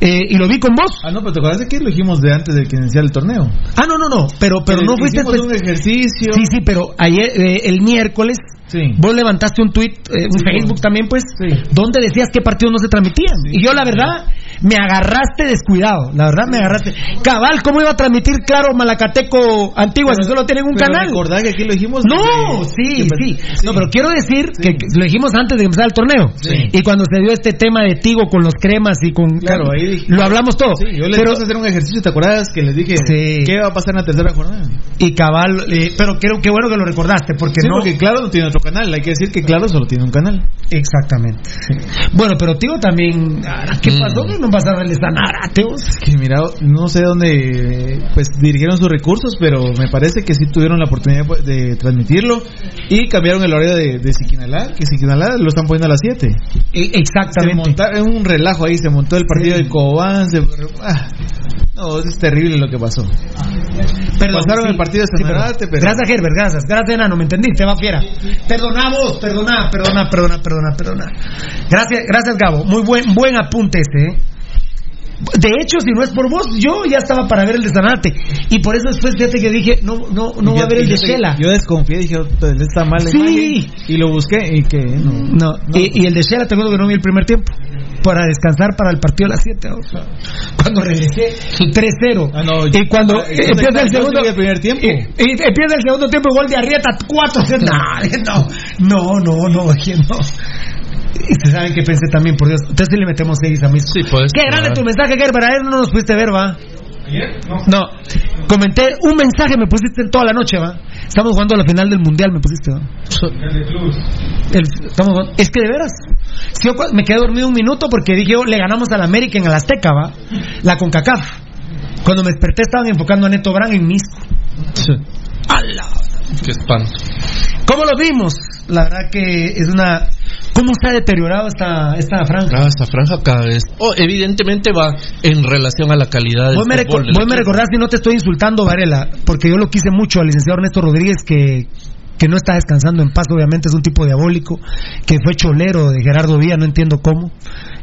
Eh, y lo vi con vos. Ah, no, pero te acuerdas de que lo dijimos de antes de que iniciara el torneo. Ah, no, no, no. Pero, pero no fuiste. hicimos espe- un ejercicio. Sí, sí, pero ayer, eh, el miércoles, Sí. vos levantaste un tweet, eh, un Sí, Facebook también, pues, Sí. donde decías qué partidos no se transmitían. y yo, la verdad, me agarraste descuidado. La verdad, me agarraste. Cabal, ¿cómo iba a transmitir, claro, Malacateco Antigua si solo tienen un canal? recordá que aquí lo dijimos. No, sí, que- sí. No, pero quiero decir que que lo dijimos antes de empezar el torneo. Sí. Y cuando se dio este tema de Tigo con los cremas y con. Claro, ahí dije- Lo hablamos todo. Sí, yo les pero, a hacer un ejercicio, ¿te acuerdas? Que les dije, Sí. ¿qué va a pasar en la tercera jornada? y cabal. eh, pero creo que bueno que lo recordaste, porque Sí, no. porque Claro no tiene otro canal. Hay que decir que Claro solo tiene un canal. Exactamente. sí. Bueno, pero Tigo también. ah, ¿Qué Mm. pasó? No vas a darle esa nada, Tigo. Que mira, no sé dónde pues dirigieron sus recursos, pero me parece que sí tuvieron la oportunidad pues, de transmitirlo y cambiaron el horario de, de Siquinalá, que Siquinalá lo están poniendo a las 7. E- Se Exactamente. montaron un relajo ahí, se montó el partido Sí. de Cobán, se- ah, no, es terrible lo que pasó. Perdón, Pasaron sí, el partido de sí, pero Gracias, Herbert, gracias. Gracias, Enano, ¿me entendiste? Va fiera. Perdona vos, perdona, perdona, perdona, perdona, perdona. Gracias, gracias, Gabo. Muy buen, buen apunte este, ¿eh? De hecho, si no es por vos, yo ya estaba para ver el de Sanate. Y por eso después, fíjate que dije, no, no, no va a ver el de Shela. Yo desconfié, dije, "Puta, él está mal la Sí. imagen", y lo busqué y que no. No, Y, y el de Shela, te acuerdo que no vi el primer tiempo. Para descansar para el partido a las 7. Cuando regresé, 3-0. Ah, no, y cuando ah, eh, empieza el segundo. el primer tiempo. Y, y empieza el segundo tiempo, gol de Arrieta, 4-0. No, no, no, no, ¿quién no? Y se saben que pensé también, por Dios. Entonces sí le metemos 6 a mí. Sí, puedes. Qué grande tu mensaje, Gerber. Ayer no nos pudiste ver, va. No. Comenté un mensaje, me pusiste toda la noche, va. Estamos jugando a la final del mundial, me pusiste, va. El- estamos jugando- es que de veras. Si yo me quedé dormido un minuto porque dije, yo, le ganamos al América en el Azteca, va. La CONCACAF. Cuando me desperté estaban enfocando a Neto Brand en Misco. Sí. ¡Hala! Qué espanto. ¿Cómo lo vimos? La verdad que es una... ¿Cómo se ha deteriorado esta, esta franja? Ah, esta franja cada vez. Oh, evidentemente va en relación a la calidad del Vos me, fútbol vos me recordás y no te estoy insultando, Varela, porque yo lo quise mucho al licenciado Ernesto Rodríguez, que, que no está descansando en paz, obviamente es un tipo diabólico, que fue cholero de Gerardo Vía, no entiendo cómo.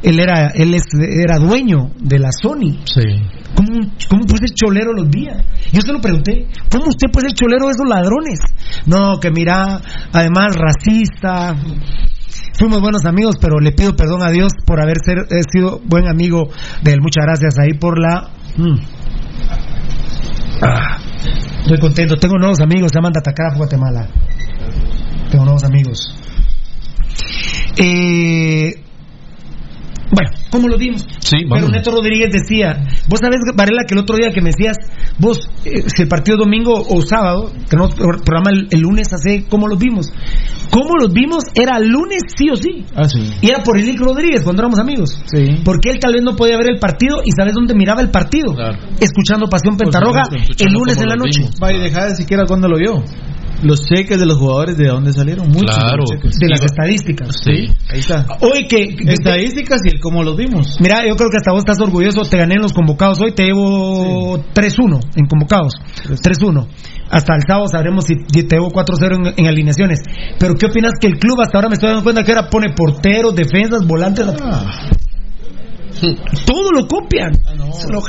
Él era, él es- era dueño de la Sony. Sí. ¿Cómo, ¿Cómo puede ser cholero los días? Yo se lo pregunté, ¿cómo usted puede ser cholero de esos ladrones? No, que mira, además racista. Fuimos buenos amigos, pero le pido perdón a Dios por haber ser- sido buen amigo de él. Muchas gracias ahí por la... Mm. Ah, estoy contento. Tengo nuevos amigos, se llaman Datacraft Guatemala. Tengo nuevos amigos. Eh, bueno, ¿cómo lo vimos? Sí, Pero. Neto Rodríguez decía, vos sabés, Varela, que el otro día que me decías, vos, eh, si el partido domingo o sábado, tenemos pro- programa el, el lunes, así, ¿cómo los vimos? ¿Cómo los vimos? Era lunes sí o sí. Ah, sí. Y era por Elic Rodríguez cuando éramos amigos. Sí. Porque él tal vez no podía ver el partido y sabes dónde miraba el partido. Claro. Escuchando Pasión Pentarroja supuesto, el lunes en la noche. vimos. Va y deja de siquiera cuándo lo vio. Los cheques de los jugadores, ¿de dónde salieron? Muchos Claro. de los cheques. De las estadísticas. Sí. Ahí está. Hoy que... Estadísticas y el cómo los vimos. Mira, yo creo que hasta vos estás orgulloso. Te gané en los convocados hoy. Te llevo 3-1 en convocados. 3-1. Hasta el sábado sabremos si te llevo 4-0 en, en alineaciones. Pero ¿qué opinas que el club hasta ahora me estoy dando cuenta que ahora pone porteros, defensas, volantes? Todo lo copian. Solo-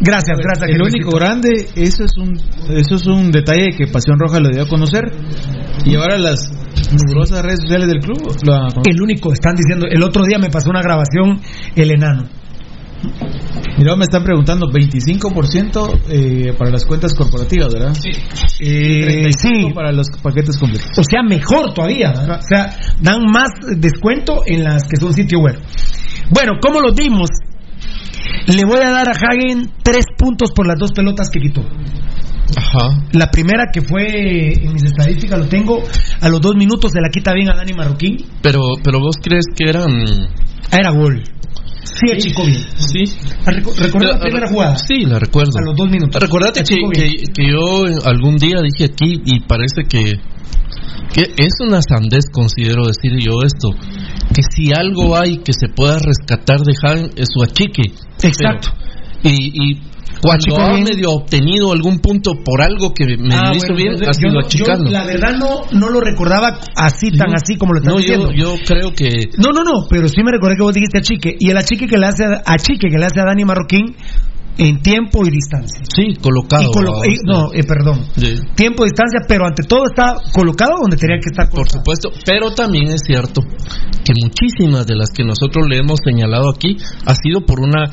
Gracias, gracias. El único grande, eso es un eso es un detalle que Pasión Roja lo dio a conocer. Y ahora las numerosas redes sociales del club. El único, están diciendo, el otro día me pasó una grabación, el enano. Mira, me están preguntando 25% eh, para las cuentas corporativas, ¿verdad? Sí. Eh, sí. para los paquetes completos. O sea, mejor todavía. ¿verdad? O sea, dan más descuento en las que son sitio web. Bueno, ¿cómo lo dimos? Le voy a dar a Hagen tres puntos por las dos pelotas que quitó. Ajá. La primera que fue en mis estadísticas, lo tengo, a los dos minutos se la quita bien a Dani Marroquín. Pero, pero vos crees que eran. Era gol. Sí, bien. Sí. ¿Recuerdas la primera jugada? Sí, la recuerdo. A los dos minutos. Recordate que yo algún día dije aquí y parece que, que es una sandez, considero decir yo esto, que si algo hay que se pueda rescatar de Hagen es su achique. Exacto. Pero- y, y cuando ha bien. medio obtenido algún punto por algo que me Ah, hizo bueno, bien, ha yo sido yo, achicarlo. la verdad no, no lo recordaba así, tan así como lo estás No, diciendo. yo, yo creo que No, no, no, pero sí me recordé que vos dijiste achique. Y el achique que le hace a, achique que le hace a Dani Marroquín en tiempo y distancia. sí, colocado. Y colo- vamos, y- no, eh, perdón. Sí. Tiempo y distancia, pero ante todo está colocado donde tenía que estar Por colocado. supuesto, pero también es cierto que muchísimas de las que nosotros le hemos señalado aquí ha sido por una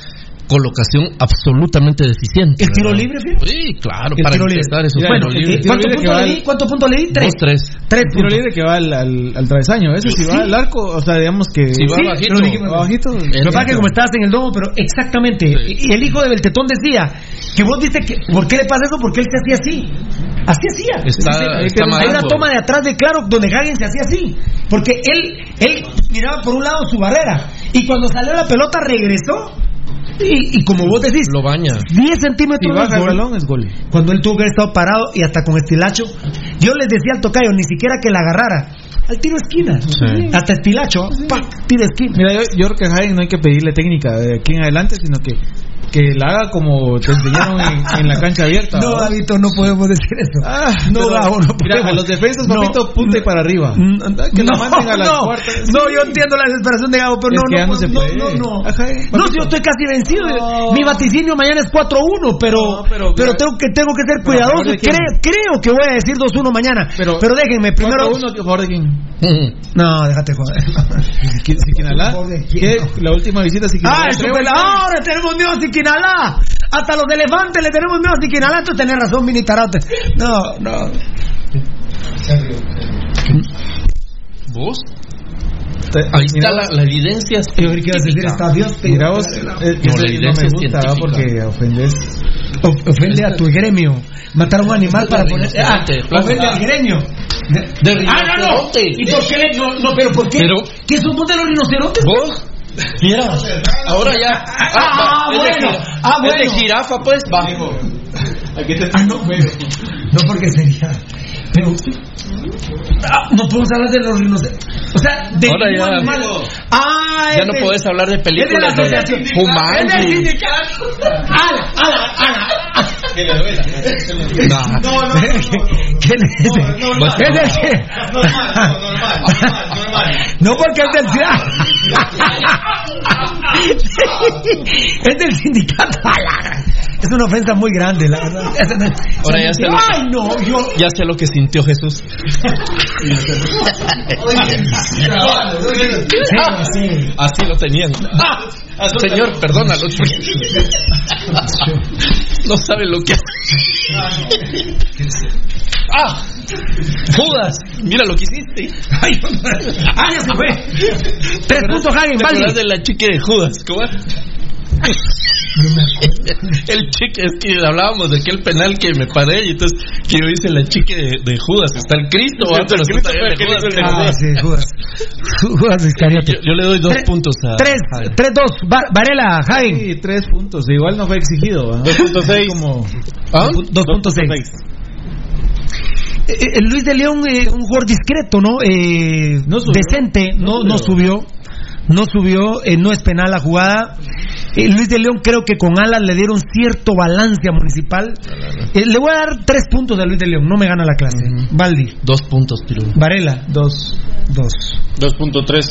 colocación absolutamente deficiente. ¿El tiro ¿verdad? libre, Fíjate? Sí, claro, para tiro empezar esos Bueno, tiros eh, libres. ¿cuántos libre puntos va le di? ¿Cuántos puntos le di? Tres. Dos, tres. Tres Tiro libre que va al, al, al travesaño. Ese si Sí. va al arco, o sea, digamos que. Si va Sí, bajito, lo dijimos. va bajito. Lo que pasa que como estabas en el domo, pero exactamente. Sí. Y el hijo de Beltetón decía que vos viste que. ¿Por qué le pasa eso? Porque él se hacía así. Así hacía. Está- Hay está una malado. toma de atrás de Claro donde Hagen se hacía así. Porque él, él miraba por un lado su barrera. Y cuando salió la pelota regresó. Y, y como vos decís, lo baña. 10 centímetros de baja el gol. balón, es gol. Cuando él tuvo que haber estado parado y hasta con estilacho. Yo les decía al tocayo, ni siquiera que la agarrara. Al tiro esquina. Sí. Hasta estilacho. ¡pac! Tiro esquina. Mira, yo, yo creo que a no hay que pedirle técnica de aquí en adelante, sino que, que la haga como te enseñaron en, en la cancha abierta. No, ¿no? Davito, no podemos decir eso. Ah, no, Gabo, no mira, podemos. a los defensas, No, papito, punta y para arriba. no, que la no, manden a las no, cuartas. No, yo entiendo la desesperación de Gabo, pero Es no, no, no se no, puede. no, no. Ajá, No, si yo estoy casi vencido. No. Mi vaticinio mañana es 4-1, pero, No, pero, pero- tengo que tengo que ser ¿a cuidadoso. Creo, creo que voy a decir 2-1 mañana. Pero, Pero- déjenme primero. uno que favor de quién? No, déjate joder. Si Siquinalá. ¿Qué? La última visita a Siquinalá. Ah, goles. ahora tenemos miedo a Siquinalá. Hasta los elefantes le tenemos miedo a Siquinalá. Tú tenés razón, Mini Tarote. No, no. ¿Vos? Ahí está la, la evidencia. Yo creí que ibas a decir está Dios. te- Mira vos, eh, No, eso la no me evidencia gusta porque ofendes. Ofende a tu gremio. Matar a un animal para poner. Ah, ofende al gremio. De Ah, no, no. rinoceronte. ¿Y por qué le.? No, no, pero ¿por qué? Pero- ¿Qué somos de los rinocerontes? ¿Vos? Mira, ahora ya. Ah, es de bueno. Ah, Es de bueno. jirafa, pues, va. Ah, no, bueno. No porque sería. Pero. Ah, no podemos hablar de los rinocerontes. O sea, de Ahora ningún ya- animal. Ah, Ya es no de- puedes hablar de Es de la películas asociación. Es sindicato. ¡Ala, ala, ala! No, no, no. ¿Qué le dice? Es del que- No porque es del Es del sindicato. Es una ofensa muy grande, la verdad. Ahora ya sé lo que- Ay, no, yo. Ya sé lo que sintió Jesús. Sí, sí. Así lo tenían. Ah, señor, perdónalo. No sabe lo que Ah, Judas, mira lo que hiciste. Ay, ah, ya se fue. Tres puntos, Hagen, ¿Te de la chica de Judas? ¿Cómo El chique, es que hablábamos de aquel penal que me paré y entonces que yo hice la chique de, de Judas. Está el Cristo, está Judas. Ah, sí, Judas. Judas Iscariote. Yo, yo le doy dos Tres- puntos a. Tres, a- tres, dos. Va- Varela, Hagen. Sí, tres puntos. Igual no fue exigido. ¿verdad? 2.6. Como. ¿Ah? 2.6. Eh, eh, Luis de León, eh, un jugador discreto, ¿no? Eh, No subió. decente, no, no subió. No subió, eh, no es penal la jugada. Eh, Luis de León creo que con alas le dieron cierto balance a Municipal. Eh, le voy a dar tres puntos a Luis de León, no me gana la clase. Valdi, Dos puntos, Piru. Varela, Dos. dos. 2.3.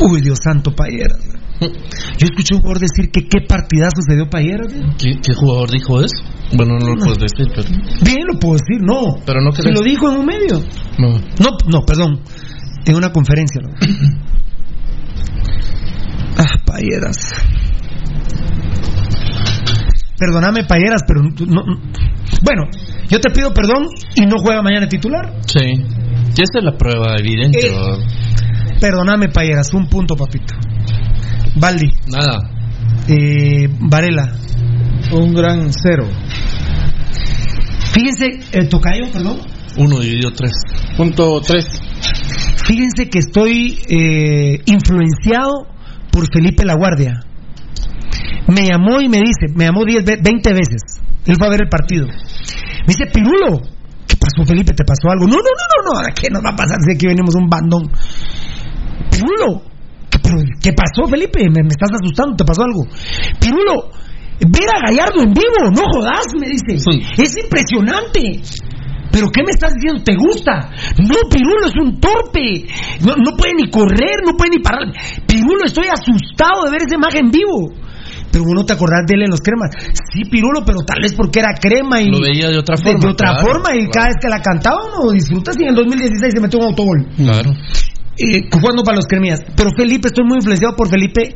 Uy, Dios santo, Payera. Yo escuché a un jugador decir que qué partidazo se dio Payera. ¿Qué, ¿Qué, jugador dijo eso? Bueno, no lo puedes decir, pero. Bien, lo puedo decir, no. Pero no Si lo dijo en un medio. No. No, no, perdón. En una conferencia. ¿no? ah, Payeras. Perdóname, Payeras, pero no, no, Bueno, yo te pido perdón y no juega mañana titular. Sí. Y esa es la prueba evidente. Eh, Perdóname, Payeras, un punto, papito. Baldi. Nada. Eh, Varela. Un gran cero. Fíjense, el tocayo, perdón. Uno dividido tres. Punto tres. Fíjense que estoy eh, influenciado por Felipe La Guardia. Me llamó y me dice, me llamó 10, 20 veces. Él fue a ver el partido. Me dice, Pirulo, ¿qué pasó, Felipe? ¿Te pasó algo? No, no, no, no, no, ¿qué nos va a pasar si aquí venimos un bandón? Pirulo, ¿qué, pero, ¿qué pasó, Felipe? Me, me, estás asustando, ¿te pasó algo? Pirulo, ver a Gallardo en vivo, no jodas, me dice. Sí. Es impresionante. ¿Pero qué me estás diciendo? ¿Te gusta? No, Pirulo es un torpe. No, no puede ni correr, no puede ni parar. Pirulo, estoy asustado de ver esa imagen en vivo. Pero uno te acordás de él en los cremas. Sí, Pirulo, pero tal vez porque era crema y. Lo veía de otra forma. De, de otra claro, forma, y claro. cada vez que la cantaba uno disfrutas. Y en el 2016 se metió un autogol. Claro. Eh, jugando para los cremías. Pero Felipe, estoy muy influenciado por Felipe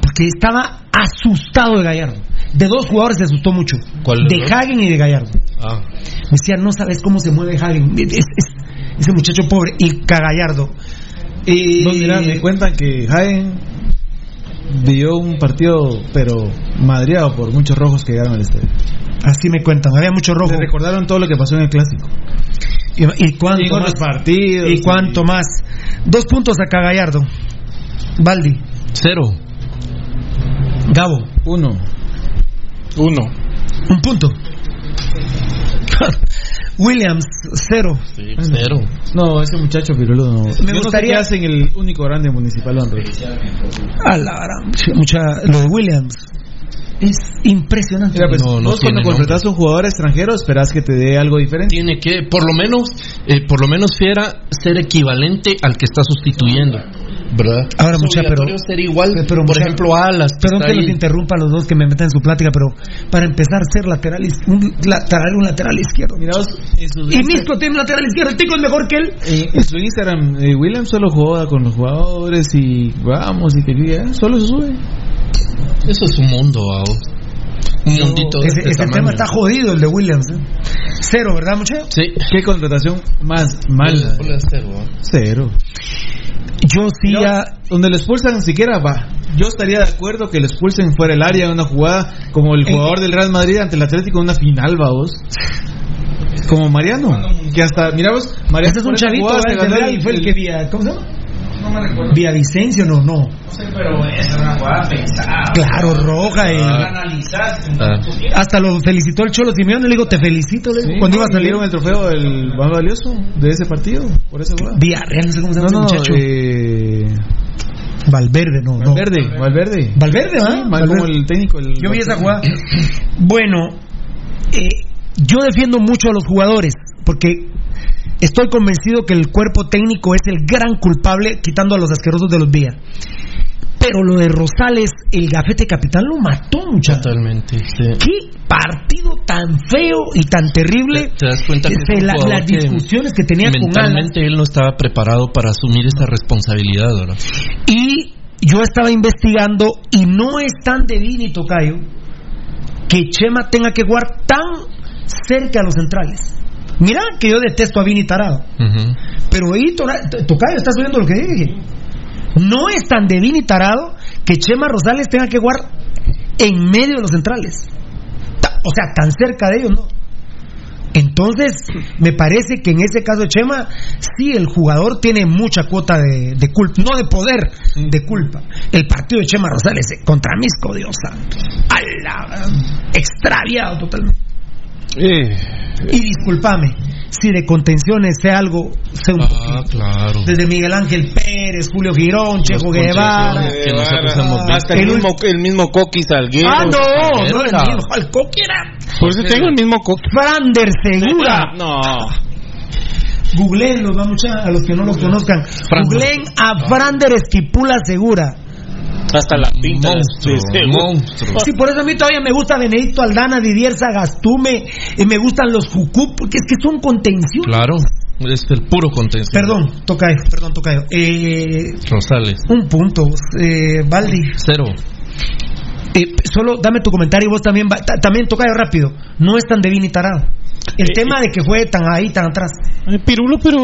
porque estaba asustado de Gallardo. De dos jugadores se asustó mucho. ¿Cuál de Hagen y de Gallardo. Ah. Me decía, no sabes cómo se mueve Hagen. Es, es, ese muchacho pobre. Y Gallardo. Eh, no, mira, me cuentan que Hagen dio un partido, pero madreado por muchos rojos que llegaron al estadio. Así me cuentan, había mucho rojo. Se recordaron todo lo que pasó en el clásico. ¿Y, y cuánto más? partidos. ¿Y cuánto y... más? Dos puntos acá, Gallardo. Baldi. Cero. Gabo. Uno. Uno. Un punto. Williams, cero. Sí, cero. No, ese muchacho Pirulo no. Me gustaría. No sé hacen el único grande municipal hombre. A la mucha, lo de Williams. Es impresionante. Mira, pues, no, no vos cuando contratas a un jugador extranjero esperás que te dé algo diferente. Tiene que, por lo menos, eh, por lo menos fiera ser equivalente al que está sustituyendo. ¿Verdad? Ahora, mucha, pero. ser igual, pero, por mucha, ejemplo, Alas. Perdón que los interrumpa a los dos que me metan en su plática, pero para empezar, ser lateral, un lateral, un lateral izquierdo. Mira, vos, y Misco tiene un lateral izquierdo, el tico es mejor que él. Eh, en su Instagram, eh, William solo juega con los jugadores y vamos y que solo se sube. Eso es un mundo, ahora. Un no, mundito de ese, este ese tema está jodido, el de Williams. ¿eh? Cero, ¿verdad, muchachos? Sí. ¿Qué contratación más mala? Cero. Cero. Yo sí. No, a... Donde lo expulsan siquiera va. Yo estaría de acuerdo que lo expulsen fuera del área en una jugada como el jugador del Real Madrid ante el Atlético en una final, va vos. Como Mariano. Que hasta, mira vos, Mariano. Este es un chavito, jugada, el, el, el, fue el que vía. ¿Cómo se llama? No recuerdo. Villavicencio, no, no. No sé, pero esa era una jugada pensada. Claro, roja. Y... Ah. Analizaste. Ah. Hasta lo felicitó el Cholo Simeone. Le digo, te felicito. Le digo, sí, cuando iba a salir. el trofeo del más valioso de ese partido? Por esa jugada. Villarreal, no sé cómo se llama no, ese muchacho. Eh... Valverde, no. Valverde, no. Valverde. Valverde, ¿ah? Valverde. como el técnico. El yo vi esa jugada. bueno, eh, yo defiendo mucho a los jugadores porque estoy convencido que el cuerpo técnico es el gran culpable, quitando a los asquerosos de los días. Pero lo de Rosales, el gafete capitán lo mató, muchachos. Totalmente. Sí. Qué partido tan feo y tan terrible. ¿Te, te das cuenta que este, la, las discusiones que, que tenía mentalmente con Mentalmente él no estaba preparado para asumir esta responsabilidad, ¿verdad? Y yo estaba investigando y no es tan de ni tocayo que Chema tenga que jugar tan cerca a los centrales. Mira que yo detesto a Vini Tarado. Uh -huh. Pero ahí, Tocayo, estás oyendo lo que dije. No es tan de Vini Tarado que Chema Rosales tenga que jugar en medio de los centrales. O sea, tan cerca de ellos, ¿no? Entonces, me parece que en ese caso de Chema, sí, el jugador tiene mucha cuota de, de culpa, no de poder, de culpa. El partido de Chema Rosales contra Misco, Dios santo. Extraviado totalmente. Eh, y discúlpame, si de contenciones sé algo, sé un ah, poquito. Claro. Desde Miguel Ángel Pérez, Julio Girón, Checo Guevara. Guevara hasta el mismo, el mismo Coqui Salguero. Ah, no, no el mismo. ¿Cuál Coqui era? Por eso tengo el mismo Coqui. Frander Segura. No. Googleenlo, vamos a los que no lo conozcan. Googleen a Frander Esquipula Segura. Hasta la pinta. Monstruo, de ese- monstruo. Sí, por eso a mí todavía me gusta Benedicto Aldana, Didier Sagastume, y me gustan los Jucú, porque es que son contención. Claro, es el puro contención. Perdón, Tocayo, perdón, Tocayo. Eh, Rosales. un punto, eh, Valdi. Cero. Eh, solo dame tu comentario y vos también, también Tocayo rápido. No es tan de y tarado. El tema de que fue tan ahí, tan atrás. Pirulo, pero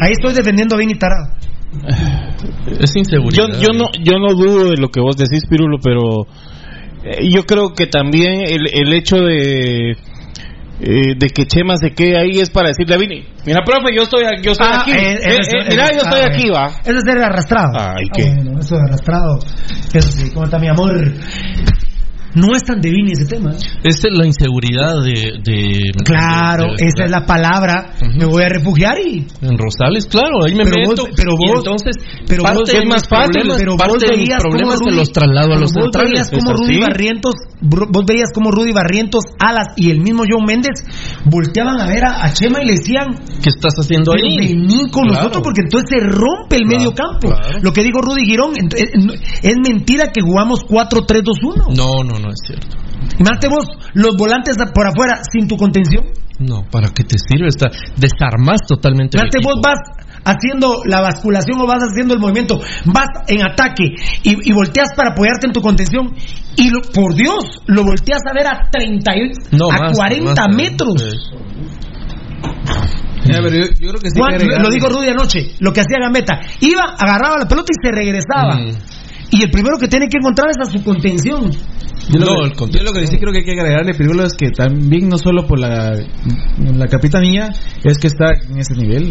Ahí estoy defendiendo a y tarado. Es yo, inseguridad. yo no yo no dudo de lo que vos decís, Pirulo, pero eh, yo creo que también el, el hecho de eh, de que Chema se quede ahí es para decirle a Vini, mira, profe, yo estoy, yo estoy aquí, eh, Eh, eh, mira, yo estoy ah, aquí, va. Eso es ser arrastrado. Ay, Ah, qué. bueno, eso de arrastrado. Eso sí, ¿cómo está mi amor? No es tan divino ese tema. ¿eh? Esta es la inseguridad de. de Claro, de- de- esa es la palabra. Me voy a refugiar y. En Rosales, claro, ahí me Pero meto. vos- pero vos- entonces, pero vos- es más fácil, pero vos veías problemas Rudy- se los traslado a los vos veías como ¿Es Rudy? Barrientos, vos veías como Rudy Barrientos, Alas y el mismo John Méndez volteaban a ver a, a Chema y le decían, ¿Qué estás haciendo ahí? vení con Claro. nosotros porque entonces se rompe el medio campo. claro. Lo que digo Rudy Girón, es, es mentira que jugamos 4-3-2-1. No, no, no es cierto. Imagínate vos, los volantes por afuera sin tu contención. No, ¿para qué te sirve? Está, desarmas totalmente. equipo. vos vas haciendo la basculación o vas haciendo el movimiento, vas en ataque y, y volteas para apoyarte en tu contención y lo- por Dios, lo volteas a ver a 30 y- No, a más, 40 más, metros. sí. Mira, pero yo, yo creo que sí. Juan, hay que agregarle- lo digo Rudy anoche, lo que hacía Gambetta, iba, agarraba la pelota y se regresaba. Mm. Y el primero que tiene que encontrar es a su contención. Yo lo, No, que, el contexto. yo lo que sí creo que hay que agregarle, Pirulo, es que también no solo por la, la capitanía, es que está en ese nivel.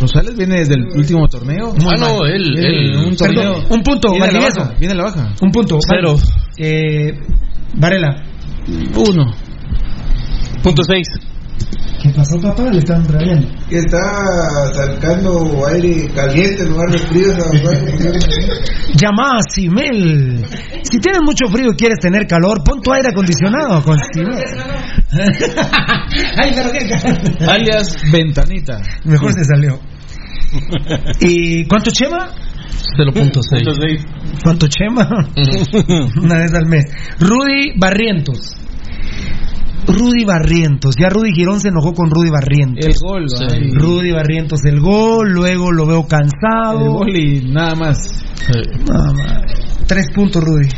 Rosales viene desde el último torneo. Ah, no, él, un torneo. Perdón, un punto, viene a la baja. Viene a la baja. Un punto. Cero. Eh, Varela. Uno. Punto 6. ¿Qué pasó, papá? Le están trayendo. Que está sacando aire caliente en lugar de frío. Llama a Simel. Si tienes mucho frío y quieres tener calor, pon tu aire acondicionado con Simel. Ay, pero qué Alias Ventanita. Mejor se salió. ¿Y cuánto chema? 0.6. ¿Cuánto chema? Una vez al mes. Rudy Barrientos. Rudy Barrientos. Ya Rudy Girón se enojó con Rudy Barrientos. El gol. Rudy Barrientos el gol, luego lo veo cansado. El gol y nada más. Nada más. Tres puntos, Rudy.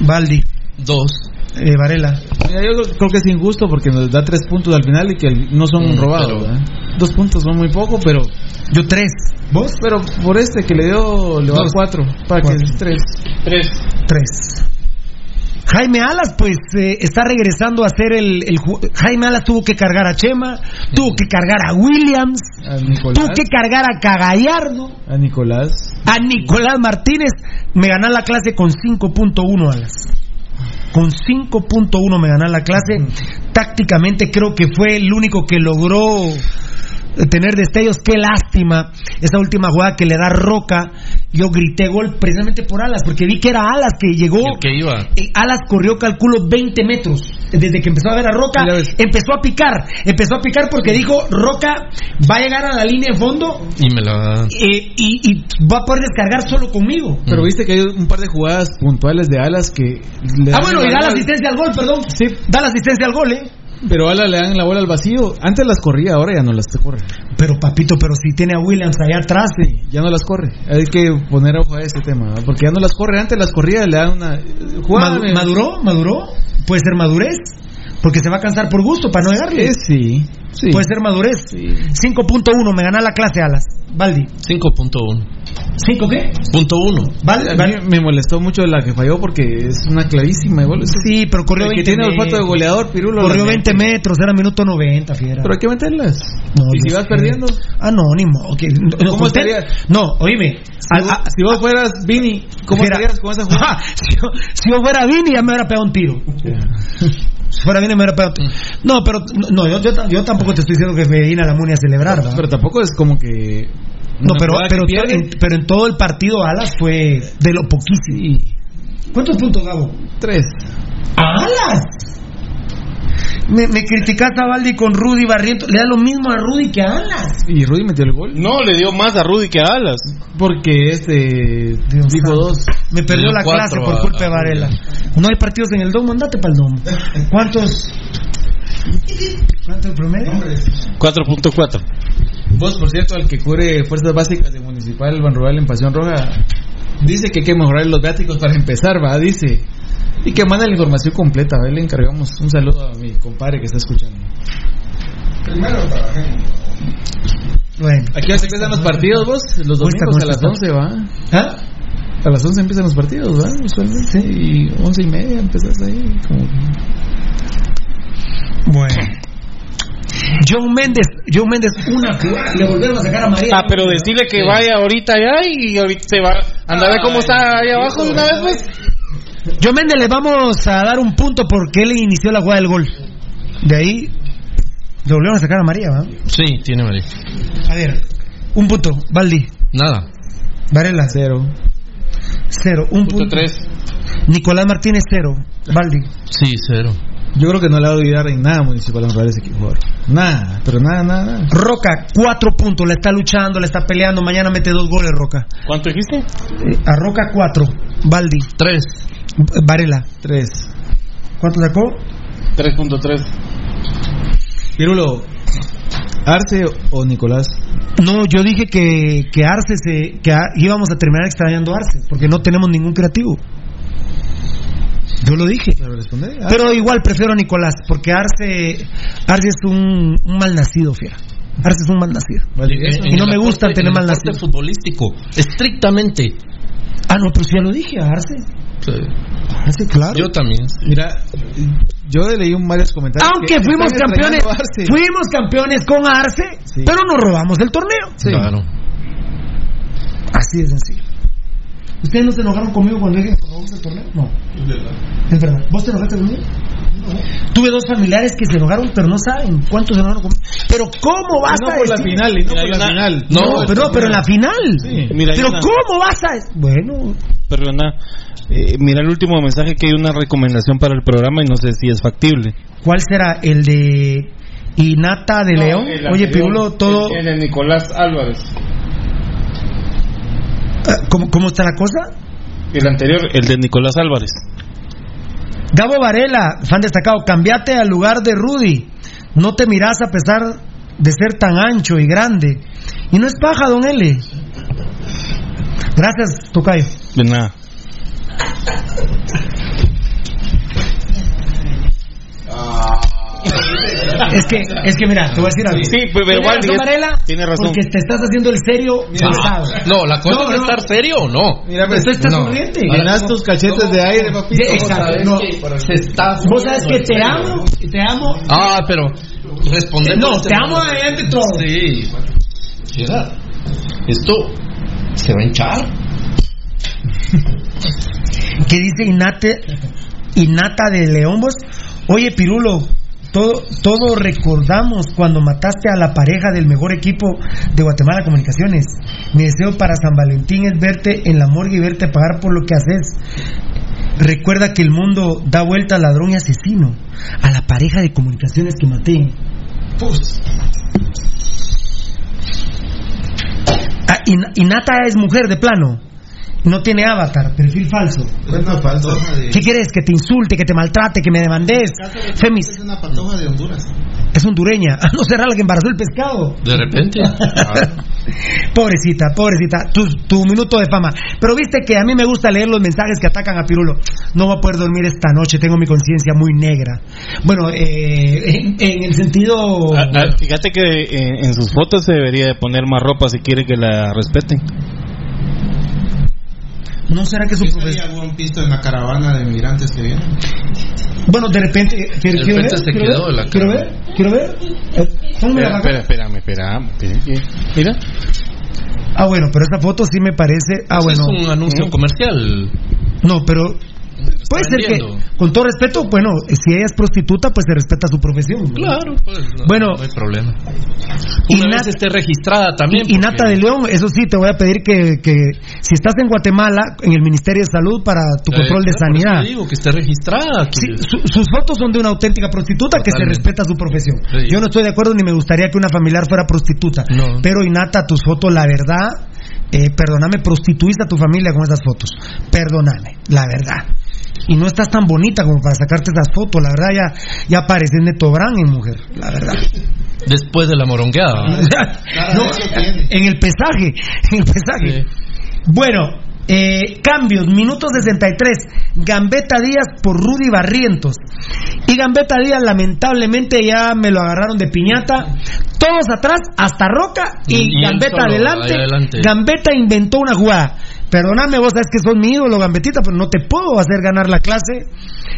Baldi. Dos. Eh, Varela. Mira, yo creo- que es injusto porque nos da tres puntos al final y que no son Mm, robados. pero- ¿verdad? Dos puntos son muy poco, pero Yo tres. ¿Vos? pero por este que le dio, le va cuatro. Para Cuatro. que es tres. 3. Tres. Jaime Alas, pues, eh, está regresando a ser el, Jaime Alas tuvo que cargar a Chema, tuvo que cargar a Williams, A tuvo que cargar a Cagallardo, A Nicolás. a Nicolás Martínez. Me ganan la clase con 5.1 Alas. Con 5.1 me ganan la clase. Tácticamente creo que fue el único que logró tener destellos. Qué lástima esa última jugada que le da Roca. Yo grité gol precisamente por Alas, porque vi que era Alas que llegó. El que iba. Eh, Alas corrió, calculo, 20 metros. Desde que empezó a ver a Roca, empezó a picar. Empezó a picar porque dijo, Roca va a llegar a la línea de fondo Y me la. eh, y, y va a poder descargar solo conmigo. Pero viste que hay un par de jugadas puntuales de Alas que. le Ah, bueno, y da la asistencia al gol, perdón. Sí. Da la asistencia al gol, ¿eh? Pero Alas le dan la bola al vacío. Antes las corría, ahora ya no las corre. Pero, papito, pero si tiene a Williams allá atrás. Sí, ya no las corre. Hay que poner ojo a ese tema, ¿no? porque ya no las corre. Antes las corría, le dan una. jugada- Madu- ¿Maduró? ¿Maduró? Puede ser madurez. Porque se va a cansar por gusto para no llegarle. Eh, sí, sí. Puede ser madurez. 5.1, me gana la clase, Alas. Baldi. 5.1. ¿5 qué? Punto 1. Val- A mí Val- me molestó mucho la que falló porque es una clarísima igual. Sí, pero corrió El que 20 tiene olfato de metros. goleador, Pirulo. Corrió la 20 mete. metros, era minuto 90, fiera. Pero hay que meterlas. No, y si vas sé. perdiendo. Ah, no, ni modo. que- no, ¿Cómo usted- estaría? No, oíme. Si, a- vos, a- si vos fueras Vini, ¿cómo Mira. estarías con esa jugada? Ah, si, yo, si yo fuera Vini ya me hubiera pegado un tiro. Si fuera Vini me hubiera pegado un tiro. No, pero no, yo, yo, yo tampoco te estoy diciendo que me vine a la Muni a celebrar. ¿verdad? Pero tampoco es como que. No, pero, pero, en, pero en todo el partido Alas fue de lo poquísimo. ¿Cuántos puntos, Gabo? Tres. ¡Alas! Me, me criticaste a Valdi con Rudy Barriento. Le da lo mismo a Rudy que a Alas. ¿Y Rudy metió el gol? No, le dio más a Rudy que a Alas. Porque este dijo dos. Me perdió la clase por culpa de Varela. No hay partidos en el domo, andate para el domo. ¿Cuántos? ¿Cuánto el promedio? 4.4. Vos, por cierto, al que cubre fuerzas básicas de Municipal Ban Rural en Pasión Roja, dice que hay que mejorar los viáticos para empezar, va, dice. Y que manda la información completa, ¿va? le encargamos un saludo a mi compadre que está escuchando. Primero trabajemos. Bueno. Aquí ya se empiezan los partidos, vos, los Cuesta, domingos a las cuesta. 11, ¿va? ¿Ah? A las 11 empiezan los partidos, ¿va? Usualmente. Y 11 y media empezás ahí. Como... Bueno. John Méndez, John Méndez, una le volvieron a sacar a María. Ah, pero decirle que vaya ahorita allá y ahorita se va. Anda a ver cómo está ahí abajo de una vez, pues. John Méndez le vamos a dar un punto porque él inició la jugada del gol. De ahí le volvieron a sacar a María, ¿va? Sí, tiene María. A ver, un punto, Valdi. Nada. Varela. Cero. Cero, un punto. tres. Nicolás Martínez, cero. Valdi. Sí, cero. Yo creo que no le va a olvidar en nada Municipal ese equipo. Nada, pero nada, nada, nada. Roca, cuatro puntos, le está luchando, le está peleando. Mañana mete dos goles, Roca. ¿Cuánto dijiste? Eh, a Roca, cuatro. Valdi. Tres. Varela. Tres. ¿Cuánto sacó? 3.3. Pirulo, Arce o Nicolás. No, yo dije que, que Arce se, que a- íbamos a terminar extrañando a Arce, porque no tenemos ningún creativo. Yo lo dije. Pero igual prefiero a Nicolás, porque Arce, Arce es un, un mal nacido, fiera. Arce es un mal nacido. Y no me gusta tener mal nacido. futbolístico, estrictamente. Ah, no, pero si ya lo dije, a Arce. Sí. Arce, claro. Yo también. Mira, yo leí un varios comentarios. Aunque que fuimos campeones, fuimos campeones con Arce, Sí. pero nos robamos el torneo. Sí. Claro. Así de sencillo. ¿Ustedes no se enojaron conmigo cuando dije que el torneo? No. Es verdad. ¿Vos te enojaste conmigo? Tuve dos familiares que se enojaron, pero no saben cuántos se enojaron conmigo. Pero ¿cómo vas No a por la decir? final, no Mira, por hay la final. No, No, pero, no, pero en la final. Sí. Mira, hay pero una- ¿cómo vas a...? Bueno, Perdona. Eh, mira el último mensaje que hay una recomendación para el programa y no sé si es factible. ¿cuál será? ¿El de Inata de León? Oye, Pirulo, todo... de Nicolás Álvarez. ¿Cómo, ¿Cómo está la cosa? El anterior, el de Nicolás Álvarez. Gabo Varela, fan destacado, cambiate al lugar de Rudy. No te mirás a pesar de ser tan ancho y grande. Y no es paja, don L. Gracias, Tocayo. De nada. Es que, es que mira, te voy a decir algo. Sí, pues, pero Tiene igual, razón, es- Varela, tiene razón. Porque te estás haciendo el serio. No, la cosa No, es no. estar serio o no. Mira, Pues tú estás No. sonriente. Llenas tus cachetes de aire, papito. Sí, exacto. No. Se está Vos sabes que te amo, te amo. Ah, pero responder. No, te amo adelante todo. Sí. Mira, esto se va a hinchar. que dice Inate, Inata de León vos? Oye, Pirulo, todo, recordamos cuando mataste a la pareja del mejor equipo de Guatemala Comunicaciones. Mi deseo para San Valentín es verte en la morgue y verte pagar por lo que haces. Recuerda que el mundo da vuelta a ladrón y asesino. A la pareja de comunicaciones que maté. Ah, Ina- Inata es mujer de plano. No tiene avatar, perfil falso. ¿Qué quieres? Que te insulte, que te maltrate, que me demandes. Femis. Es una patoja de Honduras. Es hondureña. No será la que embarazó el pescado. De repente. Pobrecita, pobrecita. Tu, tu minuto de fama. Pero viste que a mí me gusta leer los mensajes que atacan a Pirulo. No voy a poder dormir esta noche. Tengo mi conciencia muy negra. Bueno, eh, en, en el sentido. Ah, ah, fíjate que en, en sus fotos se debería de poner más ropa si quiere que la respeten. ¿No será que su ¿Qué profesor.? algún pisto en la caravana de migrantes que vienen? Bueno, de repente. Quiero, De quiero ver. repente se quiero quedó ver, la quiero ver. Quiero ver. Eh, Espera, espera, espérame, espérame. espera. Mira. Ah, bueno, pero esta foto sí me parece. Ah, Es bueno. un anuncio comercial. No, pero Puede ser que, con todo respeto, bueno, si ella es prostituta, pues se respeta su profesión. ¿no? Claro, pues no, Bueno. no hay problema. Y Una vez esté registrada también. Y, y Nata de León, eso sí, te voy a pedir que, que si estás en Guatemala, en el Ministerio de Salud para tu control de Eh, por eso sanidad. te digo que esté registrada. que- Sí, su- sus fotos son de una auténtica prostituta que se respeta su profesión. Sí. Yo no estoy de acuerdo ni me gustaría que una familiar fuera prostituta. No. Pero Inata, tus fotos, la verdad, eh, perdóname, prostituiste a tu familia con esas fotos. Perdóname, la verdad. Y no estás tan bonita como para sacarte esas fotos. La verdad, ya, ya pareces Neto Brand en mujer. La verdad. Después de la morongueada. No, en el pesaje, en el pesaje. Bueno, eh, cambios, minuto 63. Gambetta Díaz por Rudy Barrientos. Y Gambetta Díaz, lamentablemente, ya me lo agarraron de piñata. Todos atrás, hasta Roca y, Y- Gambetta solo, adelante. adelante. Gambetta inventó una jugada. Perdóname, vos sabes que sos mi ídolo, Gambetita, pero no te puedo hacer ganar la clase.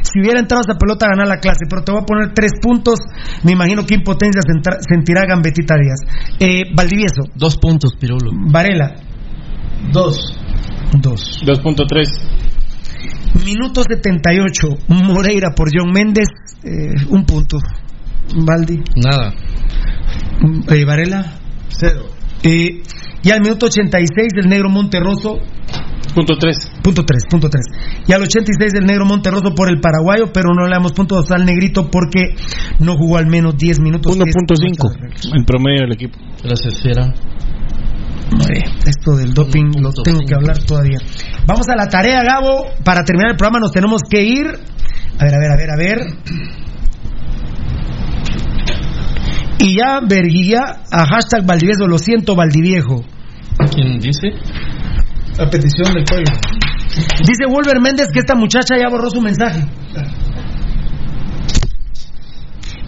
Si hubiera entrado esa pelota, ganar la clase. Pero te voy a poner tres puntos. Me imagino qué impotencia sentirá Gambetita Díaz. Eh, Valdivieso. Dos puntos, Pirulo. Varela. Dos. Dos. 2.3. Minuto 78. Moreira por John Méndez. eh, un punto. Valdi. Nada. Eh, Varela. Cero. Eh, y al minuto 86 el negro Monterroso. Punto 3. Punto 3, punto 3. Y al 86 el negro Monterroso por el paraguayo, pero no le damos puntos al negrito porque no jugó al menos 10 minutos. 1.5 en promedio del equipo. Gracias, Fiera. Oye, esto del doping lo tengo que hablar todavía. Vamos a la tarea, Gabo. Para terminar el programa nos tenemos que ir. A ver, a ver, a ver, a ver. Y ya verguía a hashtag Valdivieso, lo siento Valdiviejo. ¿Quién dice? A petición del pueblo. Dice Wolver Méndez que esta muchacha ya borró su mensaje.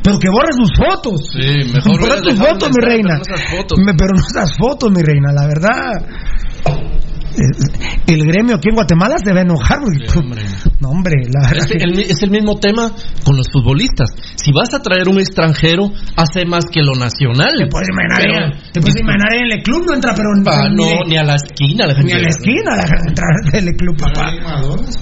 Pero que borre sus fotos. Sí, mejor Borra tus fotos, mi reina. pero no esas fotos. Me- pero no esas fotos, mi reina, la verdad. El gremio aquí en Guatemala se a enojar. porque- no, hombre, la verdad. Es el, es el mismo tema con los futbolistas. Si vas a traer un extranjero, hace más que lo nacional. Te puedes imaginar, te puedes imaginar en el club no entra, pero Ah, ni, no, ni a la esquina. La ni gente a la esquina la entrar del club, papá.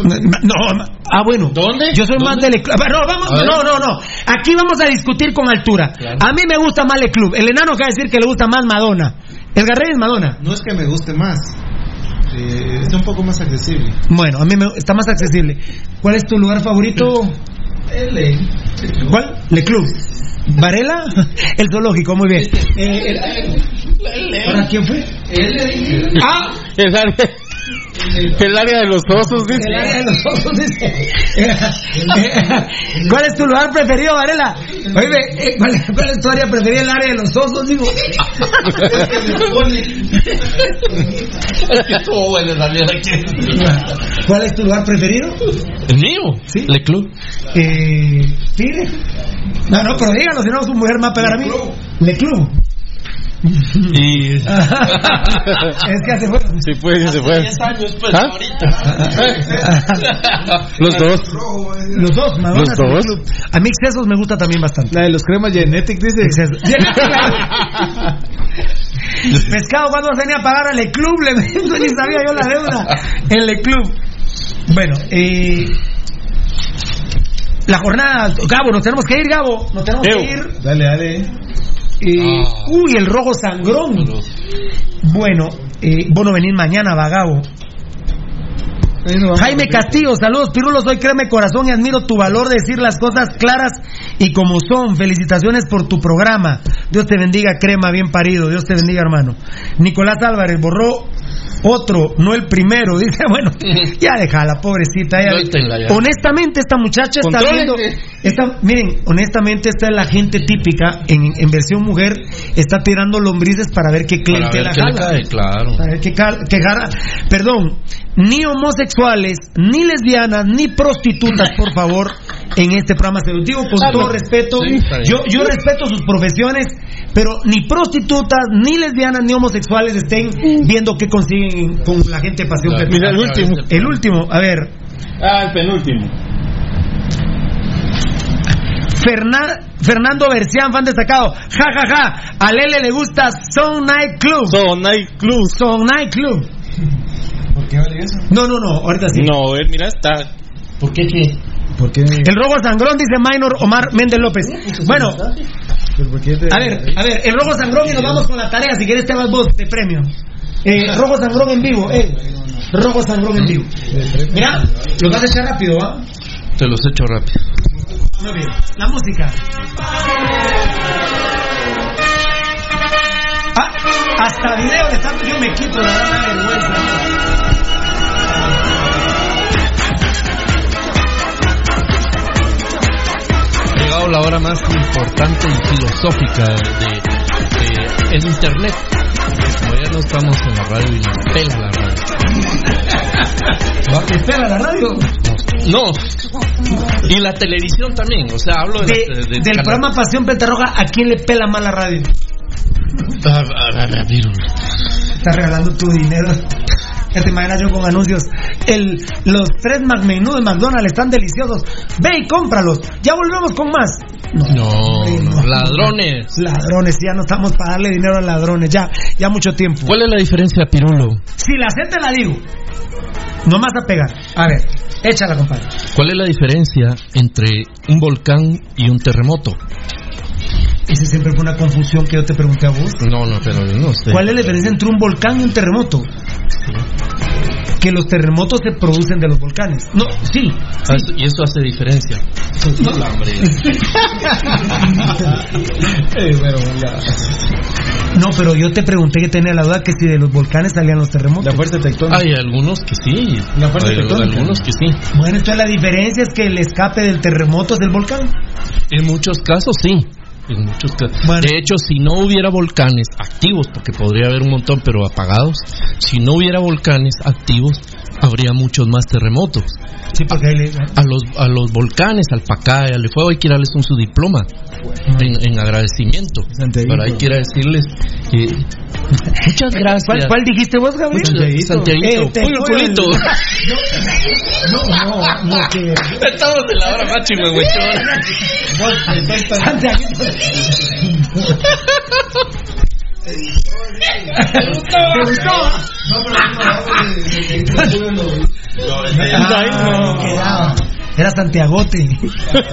No, no, ah, bueno. ¿Dónde? Yo soy más del club. No, vamos, no, no, no. Aquí vamos a discutir con altura. A mí me gusta más el club. El enano que va a decir que le gusta más Madonna. El Garrey es Madonna. No es que me guste más. Eh, es un poco más accesible. Bueno, a mí me, está más accesible. ¿Cuál es tu lugar favorito? L. ¿Cuál? Le Club. ¿Varela? El zoológico, muy bien. Eh, ¿Ahora quién fue? Ah, El área, el área de los osos, dice. el área de los osos dice. ¿Cuál es tu lugar preferido, Varela? Oye, eh, ¿cuál, cuál es tu área preferida? El área de los osos, digo. Es que estuvo bueno en realidad aquí. ¿Cuál es tu lugar preferido? El mío. Sí. Le Club. Eh, Tigre. No, no, pero díganos, si no su mujer me va a pegar a mí. Le Club. Y. es que hace bueno. Sí, fue, sí, se fue. 10 años, pues, ¿Ah? ahorita. Los dos. Los dos, Madonna. Los dos. A mí excesos me gusta también bastante. La de los cremas Genetic dice. Excesos. Pescado, ¿cuándo venía a pagar al club? Le no ni sabía yo la deuda. El club. Bueno, eh, la jornada, Gabo, nos tenemos que ir, Gabo. Nos tenemos que ir. Dale, dale. Eh, Uy, el rojo sangrón. Bueno, eh, vos no venís mañana, va, Jaime Castillo, saludos Pirulo, soy créeme corazón y admiro tu valor de decir las cosas claras y como son. Felicitaciones por tu programa. Dios te bendiga, crema, bien parido. Dios te bendiga, hermano. Nicolás Álvarez borró otro, no el primero. Dice, bueno, ya déjala, pobrecita. ya- Suéltenla ya. honestamente, esta muchacha está viendo. Esta, miren, honestamente, esta es la gente típica en, en versión mujer. Está tirando lombrices para ver qué cliente la jala. cae, claro. Para ver qué, qué Perdón, ni ni lesbianas, ni prostitutas, por favor, en este programa. Se lo digo con todo respeto. Sí, yo, yo respeto sus profesiones, pero ni prostitutas, ni lesbianas, ni homosexuales estén viendo qué consiguen con la gente de Pasión Claro. Mira, el último. El último, a ver. Ah, el penúltimo. Ferna- Fernando Bercián, fan destacado. Ja, ja, ja. A Lele le gusta Son Night Club. Son Night Club. Son Night Club. ¿Por qué vale eso? No, no, no, ahorita sí. No, él, mira, está ¿Por qué qué? Porque El robo sangrón, dice Minor Omar Méndez López. Bueno, a ver, a ver, el robo sangrón y nos vamos con la tarea. Si quieres, te vas vos de premio. Eh, robo sangrón en vivo, eh. Robo sangrón en vivo. Mira, lo vas a echar rápido, ¿ah? Te los echo rápido. Muy bien. La música. Ah, hasta video le están. Yo me quito, la verdad, me da vergüenza. Llegado la hora más importante y filosófica de, de- el internet. Como ya no estamos en la radio y nos pela la radio. ¿Te pega la radio? No. Y la televisión también. O sea, hablo de, De- la- de- del canal. programa Pasión Pentarroja, ¿a quién le pela más la radio? Ah, ah, ah. Estás regalando tu dinero. Ya te imaginas yo con anuncios. El, los tres McMenú de McDonald's están deliciosos. Ve y cómpralos. Ya volvemos con más. No, no, ladrones. Ladrones, ya no estamos para darle dinero a ladrones. Ya, ya mucho tiempo. ¿Cuál es la diferencia, Pirulo? Si la sé, te la digo. No más a pegar. A ver, échala, compadre. ¿Cuál es la diferencia entre un volcán y un terremoto? Esa siempre fue una confusión que yo te pregunté a vos. No, no, pero no sé. ¿Cuál es la diferencia entre un volcán y un terremoto? Que los terremotos se producen de los volcanes. No, sí. Ah, eso- Y eso hace diferencia. No, hombre. No, pero yo te pregunté que tenía la duda que si de los volcanes salían los terremotos. La fuerza tectónica. Hay algunos que sí. La fuerza Hay tectónica. algunos que sí. Bueno, entonces la diferencia es que el escape del terremoto es del volcán. En muchos casos sí. En muchos casos. De hecho, si no hubiera volcanes activos, porque podría haber un montón, pero apagados, si no hubiera volcanes activos, habría muchos más terremotos. Sí, porque le- A los, a los volcanes, al Pacaya, al Fuego, hay que ir a darles un su diploma en, en agradecimiento. Pero hay que ir a decirles que muchas gracias. ¿Cuál, cuál dijiste vos, Gabriel? Santiaguito. Eh, te Pollo fue el- culito. No, no, no, que... Estamos en la hora máxima, güey. Santiaguito. Era Santiagote.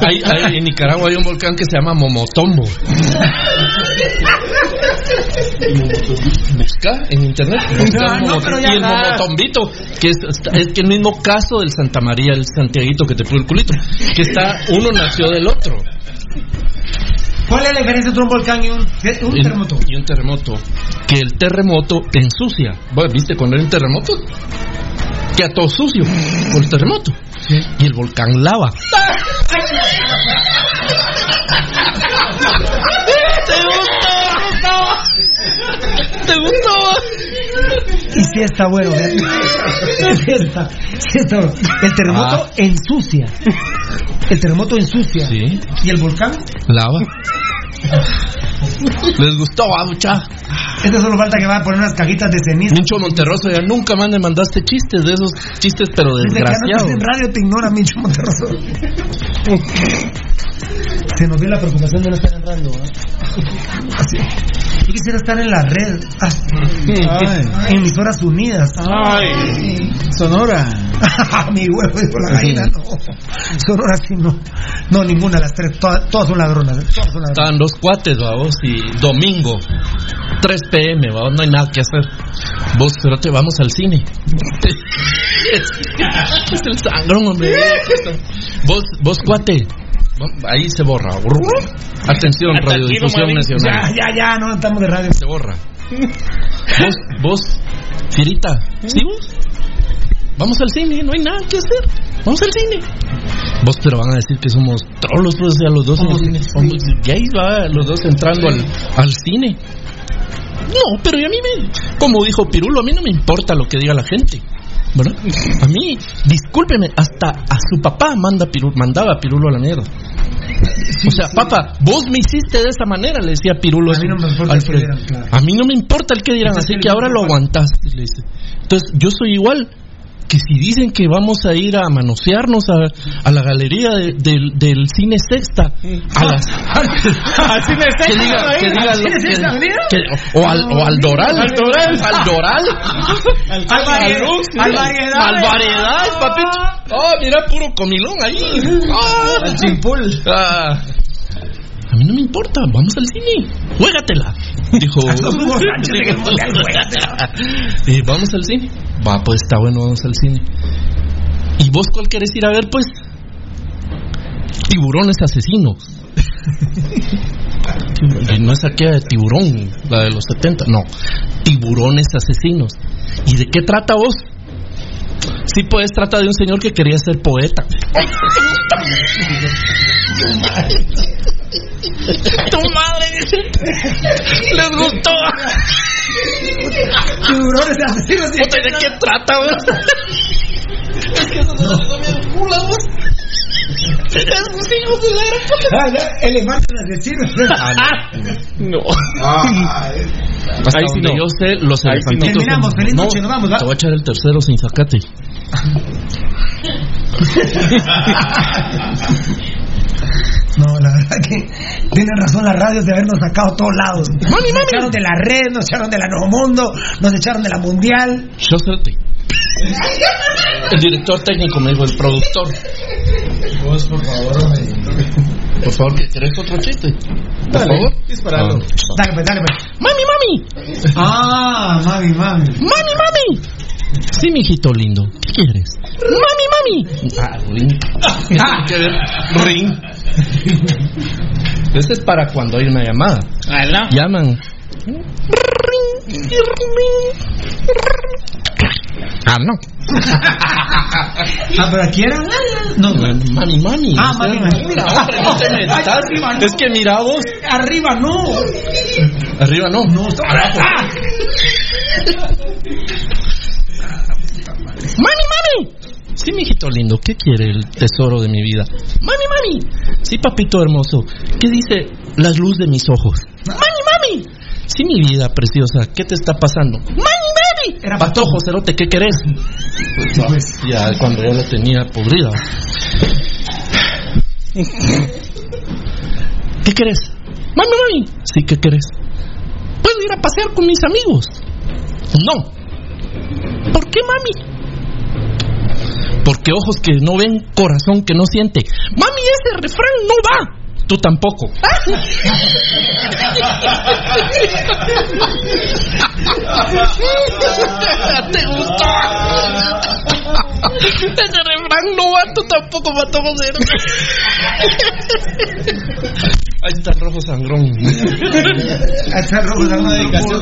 Hay- hay- en Nicaragua hay un volcán que se llama Momotombo. Busca en internet. Busca No, pero ya y el. Momotombito, que es, es que el mismo caso del Santa María, el Santiaguito que te puso el culito, que está, uno nació del otro. ¿Cuál es la diferencia entre un volcán y un, un terremoto? Y un terremoto. Que el terremoto te ensucia. Bueno, ¿Viste cuando hay un terremoto? Queda todo sucio por el terremoto. Y el volcán lava. ¿Te gustó? ¿Te gustó? Y sí está bueno, ¿verdad? Sí está, sí está bueno. El terremoto Ah. ensucia. El terremoto ensucia. Sí. ¿Y el volcán? Lava. ¿Les gustó, mucha? Este solo falta que va a poner unas cajitas de ceniza. Mincho Monterroso, ya nunca más me mandaste chistes de esos chistes, pero Desde que no desgraciados. en radio te ignora Micho Monterroso. Se nos vio la preocupación de no estar en radio. Yo quisiera estar en la red. En emisoras unidas. Ay. Sonora. Mi huevo dijo la gallina, no. Sonora sí no. No, ninguna de las tres. Todas, todas son ladronas. ¿eh? Todas son ladronas. Estaban dos cuates, vamos, y domingo, 3 pm, vamos, no hay nada que hacer. Vos, pero te vamos al cine. es el sangrón, hombre. Vos, vos, cuate. Ahí se borra. Atención, Radiodifusión Nacional. Ya, ya, ya, no estamos de radio. Se borra. Vos, vos, Firita, ¿sí vos? Vamos al cine, no hay nada que hacer. Vamos al cine. Vos, pero van a decir que somos trolos, pues, o sea, los dos cine. Somos gays, va, los dos entrando al, al cine. No, pero y a mí me. Como dijo Pirulo, a mí no me importa lo que diga la gente. ¿Verdad? A mí, discúlpeme, hasta a su papá manda Pirulo, mandaba a Pirulo a la mierda. O sea, papá, vos me hiciste de esa manera, le decía Pirulo. A mí no me importa el que dirán, claro. A mí no me importa el que dirán, así ¿qué que ahora lo le dice. Entonces, yo soy igual que si dicen que vamos a ir a manosearnos a, a la galería de- del, del cine Sexta, a las, Al cine Sexta, que diga, que diga al lo- cine que- que- o, al, o al Doral, Al Doral. al Doral, Al variedad- al variedad. al variedad, papito. Oh, mira, puro comilón ahí. Ah. Al chimpul. Ah. A mí no me importa, vamos al cine. Juégatela. Dijo. Juégatela. Eh, vamos al cine. Va, pues está bueno, vamos al cine. ¿Y vos cuál querés ir a ver, pues? Tiburones asesinos. Y no es aquella de tiburón, la de los 70, no. Tiburones asesinos. ¿Y de qué trata vos? Sí, pues trata de un señor que quería ser poeta. ¡Tu madre! ¡Les gustó! Tiburones asesinos. ¿De qué trata, güey? Es que eso no no me culo, vos. Esos hijos de la gran. Ah, no, Elefantes asesinos. No. Ah, Hasta Ahí sí no. yo sé, los no. elefantitos. Terminamos, feliz No, noche, nos vamos, ¿va? Te voy a echar el tercero sin sacate. No, la verdad que tienen razón las radios de habernos sacado a todos lados. nos echaron de la red, nos echaron de la Nuevo Mundo, nos echaron de la Mundial. Yo sé. El director técnico me dijo, el productor. Vos, por favor, Por favor, ¿que ¿querés otro chiste? Por Dale, favor. dispáralo. Ah. Dale, pues, dale, pues. ¡Mami, mami! Ah, mami, mami. ¡Mami, mami! Sí, mijito lindo. ¿Qué quieres? ¡Mami, mami! Ah, ring. Ah. ¿Qué ver? Ring. Ese es para cuando hay una llamada. Llaman. Ring, ring, Ah, no. Ah, pero aquí era. No, Mami, mami. Ah, O sea, mami, mami. Mira, hombre, no te metas. Ay, arriba no. Es que mira vos. Arriba no. Arriba no. No, está abajo. Ah. ¡Mami, mami! Sí, mijito lindo, ¿qué quiere el tesoro de mi vida? ¡Mami, mami! Sí, papito hermoso, ¿qué dice la luz de mis ojos? ¡Mami, mami! Sí, mi vida preciosa, ¿qué te está pasando? ¡Mami, mami! Era Patojo, cerote, ¿qué querés? Pues, ya, cuando ya la tenía podrida. ¿Qué querés? ¡Mami, mami! Sí, ¿qué querés? ¿Puedo ir a pasear con mis amigos? No. ¿Por qué, mami? Porque ojos que no ven, corazón que no siente. Mami, ese refrán no va. Tú tampoco. ¿Te gustó? Ese refrán no va, tú tampoco, Pato José. Ahí está el rojo sangrón. Ahí está el rojo Una dedicación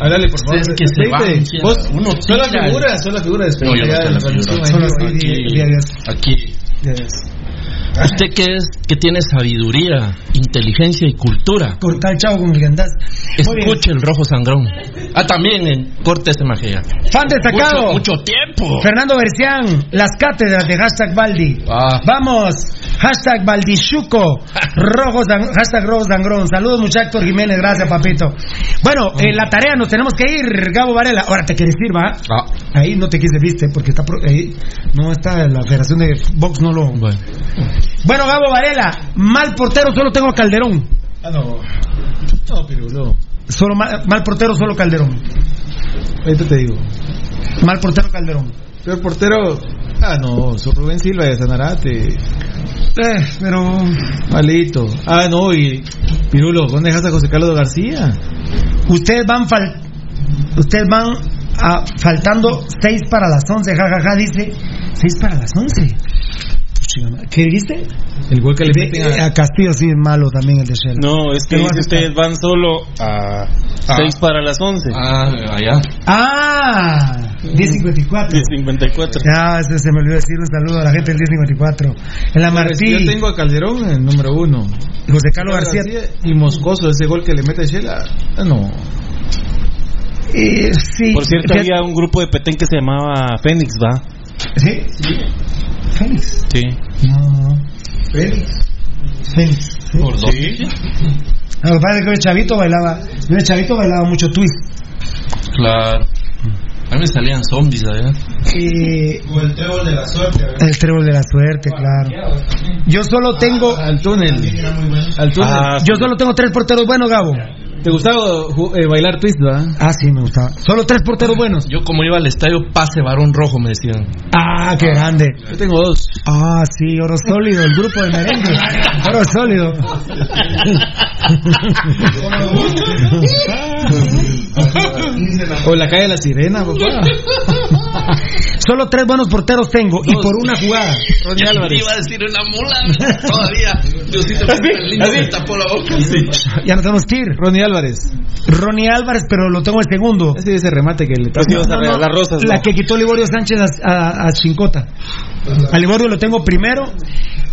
Háblale, por favor. Ustedes que se van, Vos, uno son la tira. figura, son la figura de No, yo no de. Aquí. Usted que es que tiene sabiduría, inteligencia y cultura. Cortar el chavo con bien. Escuche el rojo sangrón. Ah, también en Corte ese Majea. Fan destacado. Mucho, mucho tiempo. Fernando Bercián, las cátedras de hashtag Baldi. Ah. Vamos, hashtag Baldichuco, rojo, san- hashtag rojo sangrón. Saludos, muchacho Héctor Jiménez, gracias, papito. Bueno, en la tarea nos tenemos que ir, Gabo Varela. Ahora te quieres ir, va. Ah, Ahí no te quise, viste, porque está pro- ahí no está la Federación de Box, no lo. bueno. Bueno, Gabo Varela, mal portero, solo tengo a Calderón. Ah, no. No, pirulo. Solo mal, mal portero, solo Calderón. Ahorita te digo. Mal portero, Calderón. Peor portero. Ah, no. Su Rubén Silva de Sanarate. Eh, pero. Malito. Ah, no. Y. Pirulo, ¿dónde dejas a José Carlos García? Ustedes van fal ustedes van a- faltando 6 para las 11, jajaja, dice 6 para las 11. ¿Qué dijiste? El gol que le meten a. a Castillo sí es malo también el de Shell. No, es que ¿Qué vas a dice, ustedes van solo a 6 para las 11. Ah, allá. Ah, 1054. 10.54. Ah, se, se me olvidó decir un saludo a la gente del 1054. En la Martí, Yo tengo a Calderón en el número uno. José Carlos García. y Moscoso, ese gol que le mete a Shela. Ah, no. Eh, sí, Por cierto, había un grupo de Petén que se llamaba Fénix, ¿va? ¿Sí? Félix. Sí. No. Félix. Félix. ¿Por dónde? No, lo que pasa es que el chavito bailaba, el chavito bailaba mucho twist. Claro. Me salían zombies allá. Eh, O el trébol de la suerte. ¿verdad? el trébol de la suerte, claro. Yo solo tengo. Al túnel. Al túnel. Ah, Yo solo tengo tres porteros buenos, Gabo. ¿Te gustaba eh, bailar twist, verdad? Ah, sí, me gustaba. Solo tres porteros buenos. Yo como iba al estadio, pase varón rojo, me decían. Ah, qué grande. Yo tengo dos. Ah, sí, oro sólido, el grupo de merengue. Oro sólido. O la calle de la sirena, papá. Solo tres buenos porteros tengo y por una jugada. Ronnie Álvarez. Iba a decir una mula todavía. Diosito, el niño me tapó la boca. Ya no tenemos que ir. Ronnie Álvarez. Ronnie Álvarez, pero lo tengo el segundo. Ese ese remate que le a regalar rosas, La ¿no? que quitó Liborio Sánchez a, a, a Chincota. A Liborio lo tengo primero.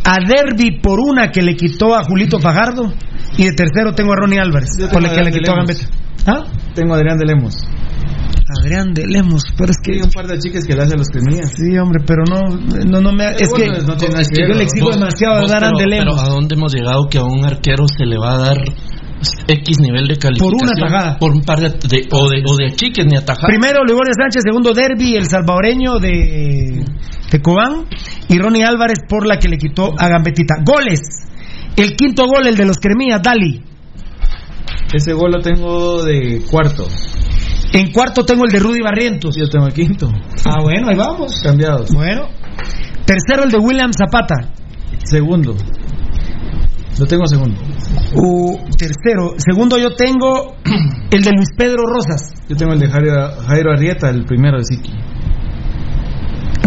A Derby por una que le quitó a Julito Fajardo. Y de tercero tengo a Ronnie Álvarez. Por la que a le Adrián quitó a Gambetta. ¿Ah? Tengo a Adrián de Lemos. Adrián de Lemos. Pero es que. Hay un par de chicas que le hacen los cremillas. Sí, hombre, pero no, no, no me. Es que. no tiene que yo le exijo Vos- demasiado a vos, Adrián pero- de Lemos. Pero ¿a dónde hemos llegado que a un arquero se le va a dar X nivel de calificación? una tajada. Por un par de, de- o, de, o de aquí que ni atajar. Primero Liborio Sánchez, segundo Derby, el salvadoreño de, de Cobán. Y Ronnie Álvarez por la que le quitó a Gambetita. Goles. El quinto gol, el de los Cremillas, Dali. Ese gol lo tengo de cuarto. En cuarto tengo el de Rudy Barrientos. Yo tengo el quinto. Ah, bueno, ahí vamos. Cambiados. Bueno. Tercero el de William Zapata. Segundo. Lo tengo segundo. Uh, tercero. Segundo yo tengo el de Luis Pedro Rosas. Yo tengo el de Jairo, Jairo Arrieta, el primero de.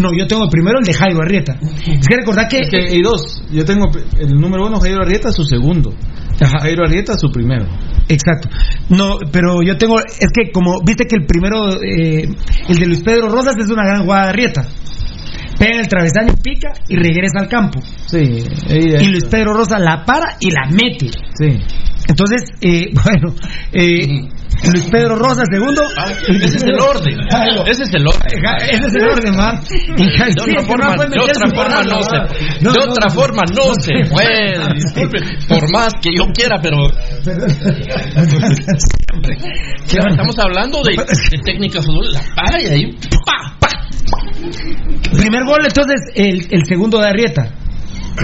No, yo tengo el primero el de Jairo Arrieta. Es que recordad que... Es que hay dos. Yo tengo el número uno, Jairo Arrieta, su segundo. Jairo Arrieta, su primero. Exacto. No, pero yo tengo, es que como viste que el primero, eh, el de Luis Pedro Rosas es una gran jugada de Arrieta. Pega el travesaño, pica y regresa al campo. Sí. Y Luis Pedro Rosas la para y la mete. Sí. Entonces, eh, bueno, eh, Luis Pedro Rosas segundo. ese es el orden. Ese es el orden. Ese es el orden, man. De otra forma, de otra forma no se, de otra forma no se puede. Disculpe, por más que yo quiera, pero estamos hablando de, de técnica fútbol, la para y ahí pa, pa. Primer gol, entonces, el, el segundo de Arrieta.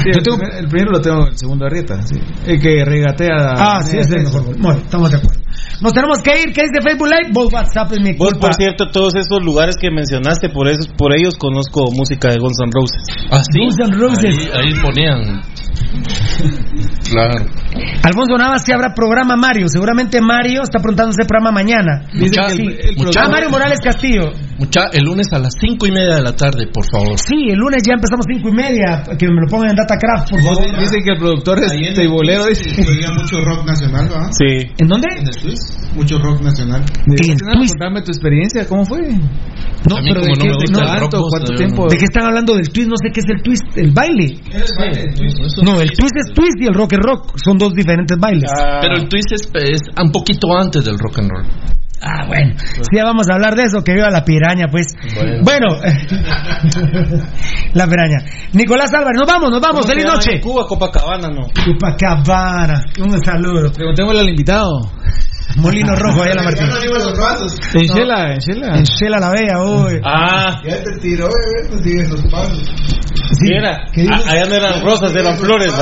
Sí, el, primer- el primero lo tengo, el segundo Arrieta. Sí. El que regatea. Ah, sí, ese es el mejor gol. Bueno, estamos de acuerdo. Nos tenemos que ir. ¿Qué dice Facebook Live? Vos WhatsApp es mi Vos, culpa. por cierto, todos esos lugares que mencionaste, por esos, por ellos conozco música de Guns N' Roses. ¿Ah, sí? Guns N' Roses. Ahí, ahí ponían. Claro. Alfonso Navas, si habrá programa Mario. Seguramente Mario está preguntando ese programa mañana. Mucha- Sí. el- mucha- ah, Mario Morales Castillo. Mucha, el lunes a las cinco y media de la tarde, por favor. Sí, el lunes ya empezamos cinco y media. Que me lo pongan en Datacraft, por favor. Dicen que el productor es Ahí el teibolero. Twist Dice. mucho rock nacional, ¿verdad? Sí. ¿En dónde? En el Twist, mucho rock nacional. En Twist. Contame tu experiencia, ¿cómo fue? No, A mí pero como de no qué, me gusta no, el rock, ¿Cuánto, tiempo? ¿de qué están hablando del twist? No sé qué es el twist, el baile. No, el twist es twist y el rock es rock. Son dos diferentes bailes. Pero el twist es, es un poquito antes del rock and roll. Ah, bueno. Si ya vamos a hablar de eso, que viva la piraña, pues. Bueno. la piraña. Nicolás Álvarez, nos vamos, nos vamos. ¿Cómo se Feliz noche. Cuba, Copacabana, no. Copacabana. Un saludo. Preguntémosle al invitado. Molino Rojo, allá en la Martín. En Shela, en Shela. En Shela la Bella, uy. Ah, Ya te tiró, eh, no sigues los pasos. Sí. era. Ah, allá no eran rosas, eran flores,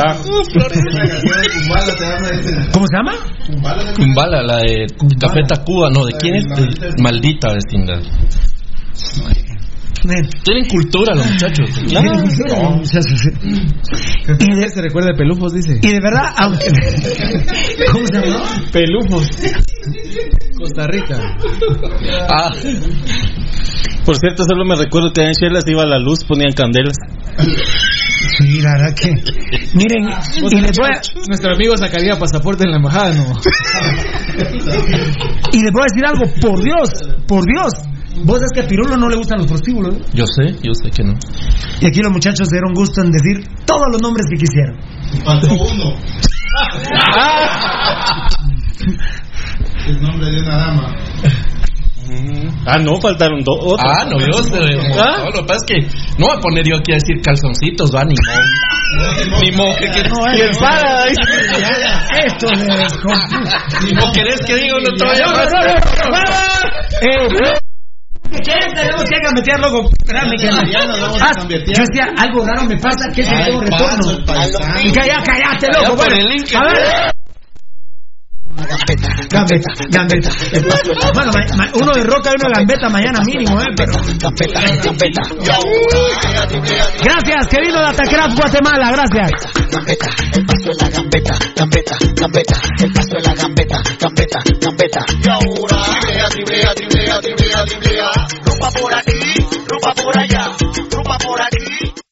llama este. ¿Cómo se llama? Kumbala. Kumbala, la de Café Tacuba, no, ¿de quién es? De maldita vecindad. Nen. Tienen cultura los muchachos. Y de, Se recuerda de pelufos, dice. y de verdad, aunque. ¿Cómo se llama? Pelufos. Costa Rica. Ah, Por cierto, solo me recuerdo que en Shela se iba la luz, ponían candelas. Sí, la verdad que. Miren, y les voy a, Nuestro amigo sacaría pasaporte en la embajada, ¿no? y les voy a decir algo, por Dios, por Dios. Vos sabés que a Pirulo no le gustan los prostíbulos. ¿no? yo sé, yo sé que no. Y aquí los muchachos se dieron gusto en decir todos los nombres que quisieron. Faltó uno. El nombre de una dama. Ah, no, faltaron dos. otros. Ah, no, sé. ¿Ah? No, lo que pasa es que no voy a poner yo aquí a decir calzoncitos, va, ni mo. Ni mo, que, que, No, Y el Paradise. Esto le descompuso. ni mo querés que diga uno todavía más. Eh, ¿Qué? Tenemos que gambetear, loco. Espérame que Ah. Yo decía, algo raro me pasa, que retorno. el. Y calla, callate, loco. bueno. que- A ver. Gambeta, gambeta. Bueno, ma- ma- uno de roca y uno de gambeta mañana mínimo, ¿eh? Pero... Gracias, que vino de Atacraf, Guatemala, gracias. Gambeta, el paso de la gambeta, gambeta, gambeta, el paso de la gambeta, gambeta, gambeta. Y ahora, driblea, driblea, driblea, driblea. Rumba por aquí, rumba por allá.